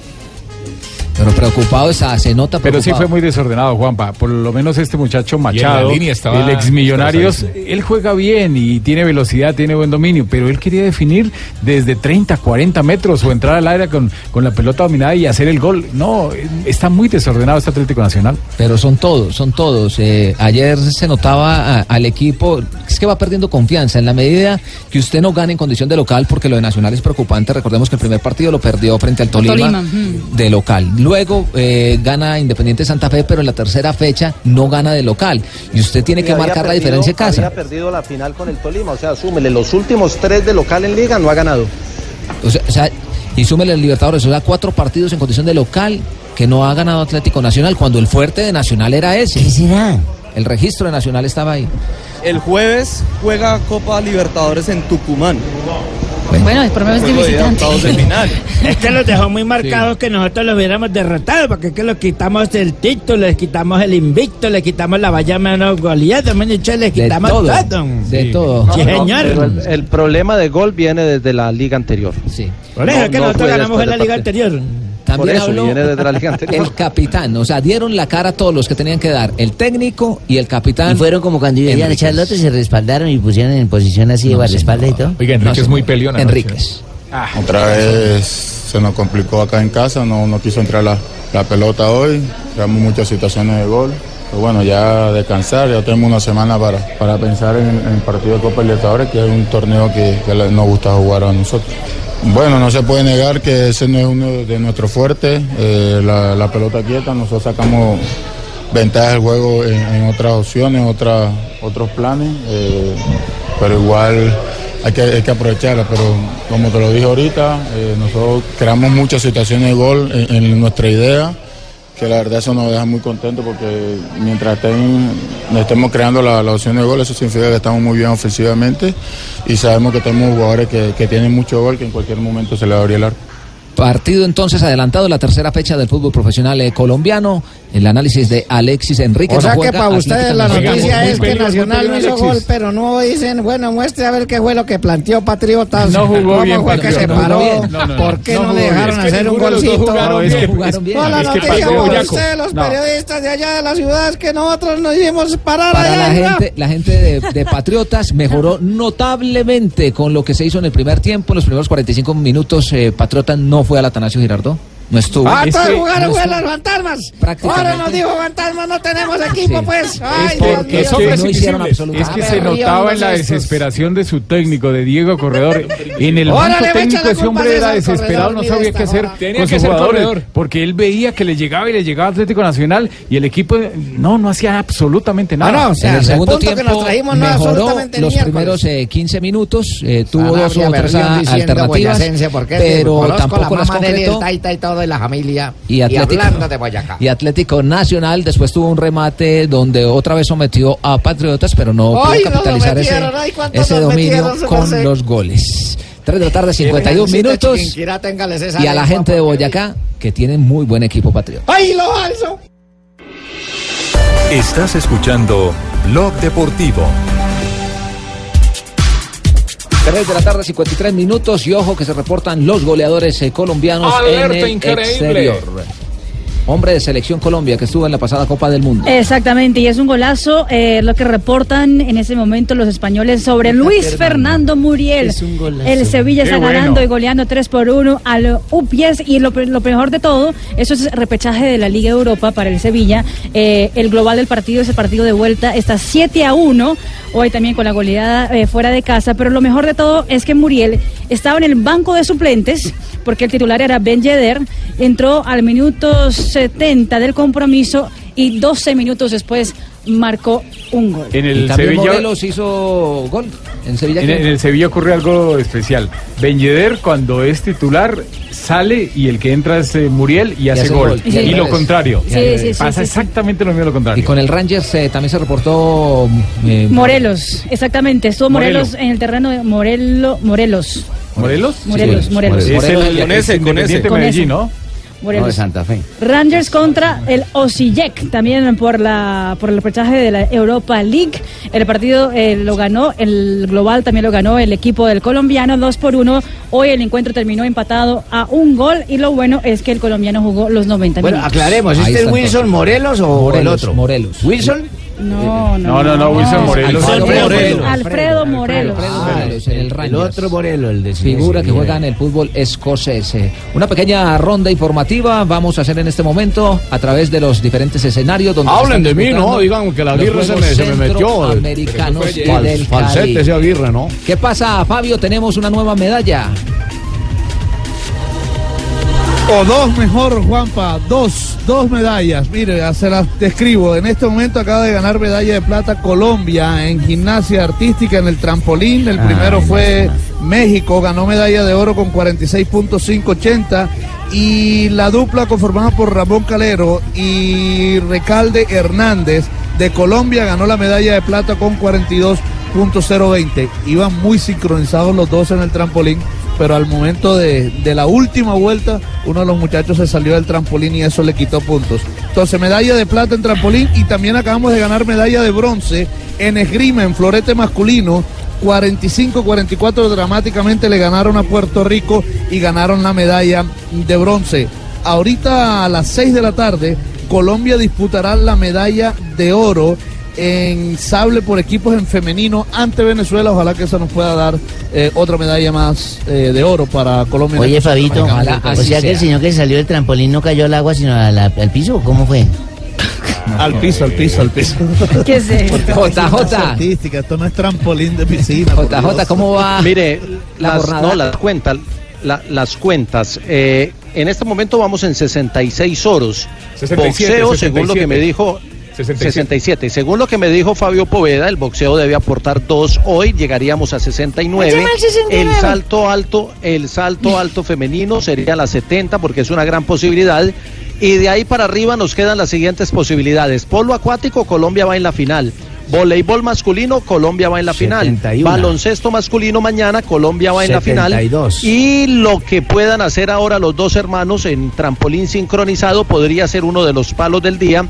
Speaker 5: Pero preocupado está, se nota
Speaker 7: Pero sí
Speaker 5: preocupado.
Speaker 7: fue muy desordenado, Juanpa. Por lo menos este muchacho Machado,
Speaker 15: línea estaba-
Speaker 7: el ex Millonarios, él juega bien y tiene velocidad, tiene buen dominio, pero él quería definir desde 30, 40 metros o entrar al área con, con la pelota dominada y hacer el gol. No, está muy desordenado este Atlético Nacional.
Speaker 5: Pero son todos, son todos. Eh, ayer se notaba a- al equipo, es que va perdiendo confianza en la medida que usted no gana en condición de local, porque lo de Nacional es preocupante. Recordemos que el primer partido lo perdió frente al Tolima,
Speaker 9: Tolima,
Speaker 5: de local. Luego eh, gana Independiente Santa Fe, pero en la tercera fecha no gana de local. Y usted tiene
Speaker 11: Y
Speaker 5: que marcar la diferencia en casa.
Speaker 11: Había perdido la final con el Tolima, o sea, súmele, los últimos tres de local en liga no ha ganado.
Speaker 5: O sea, o sea, y súmele el Libertadores, o sea, cuatro partidos en condición de local que no ha ganado Atlético Nacional, cuando el fuerte de Nacional era ese. ¿Qué
Speaker 6: será?
Speaker 5: El registro de Nacional estaba ahí.
Speaker 12: El jueves juega Copa Libertadores en Tucumán.
Speaker 9: Bueno, por lo menos es de visitante.
Speaker 12: final.
Speaker 19: Este los dejó muy marcados que nosotros los hubiéramos derrotado, porque es que les quitamos el título, les quitamos el invicto, les quitamos la valla menos goleada, me han dicho, les
Speaker 5: De
Speaker 19: quitamos
Speaker 5: todo,
Speaker 19: todo.
Speaker 5: de todo.
Speaker 19: Sí,
Speaker 11: No,
Speaker 19: señor.
Speaker 11: el, el problema de gol viene desde la liga anterior.
Speaker 5: Sí.
Speaker 19: Por eso
Speaker 11: No-
Speaker 19: es que
Speaker 11: no
Speaker 19: nosotros ganamos en la liga anterior.
Speaker 5: También
Speaker 11: eso,
Speaker 5: habló
Speaker 11: viene desde la liga anterior.
Speaker 5: el capitán, o sea, dieron la cara a todos los que tenían que dar, el técnico y el capitán.
Speaker 6: Y fueron como cuando iban a
Speaker 5: Enríquez.
Speaker 6: echar el otro y se respaldaron y pusieron en posición así de
Speaker 5: No,
Speaker 6: guardaespaldas y todo.
Speaker 15: Oiga, Enrique
Speaker 5: No,
Speaker 15: es muy peleón.
Speaker 5: Enríquez.
Speaker 32: Otra vez se nos complicó acá en casa, no, no quiso entrar la, la pelota hoy, creamos muchas situaciones de gol. Pero bueno, ya descansar, ya tenemos una semana para, para pensar en, en el partido de Copa Libertadores, que es un torneo que, nos gusta jugar a nosotros. Bueno, no se puede negar que ese no es uno de nuestros fuertes, eh, la, pelota quieta, nosotros sacamos ventaja del juego en, otras opciones, otras, otros planes, eh, pero igual hay que, hay que aprovecharla. Pero como te lo dije ahorita, eh, nosotros creamos muchas situaciones de gol en nuestra idea, que la verdad eso nos deja muy contentos porque mientras estén, estemos creando la, opción de gol, eso significa que estamos muy bien ofensivamente y sabemos que tenemos jugadores que, que tienen mucho gol, que en cualquier momento se le va a abrir el arco.
Speaker 5: Partido entonces adelantado, la tercera fecha del fútbol profesional eh, colombiano. El análisis de Alexis Enrique.
Speaker 6: O
Speaker 5: no
Speaker 6: sea que para ustedes la noticia es que Nacional no hizo gol, pero no dicen, bueno, muestre a ver qué fue lo que planteó Patriotas.
Speaker 7: No jugó
Speaker 6: ¿Cómo
Speaker 7: bien
Speaker 6: fue que se
Speaker 7: Patriotas.
Speaker 6: paró?
Speaker 7: No. No.
Speaker 6: ¿Por qué
Speaker 7: No
Speaker 6: le dejaron
Speaker 7: bien. Es que
Speaker 6: hacer un golcito?
Speaker 7: jugaron bien.
Speaker 5: Jugaron bien.
Speaker 6: No, la
Speaker 7: Es que
Speaker 6: noticia para ustedes, los periodistas de allá de la ciudad, es que nosotros nos hicimos parar
Speaker 5: Para
Speaker 6: allá
Speaker 5: la gente, la gente de, de Patriotas mejoró notablemente con lo que se hizo en el primer tiempo. En los primeros 45 minutos, eh, Patriotas no fue al Atanasio Girardot. No estuvo.
Speaker 6: Ah,
Speaker 5: que
Speaker 6: jugaron,
Speaker 5: no
Speaker 6: los fantasmas. Ahora nos dijo fantasmas, no tenemos equipo,
Speaker 5: Sí.
Speaker 6: pues. Ay,
Speaker 7: Es
Speaker 6: Dios
Speaker 7: porque
Speaker 6: mío.
Speaker 7: es que-
Speaker 5: no hicieron
Speaker 7: es que se notaba en la desesperación de su técnico, de Diego Corredor. En el banco técnico ese hombre era desesperado, no sabía
Speaker 6: esta
Speaker 7: qué hacer con sus
Speaker 15: que ser
Speaker 7: jugadores,
Speaker 15: corredor.
Speaker 7: porque él veía que le llegaba y le llegaba Atlético Nacional y el equipo no, no hacía absolutamente nada.
Speaker 6: Ah, no, o sea,
Speaker 5: en el
Speaker 6: el
Speaker 5: segundo
Speaker 6: punto que
Speaker 5: tiempo
Speaker 6: nos trajimos no absolutamente
Speaker 5: los primeros eh, 15 minutos, eh, tuvo dos o tres
Speaker 6: diciendo
Speaker 5: alternativas,
Speaker 6: que
Speaker 5: pero tampoco
Speaker 6: la
Speaker 5: las
Speaker 6: el
Speaker 5: concretó.
Speaker 6: De la familia.
Speaker 5: Y Atlético,
Speaker 6: hablando de Boyacá.
Speaker 5: y Atlético Nacional después tuvo un remate donde otra vez sometió a Patriotas, pero no pudo capitalizar ese, dominio
Speaker 6: metieron,
Speaker 5: con los goles. 3 de la tarde, 51
Speaker 6: Virgencita
Speaker 5: minutos. Y a la gente de Boyacá, que tiene muy buen equipo patriota.
Speaker 6: ¡Ay, lo alzo!
Speaker 1: Estás escuchando Blog Deportivo.
Speaker 5: 3 de la tarde, 53 minutos. Y ojo que se reportan los goleadores eh, colombianos
Speaker 15: Alerta
Speaker 5: en el
Speaker 15: increíble.
Speaker 5: exterior. Hombre de selección Colombia que estuvo en la pasada Copa del Mundo.
Speaker 9: Exactamente, y es un golazo eh, lo que reportan en ese momento los españoles sobre Luis Fernando Muriel.
Speaker 6: Es un golazo.
Speaker 9: El Sevilla
Speaker 15: Qué
Speaker 9: está
Speaker 15: bueno.
Speaker 9: ganando y goleando 3 por 1 al UPIES y lo, lo mejor de todo, eso es repechaje de la Liga Europa para el Sevilla. Eh, el global del partido es el partido de vuelta, está 7 a 1, hoy también con la goleada eh, fuera de casa, pero lo mejor de todo es que Muriel estaba en el banco de suplentes porque el titular era Ben Yedder, entró al minuto 70 del compromiso y 12 minutos después marcó un gol.
Speaker 7: En
Speaker 5: y
Speaker 7: el Sevilla
Speaker 5: Morelos hizo gol. En Sevilla.
Speaker 7: En, en el Sevilla ocurre algo especial. Ben Yedder, cuando es titular, sale y el que entra es eh, Muriel y hace
Speaker 5: hace
Speaker 7: gol.
Speaker 5: gol.
Speaker 7: Y,
Speaker 5: Y
Speaker 7: lo contrario.
Speaker 9: Sí, sí, sí,
Speaker 7: Pasa
Speaker 9: sí, sí.
Speaker 7: exactamente lo mismo lo contrario.
Speaker 5: Y con el Rangers eh, también se reportó. eh,
Speaker 9: Morelos, exactamente, estuvo
Speaker 7: Morelo.
Speaker 9: Morelos en el terreno de Morelo, Morelos.
Speaker 7: ¿Morelos?
Speaker 9: Morelos,
Speaker 5: Sí,
Speaker 9: Morelos.
Speaker 7: Es
Speaker 5: Morelos.
Speaker 7: el,
Speaker 12: Con ese,
Speaker 7: es
Speaker 12: con ese.
Speaker 7: Medellín,
Speaker 9: ese.
Speaker 7: ¿no?
Speaker 9: Morelos.
Speaker 6: No, de Santa Fe.
Speaker 9: Rangers contra el Osijek, también por la por el repechaje de la Europa League. El partido eh, lo ganó, el global también lo ganó el equipo del colombiano 2 por 1. Hoy el encuentro terminó empatado a un gol y lo bueno es que el colombiano jugó los 90
Speaker 6: Bueno,
Speaker 9: minutos.
Speaker 6: aclaremos,
Speaker 5: Ahí
Speaker 6: ¿este es Wilson. Morelos o el
Speaker 5: Morelos,
Speaker 6: otro?
Speaker 5: Morelos.
Speaker 6: ¿Wilson?
Speaker 9: No,
Speaker 7: No, no, no, Wilson Morelos.
Speaker 5: Alfredo Morelos.
Speaker 12: Morelos.
Speaker 9: Alfredo Morelos.
Speaker 5: Alfredo Morelos, en el
Speaker 6: otro Morelos, el de
Speaker 5: Figura que juega en el fútbol escocés. Eh, Una pequeña ronda informativa vamos a hacer en este momento a través de los diferentes escenarios donde se
Speaker 19: Hablen de mí, ¿no? Digan que la Aguirre se me, se me metió. Fal-
Speaker 5: del
Speaker 19: falsete ese Aguirre, ¿no?
Speaker 5: ¿Qué pasa, Fabio? Tenemos una nueva medalla.
Speaker 2: O dos mejor, Juanpa, dos, dos medallas. Mire, se las describo. En este momento acaba de ganar medalla de plata Colombia en gimnasia artística en el trampolín. El primero fue México, ganó medalla de oro con 46.580. Y la dupla conformada por Ramón Calero y Recalde Hernández de Colombia ganó la medalla de plata con 42.020. Iban muy sincronizados los dos en el trampolín pero al momento de, de la última vuelta, uno de los muchachos se salió del trampolín y eso le quitó puntos. Entonces, medalla de plata en trampolín y también acabamos de ganar medalla de bronce en esgrima, en florete masculino. 45-44 dramáticamente le ganaron a Puerto Rico y ganaron la medalla de bronce. Ahorita a las 6 de la tarde, Colombia disputará la medalla de oro en sable por equipos en femenino ante Venezuela. Ojalá que eso nos pueda dar eh, otra medalla más eh, de oro para Colombia.
Speaker 8: Oye, Fabito,
Speaker 2: Centroamericanos.
Speaker 8: o sea que el señor que salió del trampolín no cayó al agua, sino a la- al piso, ¿cómo fue?
Speaker 2: Al piso, al piso, al piso.
Speaker 9: ¿Qué es eso?
Speaker 2: JJ. artística, esto no es trampolín de piscina.
Speaker 5: JJ. ¿cómo va
Speaker 11: Mire,
Speaker 5: la
Speaker 11: las,
Speaker 5: jornada?
Speaker 11: no, las cuentas, la- las cuentas. eh, en este momento vamos en 66 oros.
Speaker 15: 67,
Speaker 11: boxeo, según lo que
Speaker 15: 67.
Speaker 11: me dijo.
Speaker 15: 67.
Speaker 11: 67. Según lo que me dijo Fabio Poveda, el boxeo debe aportar dos hoy, llegaríamos a 69.
Speaker 8: Échame el 69.
Speaker 11: El salto alto, el salto alto femenino sería la 70 porque es una gran posibilidad. Y de ahí para arriba nos quedan las siguientes posibilidades. Polo acuático, Colombia va en la final. Voleibol masculino, Colombia va en la final.
Speaker 19: 71.
Speaker 11: Baloncesto masculino mañana, Colombia va en la final.
Speaker 19: 72.
Speaker 11: Y lo que puedan hacer ahora los dos hermanos en trampolín sincronizado podría ser uno de los palos del día.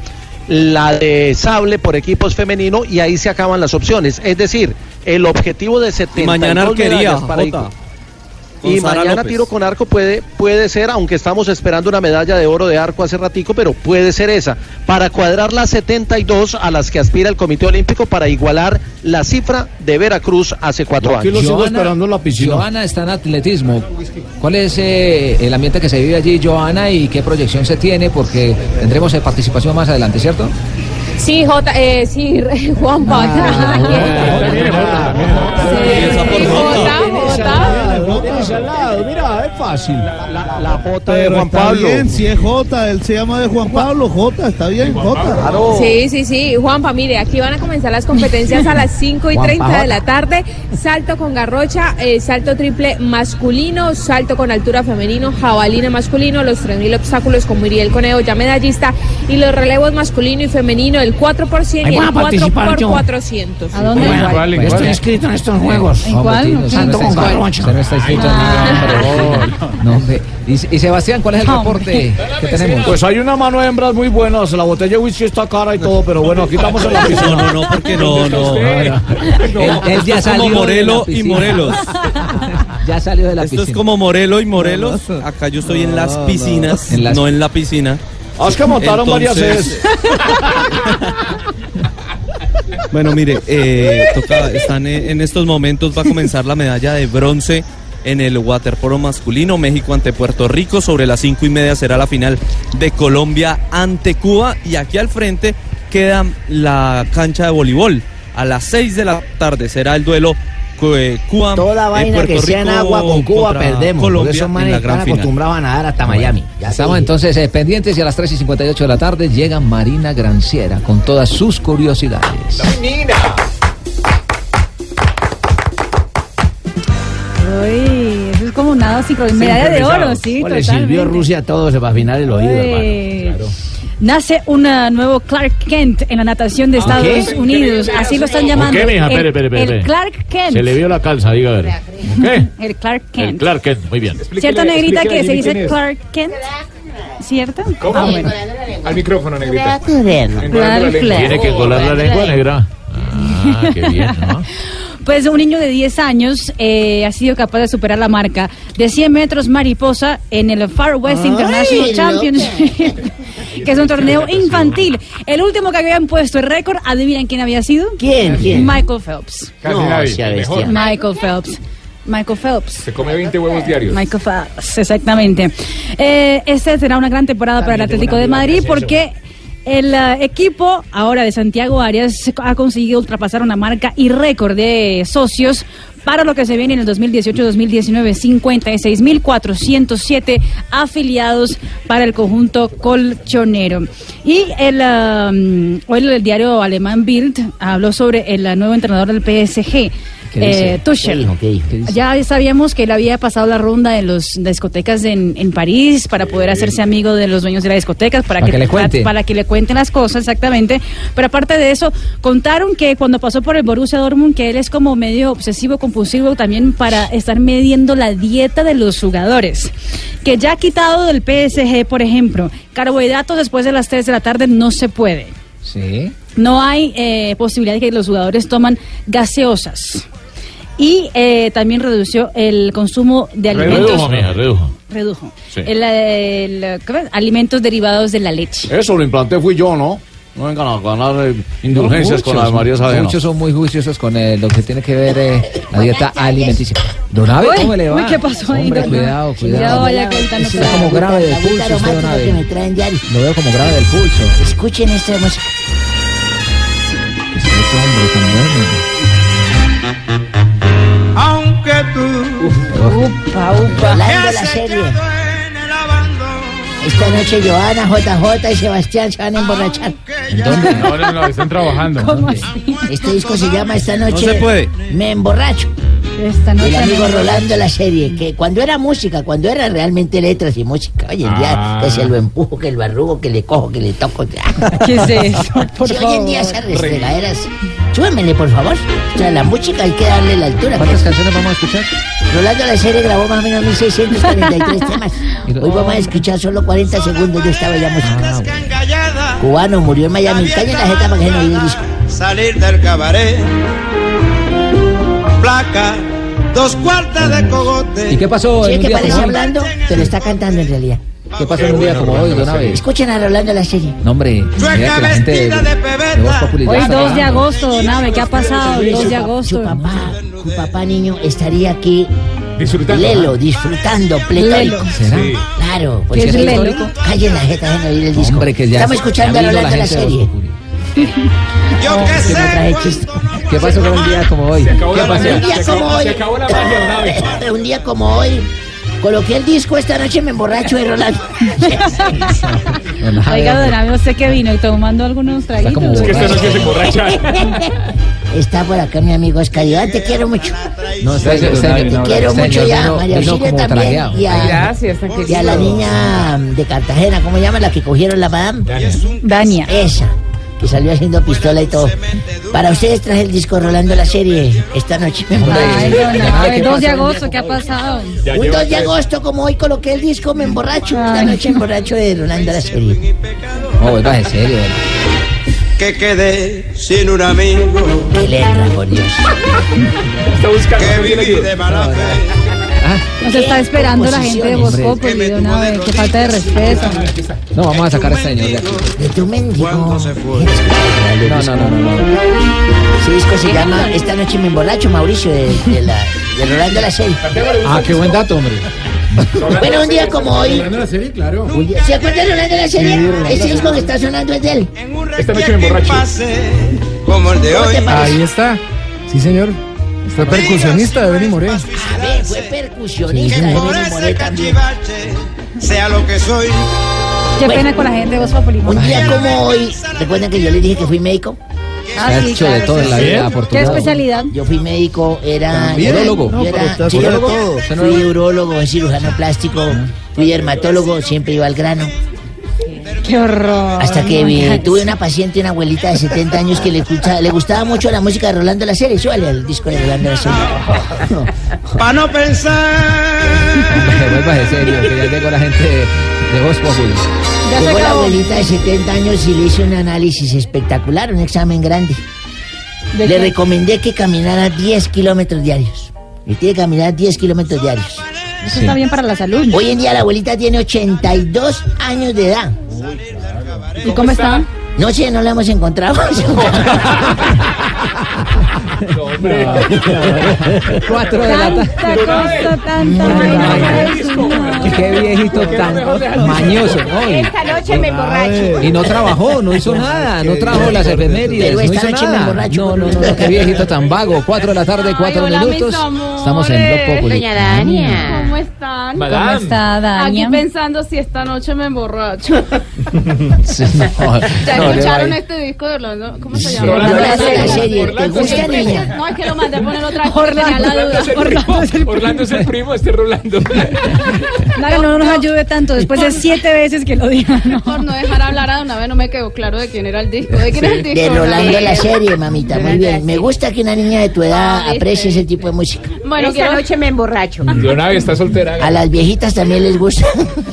Speaker 11: La de sable por equipos femenino y ahí se acaban las opciones. Es decir, el objetivo de 72
Speaker 12: mañana arquería,
Speaker 11: medallas para
Speaker 12: Jota.
Speaker 11: Y
Speaker 12: Sara
Speaker 11: mañana
Speaker 12: López.
Speaker 11: tiro con arco puede, puede ser, aunque estamos esperando una medalla de oro de arco hace ratico, pero puede ser esa, para cuadrar las 72 a las que aspira el Comité Olímpico para igualar la cifra de Veracruz hace cuatro
Speaker 19: Aquí
Speaker 11: años.
Speaker 19: lo sigo esperando en la piscina.
Speaker 5: Joana está en atletismo. ¿Cuál es eh, el ambiente que se vive allí, Joana, y qué proyección se tiene? Porque tendremos eh, participación más adelante, ¿cierto?
Speaker 27: Sí, J, eh, sí, Juanpa.
Speaker 19: Tienes al lado, mira, es fácil.
Speaker 11: La, J
Speaker 33: Pero está bien, si es J, él se llama de Juan Pablo, J, está bien, J.
Speaker 27: Sí, sí, sí. Juanpa, mire, aquí van a comenzar las competencias a las 5 y
Speaker 19: Juanpa
Speaker 27: 30 de la tarde. Salto con garrocha, eh, salto triple masculino, salto con altura femenino, jabalina masculino, los 3.000 obstáculos con Muriel Conejo, ya medallista, y los relevos masculino y femenino, el 4 por 100
Speaker 6: Ahí
Speaker 27: y el
Speaker 6: a
Speaker 27: 4
Speaker 6: participar
Speaker 27: por
Speaker 6: yo.
Speaker 27: 400.
Speaker 6: ¿A dónde?
Speaker 27: Igual.
Speaker 6: ¿Cuál, en Estoy inscrito en estos juegos.
Speaker 27: ¿En cuál?
Speaker 6: Salto con garrocha.
Speaker 5: No. No, hombre. Y, y Sebastián, ¿cuál es el reporte que tenemos?
Speaker 19: Pues hay una mano de hembras muy buenas. La botella de whisky está cara y todo, pero bueno, aquí estamos en la piscina.
Speaker 12: No, no, no, porque no, no.
Speaker 5: Él, él ya
Speaker 12: Esto
Speaker 5: salió
Speaker 12: como Morelo
Speaker 5: de la
Speaker 12: y. Morelos.
Speaker 5: ya salió de la
Speaker 12: Esto
Speaker 5: piscina.
Speaker 12: es como Morelo y Morelos. Acá yo estoy en las piscinas,
Speaker 5: En las-
Speaker 12: no en la piscina.
Speaker 19: Haz que montaron varias veces.
Speaker 12: Bueno, mire, eh, toca- están en estos momentos va a comenzar la medalla de bronce en el waterpolo masculino. México ante Puerto Rico. Sobre las cinco y media será la final de Colombia ante Cuba. Y aquí al frente queda la cancha de voleibol. A las seis de la tarde será el duelo eh, Cuba.
Speaker 6: Toda vaina
Speaker 12: Puerto
Speaker 6: que sea en
Speaker 12: Rico
Speaker 6: agua con Cuba
Speaker 12: contra
Speaker 6: perdemos.
Speaker 12: Colombia
Speaker 6: esos
Speaker 12: en
Speaker 6: manes
Speaker 12: la
Speaker 6: están
Speaker 12: gran final.
Speaker 6: acostumbrados a nadar hasta Miami. Ya
Speaker 5: Estamos entonces eh, pendientes y a las 3 y 58 de la tarde llega Marina Granciera con todas sus curiosidades.
Speaker 9: Uy, eso es como nada sincronizado. Medalla de oro, sí,
Speaker 6: Pues le sirvió. Rusia a todos para afinar el oído, hermano.
Speaker 9: Eh, Nace un ah, nuevo Clark Kent en la natación de
Speaker 10: ¿Ah,
Speaker 9: Estados
Speaker 10: qué?
Speaker 9: Unidos. Así lo están llamando.
Speaker 10: ¿Qué, mija?
Speaker 9: El-
Speaker 10: Espere, espere, espere,
Speaker 9: El. Clark Kent.
Speaker 10: Se le vio la calza, diga a ver. ¿Qué?
Speaker 9: El Clark
Speaker 10: El
Speaker 9: Kent.
Speaker 10: Clark Kent, muy bien.
Speaker 9: ¿Cierto, negrita, que se dice. Clark Kent? ¿Cierto?
Speaker 10: ¿Cómo?
Speaker 9: Ah, bueno.
Speaker 10: Al micrófono,
Speaker 9: negrita. Clark Kent.
Speaker 10: Tiene que colar la lengua, negra. Ah, qué bien, ¿no?
Speaker 9: Pues un niño de 10 años eh, ha sido capaz de superar la marca de 100 metros mariposa en el Far West
Speaker 8: Ay,
Speaker 9: International. Championship, que es un torneo infantil. El último que habían puesto el récord, ¿adivinen quién había sido?
Speaker 8: ¿Quién? ¿Quién?
Speaker 9: Michael Phelps.
Speaker 10: Casi No, nadie, sea mejor.
Speaker 9: Michael Phelps. Michael Phelps.
Speaker 10: Se come 20 huevos diarios.
Speaker 9: Michael Phelps, exactamente. Eh, esta será una gran temporada para el Atlético de Madrid porque el eh, equipo ahora de Santiago Arias ha conseguido ultrapasar una marca y récord de socios para lo que se viene en el 2018-2019, 56.407 afiliados para el conjunto colchonero. Y el, um, hoy el diario alemán Bild habló sobre el nuevo entrenador del PSG. Eh, Tuchel.
Speaker 6: ¿Qué dijo? ¿Qué dijo? ¿Qué dice?
Speaker 9: Ya sabíamos que él había pasado la ronda en las discotecas en, en París para poder hacerse amigo de los dueños de las discotecas, para,
Speaker 5: Para que le cuente.
Speaker 9: para que le cuenten las cosas, exactamente. Pero aparte de eso, contaron que cuando pasó por el Borussia Dortmund, que él es como medio obsesivo compulsivo también para estar midiendo la dieta de los jugadores. Que ya ha quitado del PSG, por ejemplo, carbohidratos después de las 3 de la tarde no se puede.
Speaker 5: Sí.
Speaker 9: No hay eh, posibilidad de que los jugadores toman gaseosas. Y eh, también redució el consumo de alimentos.
Speaker 10: Redujo, mija, redujo.
Speaker 9: Redujo.
Speaker 10: Sí.
Speaker 9: El, el- ¿qué ves? alimentos derivados de la leche.
Speaker 19: Eso lo implanté fui yo, ¿no? No vengan a ganar eh, indulgencias con la de María.
Speaker 5: Muchos son muy juiciosos con eh, lo que tiene que ver eh, la dieta alimenticia. Don Abe, ¿cómo le va?
Speaker 9: uy, ¿qué pasó ahí,
Speaker 5: Hombre,
Speaker 9: don
Speaker 5: cuidado, cuidado.
Speaker 9: Cuidado, vaya contando
Speaker 5: Está como grave del pulso usted, don Abe.
Speaker 8: me traen diario.
Speaker 5: Lo veo como grave del pulso.
Speaker 8: Escuchen esta música.
Speaker 5: Es que este hombre tan
Speaker 8: Upa, upa. Hablando de la serie. Esta noche Joana, JJ y Sebastián se van a emborrachar.
Speaker 10: ¿Dónde? No, no, no, están trabajando.
Speaker 8: Este disco se llama Esta noche
Speaker 12: No se puede.
Speaker 8: Me emborracho.
Speaker 9: Esta noche
Speaker 8: El amigo Rolando la serie, que cuando era música, cuando era realmente letras y música, hoy en día
Speaker 9: Ah.
Speaker 8: que se lo empujo, que lo arrugo, que le cojo, que le toco.
Speaker 9: ¿Qué es eso? Por
Speaker 8: Si hoy en día esas restregaderas. Súbemele, por favor. O sea, la música hay que darle la altura.
Speaker 5: ¿Cuántas canciones vamos a escuchar?
Speaker 8: Rolando la serie grabó más o menos 1643 temas. Hoy vamos a escuchar solo 40 segundos de esta bella música. Cubano murió en Miami. Calle la jeta para que no oiga el disco.
Speaker 34: Salir del cabaret. Placa, dos cuartas de cogote.
Speaker 5: ¿Y qué pasó
Speaker 8: Sí, que parece hablando, pero está cantando en realidad.
Speaker 5: ¿Qué pasó en un día como hoy, don Abe?
Speaker 8: Escuchen a Rolando la serie.
Speaker 5: No, hombre, mira que la gente de, de
Speaker 9: Hoy
Speaker 5: está
Speaker 9: 2 de agosto, don Abe, ¿qué ha pasado?
Speaker 8: Sí,
Speaker 9: 2
Speaker 8: su
Speaker 9: de agosto.
Speaker 8: Su papá, su papá niño estaría aquí.
Speaker 15: Disfrutando.
Speaker 8: Lelo, disfrutando, pletórico.
Speaker 5: ¿Será? Sí.
Speaker 8: Claro.
Speaker 5: ¿Qué es Lelo?
Speaker 8: Callen la jeta, dejen oír el disco.
Speaker 5: Hombre, que ya
Speaker 8: Estamos escuchando a
Speaker 5: la
Speaker 8: Rolando la
Speaker 5: Voz
Speaker 8: serie.
Speaker 34: Yo qué sé.
Speaker 5: ¿Qué pasó con un día como hoy?
Speaker 15: Se acabó
Speaker 5: ¿Qué
Speaker 15: la
Speaker 5: pasó?
Speaker 15: magia.
Speaker 8: Un día
Speaker 15: Se
Speaker 8: como
Speaker 15: acabó-
Speaker 8: hoy.
Speaker 15: se acabó la magia.
Speaker 8: Un día como hoy. Coloqué el disco esta noche me emborracho de Rolando.
Speaker 9: Oiga, don. Abe, ¿usted qué vino? ¿Y tomando algunos traguitos?
Speaker 5: como
Speaker 15: Es que esta noche se emborracha.
Speaker 8: Está por acá mi amigo Oscar Iván, te quiero mucho.
Speaker 5: No, usted,
Speaker 8: Te quiero
Speaker 5: usted,
Speaker 8: mucho ya,
Speaker 5: vino-
Speaker 8: María
Speaker 5: vino
Speaker 8: Auxilio
Speaker 5: como
Speaker 8: también.
Speaker 5: tragueado.
Speaker 8: Y a,
Speaker 27: Gracias,
Speaker 8: y a la niña de Cartagena, ¿cómo se llama? La que cogieron la madame.
Speaker 9: Dania.
Speaker 8: Esa, que salió haciendo pistola y todo. Para ustedes traje el disco Rolando la serie esta noche.
Speaker 9: Ay,
Speaker 5: Abe, ¿qué
Speaker 9: 2 de agosto, ¿qué ha pasado?
Speaker 8: Un
Speaker 15: lleva
Speaker 8: 2 de agosto, como hoy coloqué el disco, me emborracho. Esta noche emborracho de Rolando la serie.
Speaker 5: No, oiga, en serio.
Speaker 34: Que quedé sin un amigo.
Speaker 8: Qué letra, por Dios.
Speaker 15: Está buscando.
Speaker 34: Que viví de mala fe.
Speaker 9: Nos está esperando la gente de
Speaker 5: Hombre.
Speaker 9: Populi, don Abe, qué falta de respeto.
Speaker 5: No, vamos a sacar a este señor de aquí.
Speaker 8: De tu mendigo.
Speaker 34: Cuando se fue.
Speaker 5: No, no, no, no. no.
Speaker 8: Ese disco se llama Esta noche me emborracho, Mauricio, de, de la, de Rolando la serie.
Speaker 19: Ah, qué buen dato, hombre.
Speaker 8: Bueno, un día como hoy.
Speaker 19: la serie, claro.
Speaker 8: ¿Se acuerdan de Rolando la serie? Ese disco que está sonando es de él.
Speaker 34: En un
Speaker 15: Esta noche me emborracho.
Speaker 34: como el de
Speaker 8: ¿Cómo
Speaker 34: hoy.
Speaker 19: Ahí está. Sí, señor. Fue percusionista de Benny Moré.
Speaker 8: A ver, fue percusionista de
Speaker 34: Por
Speaker 8: Benny Moré también.
Speaker 34: sea lo que soy.
Speaker 9: Qué
Speaker 8: Bueno.
Speaker 9: pena con la gente de Voz Populi.
Speaker 8: Un día como hoy, ¿recuerdan que yo les dije que fui médico?
Speaker 9: Ah,
Speaker 5: Se ha
Speaker 9: sí,
Speaker 5: hecho de
Speaker 9: claro,
Speaker 5: todo
Speaker 9: sí.
Speaker 5: en la vida,
Speaker 9: ¿Qué
Speaker 5: afortunado.
Speaker 9: especialidad?
Speaker 8: Yo fui médico, era...
Speaker 5: ¿También?
Speaker 8: era-
Speaker 5: Urólogo.
Speaker 8: yo
Speaker 19: No,
Speaker 8: era urólogo.
Speaker 19: todo.
Speaker 8: Fui urólogo, cirujano plástico, fui dermatólogo, siempre iba al grano.
Speaker 9: Qué horror.
Speaker 8: Hasta que
Speaker 9: no,
Speaker 8: tuve una paciente, una abuelita de 70 años que le, escucha- le gustaba mucho la música de Rolando la serie. Súbale al disco de Rolando la serie.
Speaker 34: Pa' no pensar.
Speaker 5: Hombre, vuelva en serio, que ya llegó la gente de, de Voz Populi.
Speaker 8: Llegó la abuelita de 70 años y le hice un análisis espectacular, un examen grande.
Speaker 9: ¿De
Speaker 8: Le
Speaker 9: qué?
Speaker 8: recomendé que caminara 10 kilómetros diarios. Y tiene que caminar 10 kilómetros diarios.
Speaker 9: Eso está bien para la salud.
Speaker 8: Hoy en día la abuelita tiene 82 años de edad.
Speaker 9: ¿Y cómo está?
Speaker 8: No sé, no la hemos encontrado.
Speaker 5: Cuatro de la tarde.
Speaker 9: Tanta cosa, tanta vaina.
Speaker 5: Qué viejito tan mañoso, ¿no? Y,
Speaker 27: Esta noche me emborracho.
Speaker 5: y no trabajó, no hizo nada, no trajo las efemérides, no hizo nada. No, no, no, no, qué viejito tan vago. Cuatro de la tarde, cuatro minutos. Estamos en Blog Populi.
Speaker 27: Doña Dania. ¿Cómo están?
Speaker 9: ¿Cómo está,
Speaker 27: Aquí
Speaker 9: Dania?
Speaker 27: pensando si esta noche me emborracho.
Speaker 5: Sí, no,
Speaker 27: ¿Ya
Speaker 5: no,
Speaker 27: escucharon este disco de Orlando? ¿Cómo se
Speaker 5: Sí,
Speaker 27: llama?
Speaker 8: Rolando la serie. ¿Te gusta, niña?
Speaker 27: No, es que lo mandé a poner otra vez.
Speaker 9: Orlando,
Speaker 27: la duda.
Speaker 15: Orlando es el primo. Orlando es el primo, este Rolando.
Speaker 9: Nada, no nos ayude tanto después de siete veces que lo digan. ¿no?
Speaker 27: Por no dejar hablar a una vez no me quedó claro de quién era el disco. ¿De quién es el disco?
Speaker 8: De Rolando la serie, mamita. Muy bien. Me gusta que una niña de tu edad aprecie
Speaker 27: sí.
Speaker 8: ese tipo de música.
Speaker 27: Bueno, esta noche me emborracho.
Speaker 15: Leonave está
Speaker 8: A las viejitas también les gusta.